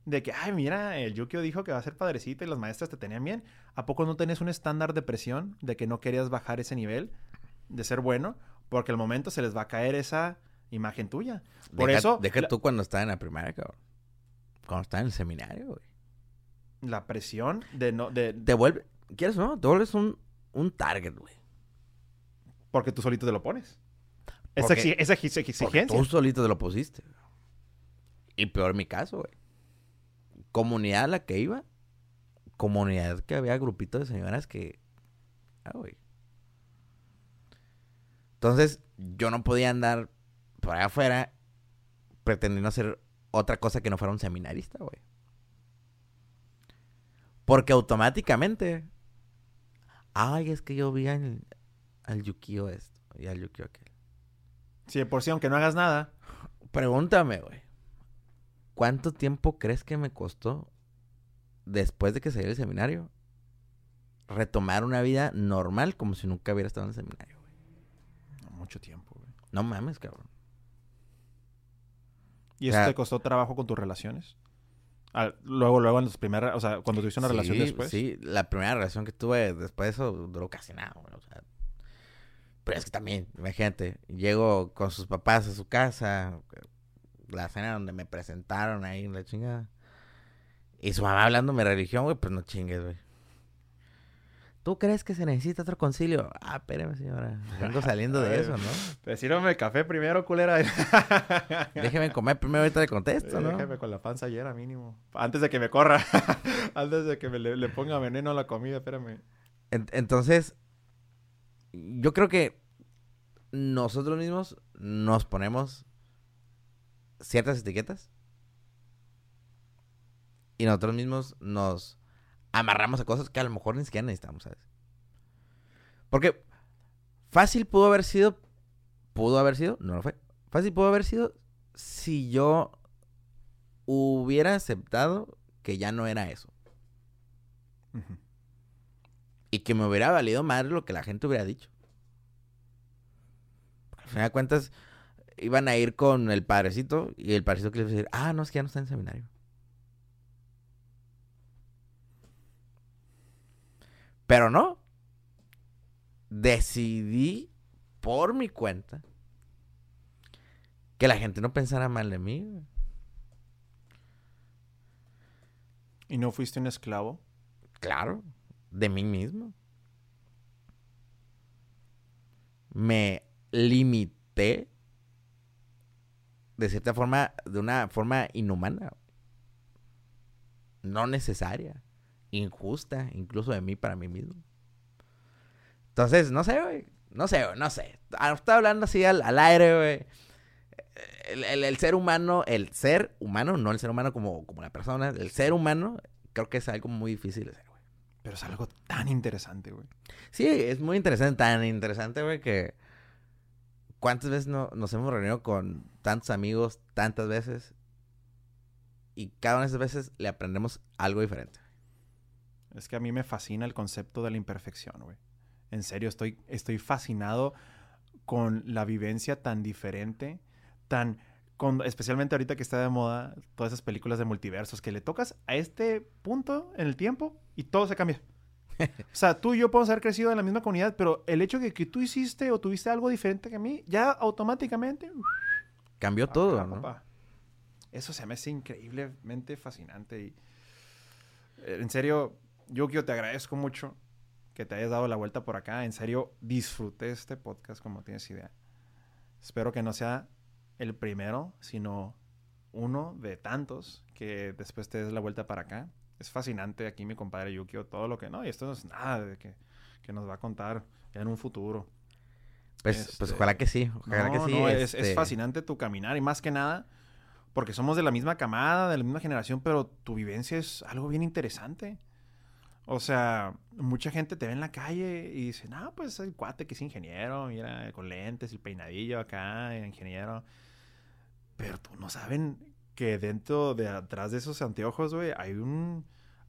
de que, ay, mira, el Yukio dijo que va a ser padrecito y las maestras te tenían bien, ¿a poco no tenés un estándar de presión de que no querías bajar ese nivel de ser bueno? Porque al momento se les va a caer esa imagen tuya. Por deja, eso, Deja la- tú cuando estaba en la primaria, cabrón. Cuando estaba en el seminario, güey. la presión de no, de, Te vuelve... ¿Quieres o no? Te vuelves un, un target, güey. porque tú solito te lo pones. Esa, Porque- exigencia. tú solito te lo pusiste. Y peor mi caso, güey. Comunidad a la que iba. Comunidad que había grupitos de señoras que... Ah, güey. Entonces, yo no podía andar por allá afuera pretendiendo hacer otra cosa que no fuera un seminarista, güey. Porque automáticamente... Ay, es que yo vi al, al Yukio esto y al Yukio aquel. Si de por sí, aunque no hagas nada. Pregúntame, güey. ¿Cuánto tiempo crees que me costó después de que salí del seminario retomar una vida normal como si nunca hubiera estado en el seminario? güey? No, mucho tiempo, güey. No mames, cabrón. ¿Y eso sea- te costó trabajo con tus relaciones? Luego, luego en tus primeras... O sea, cuando tuviste una relación Sí, después. Sí, la primera relación que tuve después de eso duró casi nada, güey. O sea, pero es que también, imagínate, llego con sus papás a su casa, la cena donde me presentaron ahí, la chingada. Y su mamá hablándome de religión, güey, pues no chingues, güey. ¿Tú crees que se necesita otro concilio? Ah, espérame, señora. Vengo saliendo de eso, ¿no? Pues sírvame café primero, culera. Déjeme comer primero, ahorita le contesto, ¿no? Déjame con la panza llena mínimo. Antes de que me corra. Antes de que me le, le ponga veneno a la comida, espérame. En- entonces, yo creo que nosotros mismos nos ponemos ciertas etiquetas y nosotros mismos nos amarramos a cosas que a lo mejor ni siquiera necesitamos. Porque fácil pudo haber sido, pudo haber sido, no lo fue. Fácil pudo haber sido si yo hubiera aceptado que ya no era eso. Ujú. Y que me hubiera valido más lo que la gente hubiera dicho. Al final de cuentas, iban a ir con el padrecito y el padrecito que les iba a decir, ah, no, es que ya no está en seminario. Pero no. Decidí por mi cuenta que la gente no pensara mal de mí. ¿Y no fuiste un esclavo? Claro, de mí mismo. Me limité de cierta forma, de una forma inhumana. No necesaria. Injusta, incluso de mí para mí mismo. Entonces, no sé, güey. No sé, güey, no sé. Ah, Estaba hablando así al, al aire, güey. El, el- ser humano, el ser humano, no el ser humano como, como la persona, el ser humano, creo que es algo muy difícil de güey. Pero es algo tan interesante, güey. Sí, es muy interesante, tan interesante, güey, que cuántas veces no, nos hemos reunido con tantos amigos, tantas veces, y cada una de esas veces le aprendemos algo diferente. Es que a mí me fascina el concepto de la imperfección, güey. En serio, estoy, estoy fascinado con la vivencia tan diferente, tan... Con, especialmente ahorita que está de moda todas esas películas de multiversos, que le tocas a este punto en el tiempo y todo se cambia. o sea, tú y yo podemos haber crecido en la misma comunidad, pero el hecho de que tú hiciste o tuviste algo diferente que a mí, ya automáticamente... Cambió todo, acá, ¿no? papá. Eso se me hace increíblemente fascinante y... eh, En serio, Yukio, te agradezco mucho que te hayas dado la vuelta por acá. En serio, disfruté este podcast como tienes idea. Espero que no sea el primero, sino uno de tantos que después te des la vuelta para acá. Es fascinante aquí mi compadre Yukio, todo lo que no, y esto no es nada de que, que nos va a contar en un futuro. Pues, pues Este, ojalá que sí, ojalá No, que sí. no, es, es este, fascinante tu caminar y más que nada porque somos de la misma camada, de la misma generación, pero tu vivencia es algo bien interesante. O sea, mucha gente te ve en la calle y dice, no, pues el cuate que es ingeniero, mira, con lentes, el peinadillo acá, el ingeniero. Pero tú no saben que dentro de atrás de esos anteojos, güey, hay un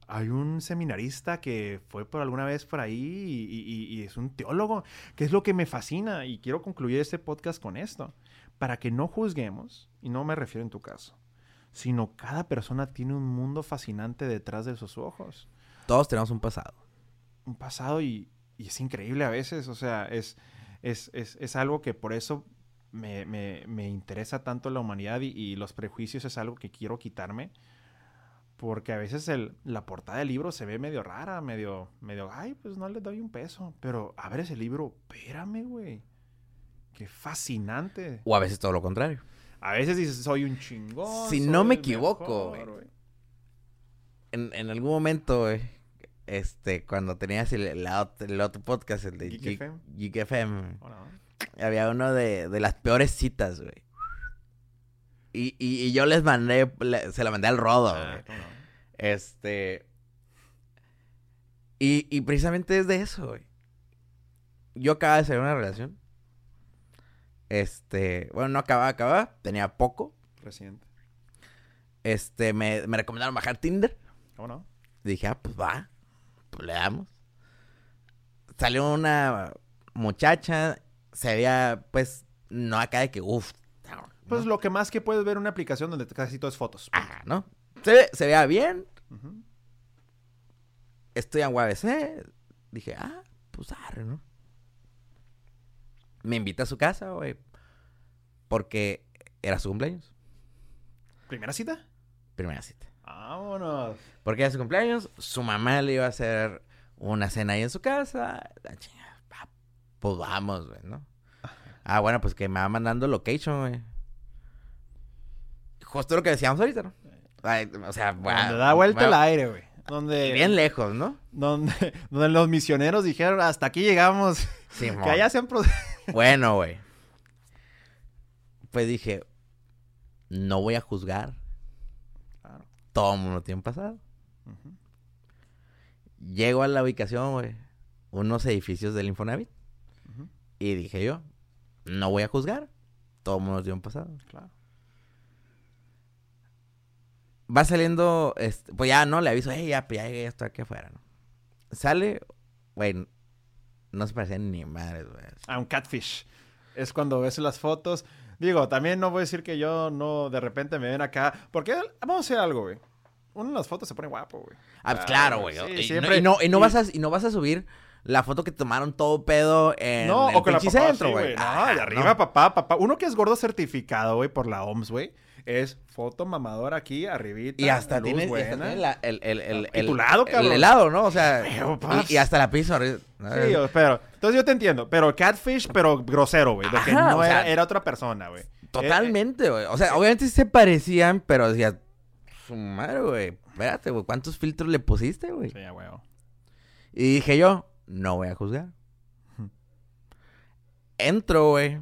hay un seminarista que fue por alguna vez por ahí y, y- y es un teólogo, que es lo que me fascina y quiero concluir este podcast con esto, para que no juzguemos, y no me refiero en tu caso, sino cada persona tiene un mundo fascinante detrás de sus ojos Todos tenemos un pasado. un pasado y, y es increíble a veces, o sea, es, es, es, es algo que por eso me, me- me interesa tanto la humanidad y, y los prejuicios es algo que quiero quitarme, porque a veces el, la portada del libro se ve medio rara, medio, medio, ay, pues no le doy un peso, pero abres el libro, espérame, güey. Qué fascinante. O a veces todo lo contrario. A veces dices, soy un chingón. Si no me equivoco, mejor, güey. En, en algún momento, güey, este, cuando tenías el, el otro podcast, el de Geek Geek, FM. Geek FM, ¿O no? Había uno de, de las peores citas, güey. Y, y, y yo les mandé, le- se la mandé al rodo, Ah, güey. Este. Y, y precisamente es de eso, güey. Yo acababa de salir de una relación. Este. Bueno, no acababa, acababa. Tenía poco. Reciente. Este, me, me recomendaron bajar Tinder. ¿Cómo no? Dije, ah, pues va. Pues le damos. Salió una muchacha. Se veía, pues, no acá de que, uff. Pues lo que más que puedes ver en una aplicación donde casi todo es fotos. Ah, ¿no? Se, ve- se veía bien. Estoy en UABC. Dije, ah, pues arre, ¿no? Me invita a su casa, güey. Porque era su cumpleaños. ¿Primera cita? Primera cita. Vámonos. Porque era su cumpleaños. Su mamá le iba a hacer una cena ahí en su casa. La chingada. Pues vamos, güey, ¿no? Ah, bueno, pues que me va mandando location, güey. Justo lo que decíamos ahorita, ¿no? Ay, o sea, Donde va- da vuelta el aire, güey. Donde, Bien lejos, ¿no? donde, donde los misioneros dijeron, hasta aquí llegamos. Simón. que allá se han... pro- Bueno, güey. Pues dije, no voy a juzgar. Claro. Todo el mundo tiene pasado. Llego a la ubicación, güey. Unos edificios del Infonavit. Y dije yo, no voy a juzgar. Todo el mundo tiene un pasado. Claro. Va saliendo, este, pues ya no, le aviso, hey, ya, pues ya llegué, ya estoy aquí afuera, ¿no? Sale, güey, no se parecían ni madres, güey. A un catfish. Es cuando ves las fotos. Digo, también no voy a decir que yo no de repente me ven acá. Porque vamos a hacer algo, güey. Uno en las fotos se pone guapo, güey. Ah, pues claro, güey. Sí, y, no- y no, y no vas a, y no vas a subir la foto que tomaron todo pedo en No, el o con la papá, centro, sí, güey. No, Ah, de arriba, no. papá, papá. Uno que es gordo certificado, güey, por la OMS, güey. Es foto mamador aquí, arribita. Y hasta luz tiene, y hasta buena. tiene la- el, el, el, el, Titulado, el helado, ¿no? O sea, y, y hasta la pizza. Sí, pero... Entonces yo te entiendo. Pero catfish, pero grosero, güey. De que Ajá, no era, sea, era otra persona, güey. Totalmente, güey. O sea, obviamente sí se parecían, pero decía, su madre, güey. Espérate, güey. ¿Cuántos filtros le pusiste, güey? Sí, huevo. Y dije yo, no voy a juzgar. Entro, güey.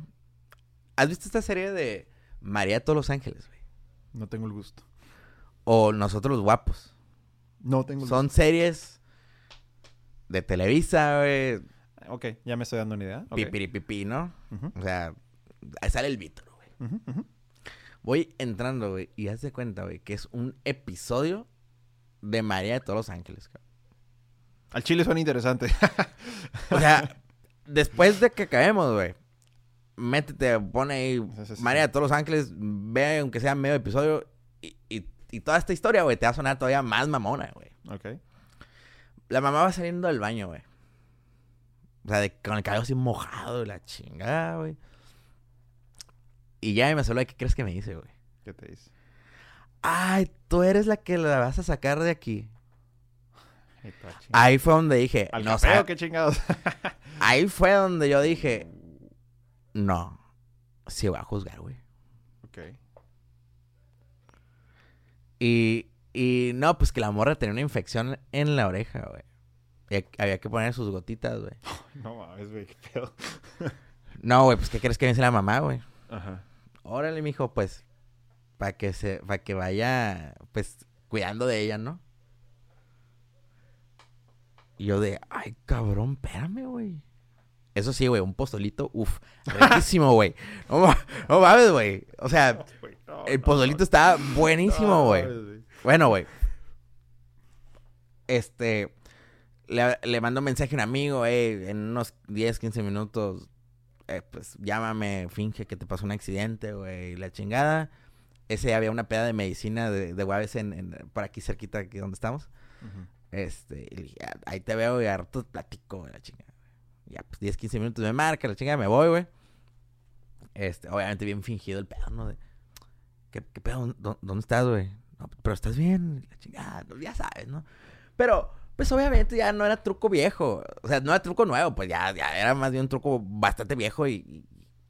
¿Has visto esta serie de María de todos los ángeles, güey? No tengo el gusto. O Nosotros los guapos. No tengo el Son series de Televisa, güey. Ok, ya me estoy dando una idea. Ok. Pipiripipi, ¿no? O sea, ahí sale el Víctor, güey. Voy entrando, güey, y haz de cuenta, güey, que es un episodio de María de todos los ángeles, cabrón. Al chile suena interesante. O sea, después de que acabemos, güey, métete, pone ahí Sí, sí, sí. María de todos los ángeles, ve aunque sea medio episodio, y, y- y toda esta historia, güey, te va a sonar todavía más mamona, güey. ok. La mamá va saliendo del baño, güey. O sea, de- con el cabello así mojado, la chingada, güey. Y ya me salió, ¿qué crees que me dice, güey? ¿Qué te dice? Ay, tú eres la que la vas a sacar de aquí. Ahí fue donde dije, ¿Al no, café sa- o qué chingados? ahí fue donde yo dije, no, sí voy a juzgar, güey. ok. Y, y no, pues que la morra tenía una infección en la oreja, güey. Y había que poner sus gotitas, güey. No mames, güey, qué pedo. No, güey, pues ¿qué crees que me dice la mamá, güey? Ajá. Órale, mijo, pues, para que se, para que vaya, pues, cuidando de ella, ¿no? Y yo de, ay, cabrón, espérame, güey. Eso sí, güey, un postolito, uff, riquísimo, güey. No, no mames, güey. O sea, no, el no, postolito no. está buenísimo, güey. Bueno, güey. Este. Le, le mando un mensaje a un amigo, eh, en unos 10, 15 minutos. eh, pues llámame, finge que te pasó un accidente, güey, la chingada. Ese había una peda de medicina de, de UABC en, en- por aquí cerquita, aquí donde estamos. Ujú. Este, y dije, "Ah, ahí te veo y a rato platico, la chingada. Ya, pues 10, 15 minutos me marca, la chingada, me voy, güey. Este, obviamente bien fingido el pedo, ¿no? De, ¿qué, qué pedo? ¿Dó- ¿Dónde estás, güey? No, pero estás bien, la chingada, no, ya sabes, ¿no? Pero, pues obviamente ya no era truco viejo. O sea, no era truco nuevo, pues ya, ya era más bien un truco bastante viejo y, y,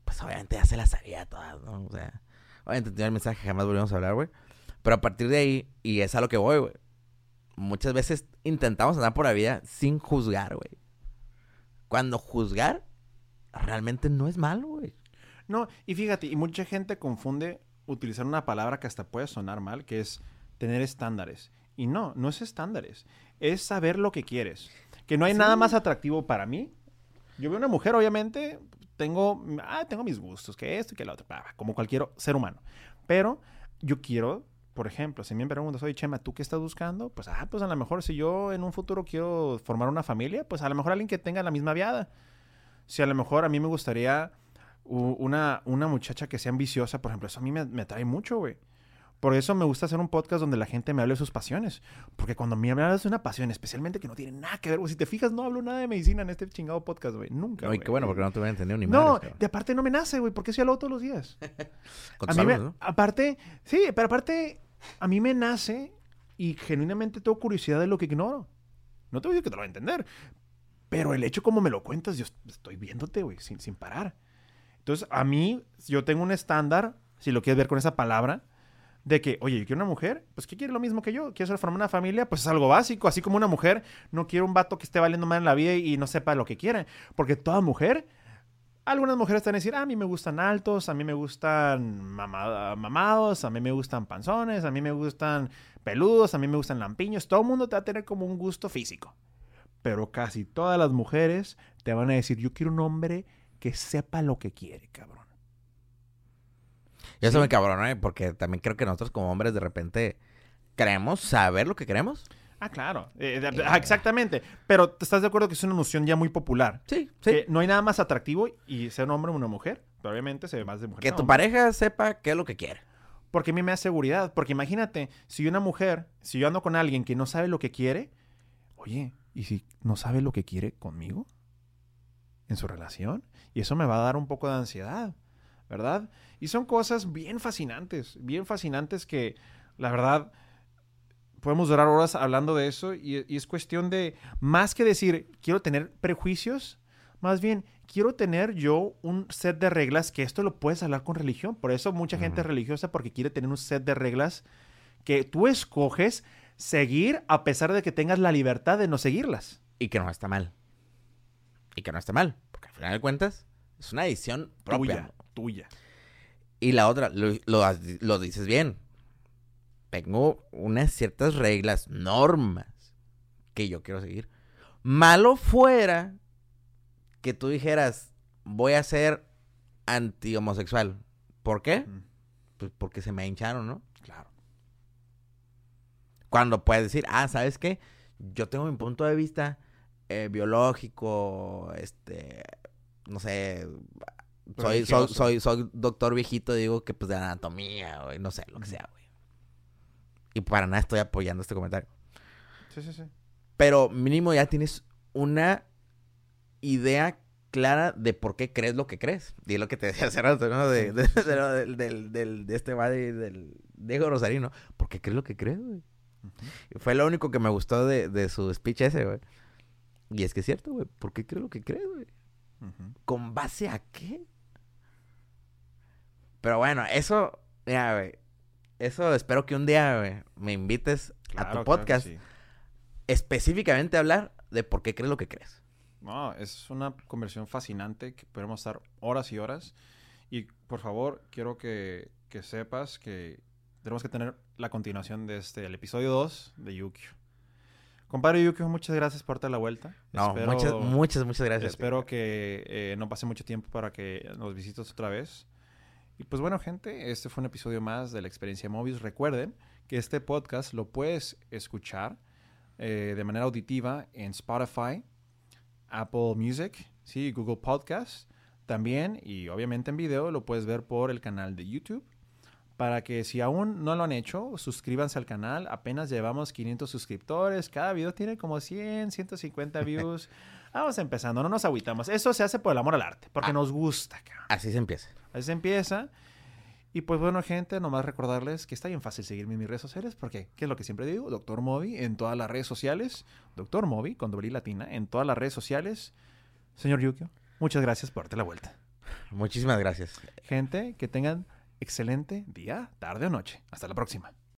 pues obviamente ya se las sabía todas, ¿no? O sea, obviamente tenía el mensaje, jamás volvimos a hablar, güey. Pero a partir de ahí, y es a lo que voy, güey. Muchas veces intentamos andar por la vida sin juzgar, güey. Cuando juzgar realmente no es malo, güey. No, y fíjate, y mucha gente confunde utilizar una palabra que hasta puede sonar mal, que es tener estándares. Y no, no es estándares. Es saber lo que quieres. Que no hay nada más atractivo para mí. Yo veo una mujer, obviamente, tengo, ah, tengo mis gustos, que esto y que lo otro, como cualquier ser humano. Pero yo quiero, por ejemplo, si me preguntas, oye, Chema, ¿tú qué estás buscando? Pues, ah, pues a lo mejor si yo en un futuro quiero formar una familia, pues a lo mejor alguien que tenga la misma viada. Si a lo mejor a mí me gustaría una, una muchacha que sea ambiciosa, por ejemplo, eso a mí me, me atrae mucho, güey. Por eso me gusta hacer un podcast donde la gente me hable de sus pasiones. Porque cuando me hablas de una pasión, especialmente que no tiene nada que ver, si te fijas, no hablo nada de medicina en este chingado podcast, güey. Nunca. Ay, qué bueno, porque no te voy a entender ni No, de aparte no me nace, güey, porque eso ya lo hago todos los días. a mí me, Aparte, sí, pero aparte, a mí me nace y genuinamente tengo curiosidad de lo que ignoro. No te voy a decir que te lo voy a entender. Pero el hecho como me lo cuentas, yo estoy viéndote, güey, sin, sin parar. Entonces, a mí, yo tengo un estándar, si lo quieres ver con esa palabra, de que, oye, yo quiero una mujer, pues que quiere lo mismo que yo, quiero formar una familia, pues es algo básico, así como una mujer no quiere un vato que esté valiendo mal en la vida y, no sepa lo que quiere, porque toda mujer, algunas mujeres están a decir, ah, a mí me gustan altos, a mí me gustan mamados, a mí me gustan panzones, a mí me gustan peludos, a mí me gustan lampiños, todo el mundo te va a tener como un gusto físico, pero casi todas las mujeres te van a decir, yo quiero un hombre que sepa lo que quiere, cabrón. Y eso me cabrón, ¿eh? Porque también creo que nosotros como hombres de repente queremos saber lo que queremos. Ah, claro. Eh, ah, exactamente. Pero ¿estás de acuerdo que es una noción ya muy popular? Sí, sí. Que no hay nada más atractivo y ser un hombre o una mujer. Pero obviamente se ve más de mujer. Que tu pareja sepa qué es lo que quiere. Porque a mí me da seguridad. Porque imagínate, si una mujer, si yo ando con alguien que no sabe lo que quiere, oye, ¿y si no sabe lo que quiere conmigo? En su relación. Y eso me va a dar un poco de ansiedad. ¿Verdad? Y son cosas bien fascinantes, bien fascinantes que, la verdad, podemos durar horas hablando de eso y, es cuestión de, más que decir, quiero tener prejuicios, más bien, quiero tener yo un set de reglas que esto lo puedes hablar con religión. Por eso mucha gente es religiosa porque quiere tener un set de reglas que tú escoges seguir a pesar de que tengas la libertad de no seguirlas. Y que no está mal. Y que no está mal. Porque al final de cuentas es una decisión propia tuya. Y la otra, lo, dices bien. Tengo unas ciertas reglas, normas que yo quiero seguir. Malo fuera que tú dijeras, voy a ser anti-homosexual. ¿Por qué? Pues porque se me hincharon, ¿no? Claro. Cuando puedes decir, ah, ¿sabes qué? Yo tengo mi punto de vista eh, biológico, este, no sé, soy, soy, soy, doctor viejito, digo que pues de anatomía, güey, no sé, lo que sea, güey. Y para nada estoy apoyando este comentario. Sí, sí, sí. Pero mínimo ya tienes una idea clara de por qué crees lo que crees. Y es lo que te decía hace rato, ¿no? De, de, este va del Diego Rosarino. ¿Por qué crees lo que crees, güey? Fue lo único que me gustó de, su speech ese, güey. Y es que es cierto, güey. ¿Por qué crees lo que crees, güey? ¿Con base a qué? Pero bueno, eso, mira, güey. Eso espero que un día, güey, me invites a tu podcast. Específicamente a hablar de por qué crees lo que crees. No, es una conversión fascinante que podemos estar horas y horas. Y por favor, quiero que, que sepas que tenemos que tener la continuación de este, el episodio 2 de Yukio. Compadre Yukio, muchas gracias por darte la vuelta. No, muchas, muchas, muchas gracias. Espero que eh, no pase mucho tiempo para que nos visites otra vez. Y pues bueno, gente, este fue un episodio más de la experiencia Mobius. Recuerden que este podcast lo puedes escuchar eh, de manera auditiva en Spotify, Apple Music, sí, Google Podcast también y obviamente en video lo puedes ver por el canal de YouTube. Para que si aún no lo han hecho, suscríbanse al canal. Apenas llevamos 500 suscriptores. Cada video tiene como 100, 150 views. Vamos empezando, no nos agüitamos. Eso se hace por el amor al arte, porque ah. nos gusta. Así se empieza. Así se empieza. Y pues bueno, gente, nomás recordarles que está bien fácil seguirme en mis redes sociales, porque, ¿qué es lo que siempre digo? Doctor Moby en todas las redes sociales. Doctor Moby, con doble latina, en todas las redes sociales. Señor Yukio, muchas gracias por darte la vuelta. Muchísimas gracias. Gente, que tengan excelente día, tarde o noche. Hasta la próxima.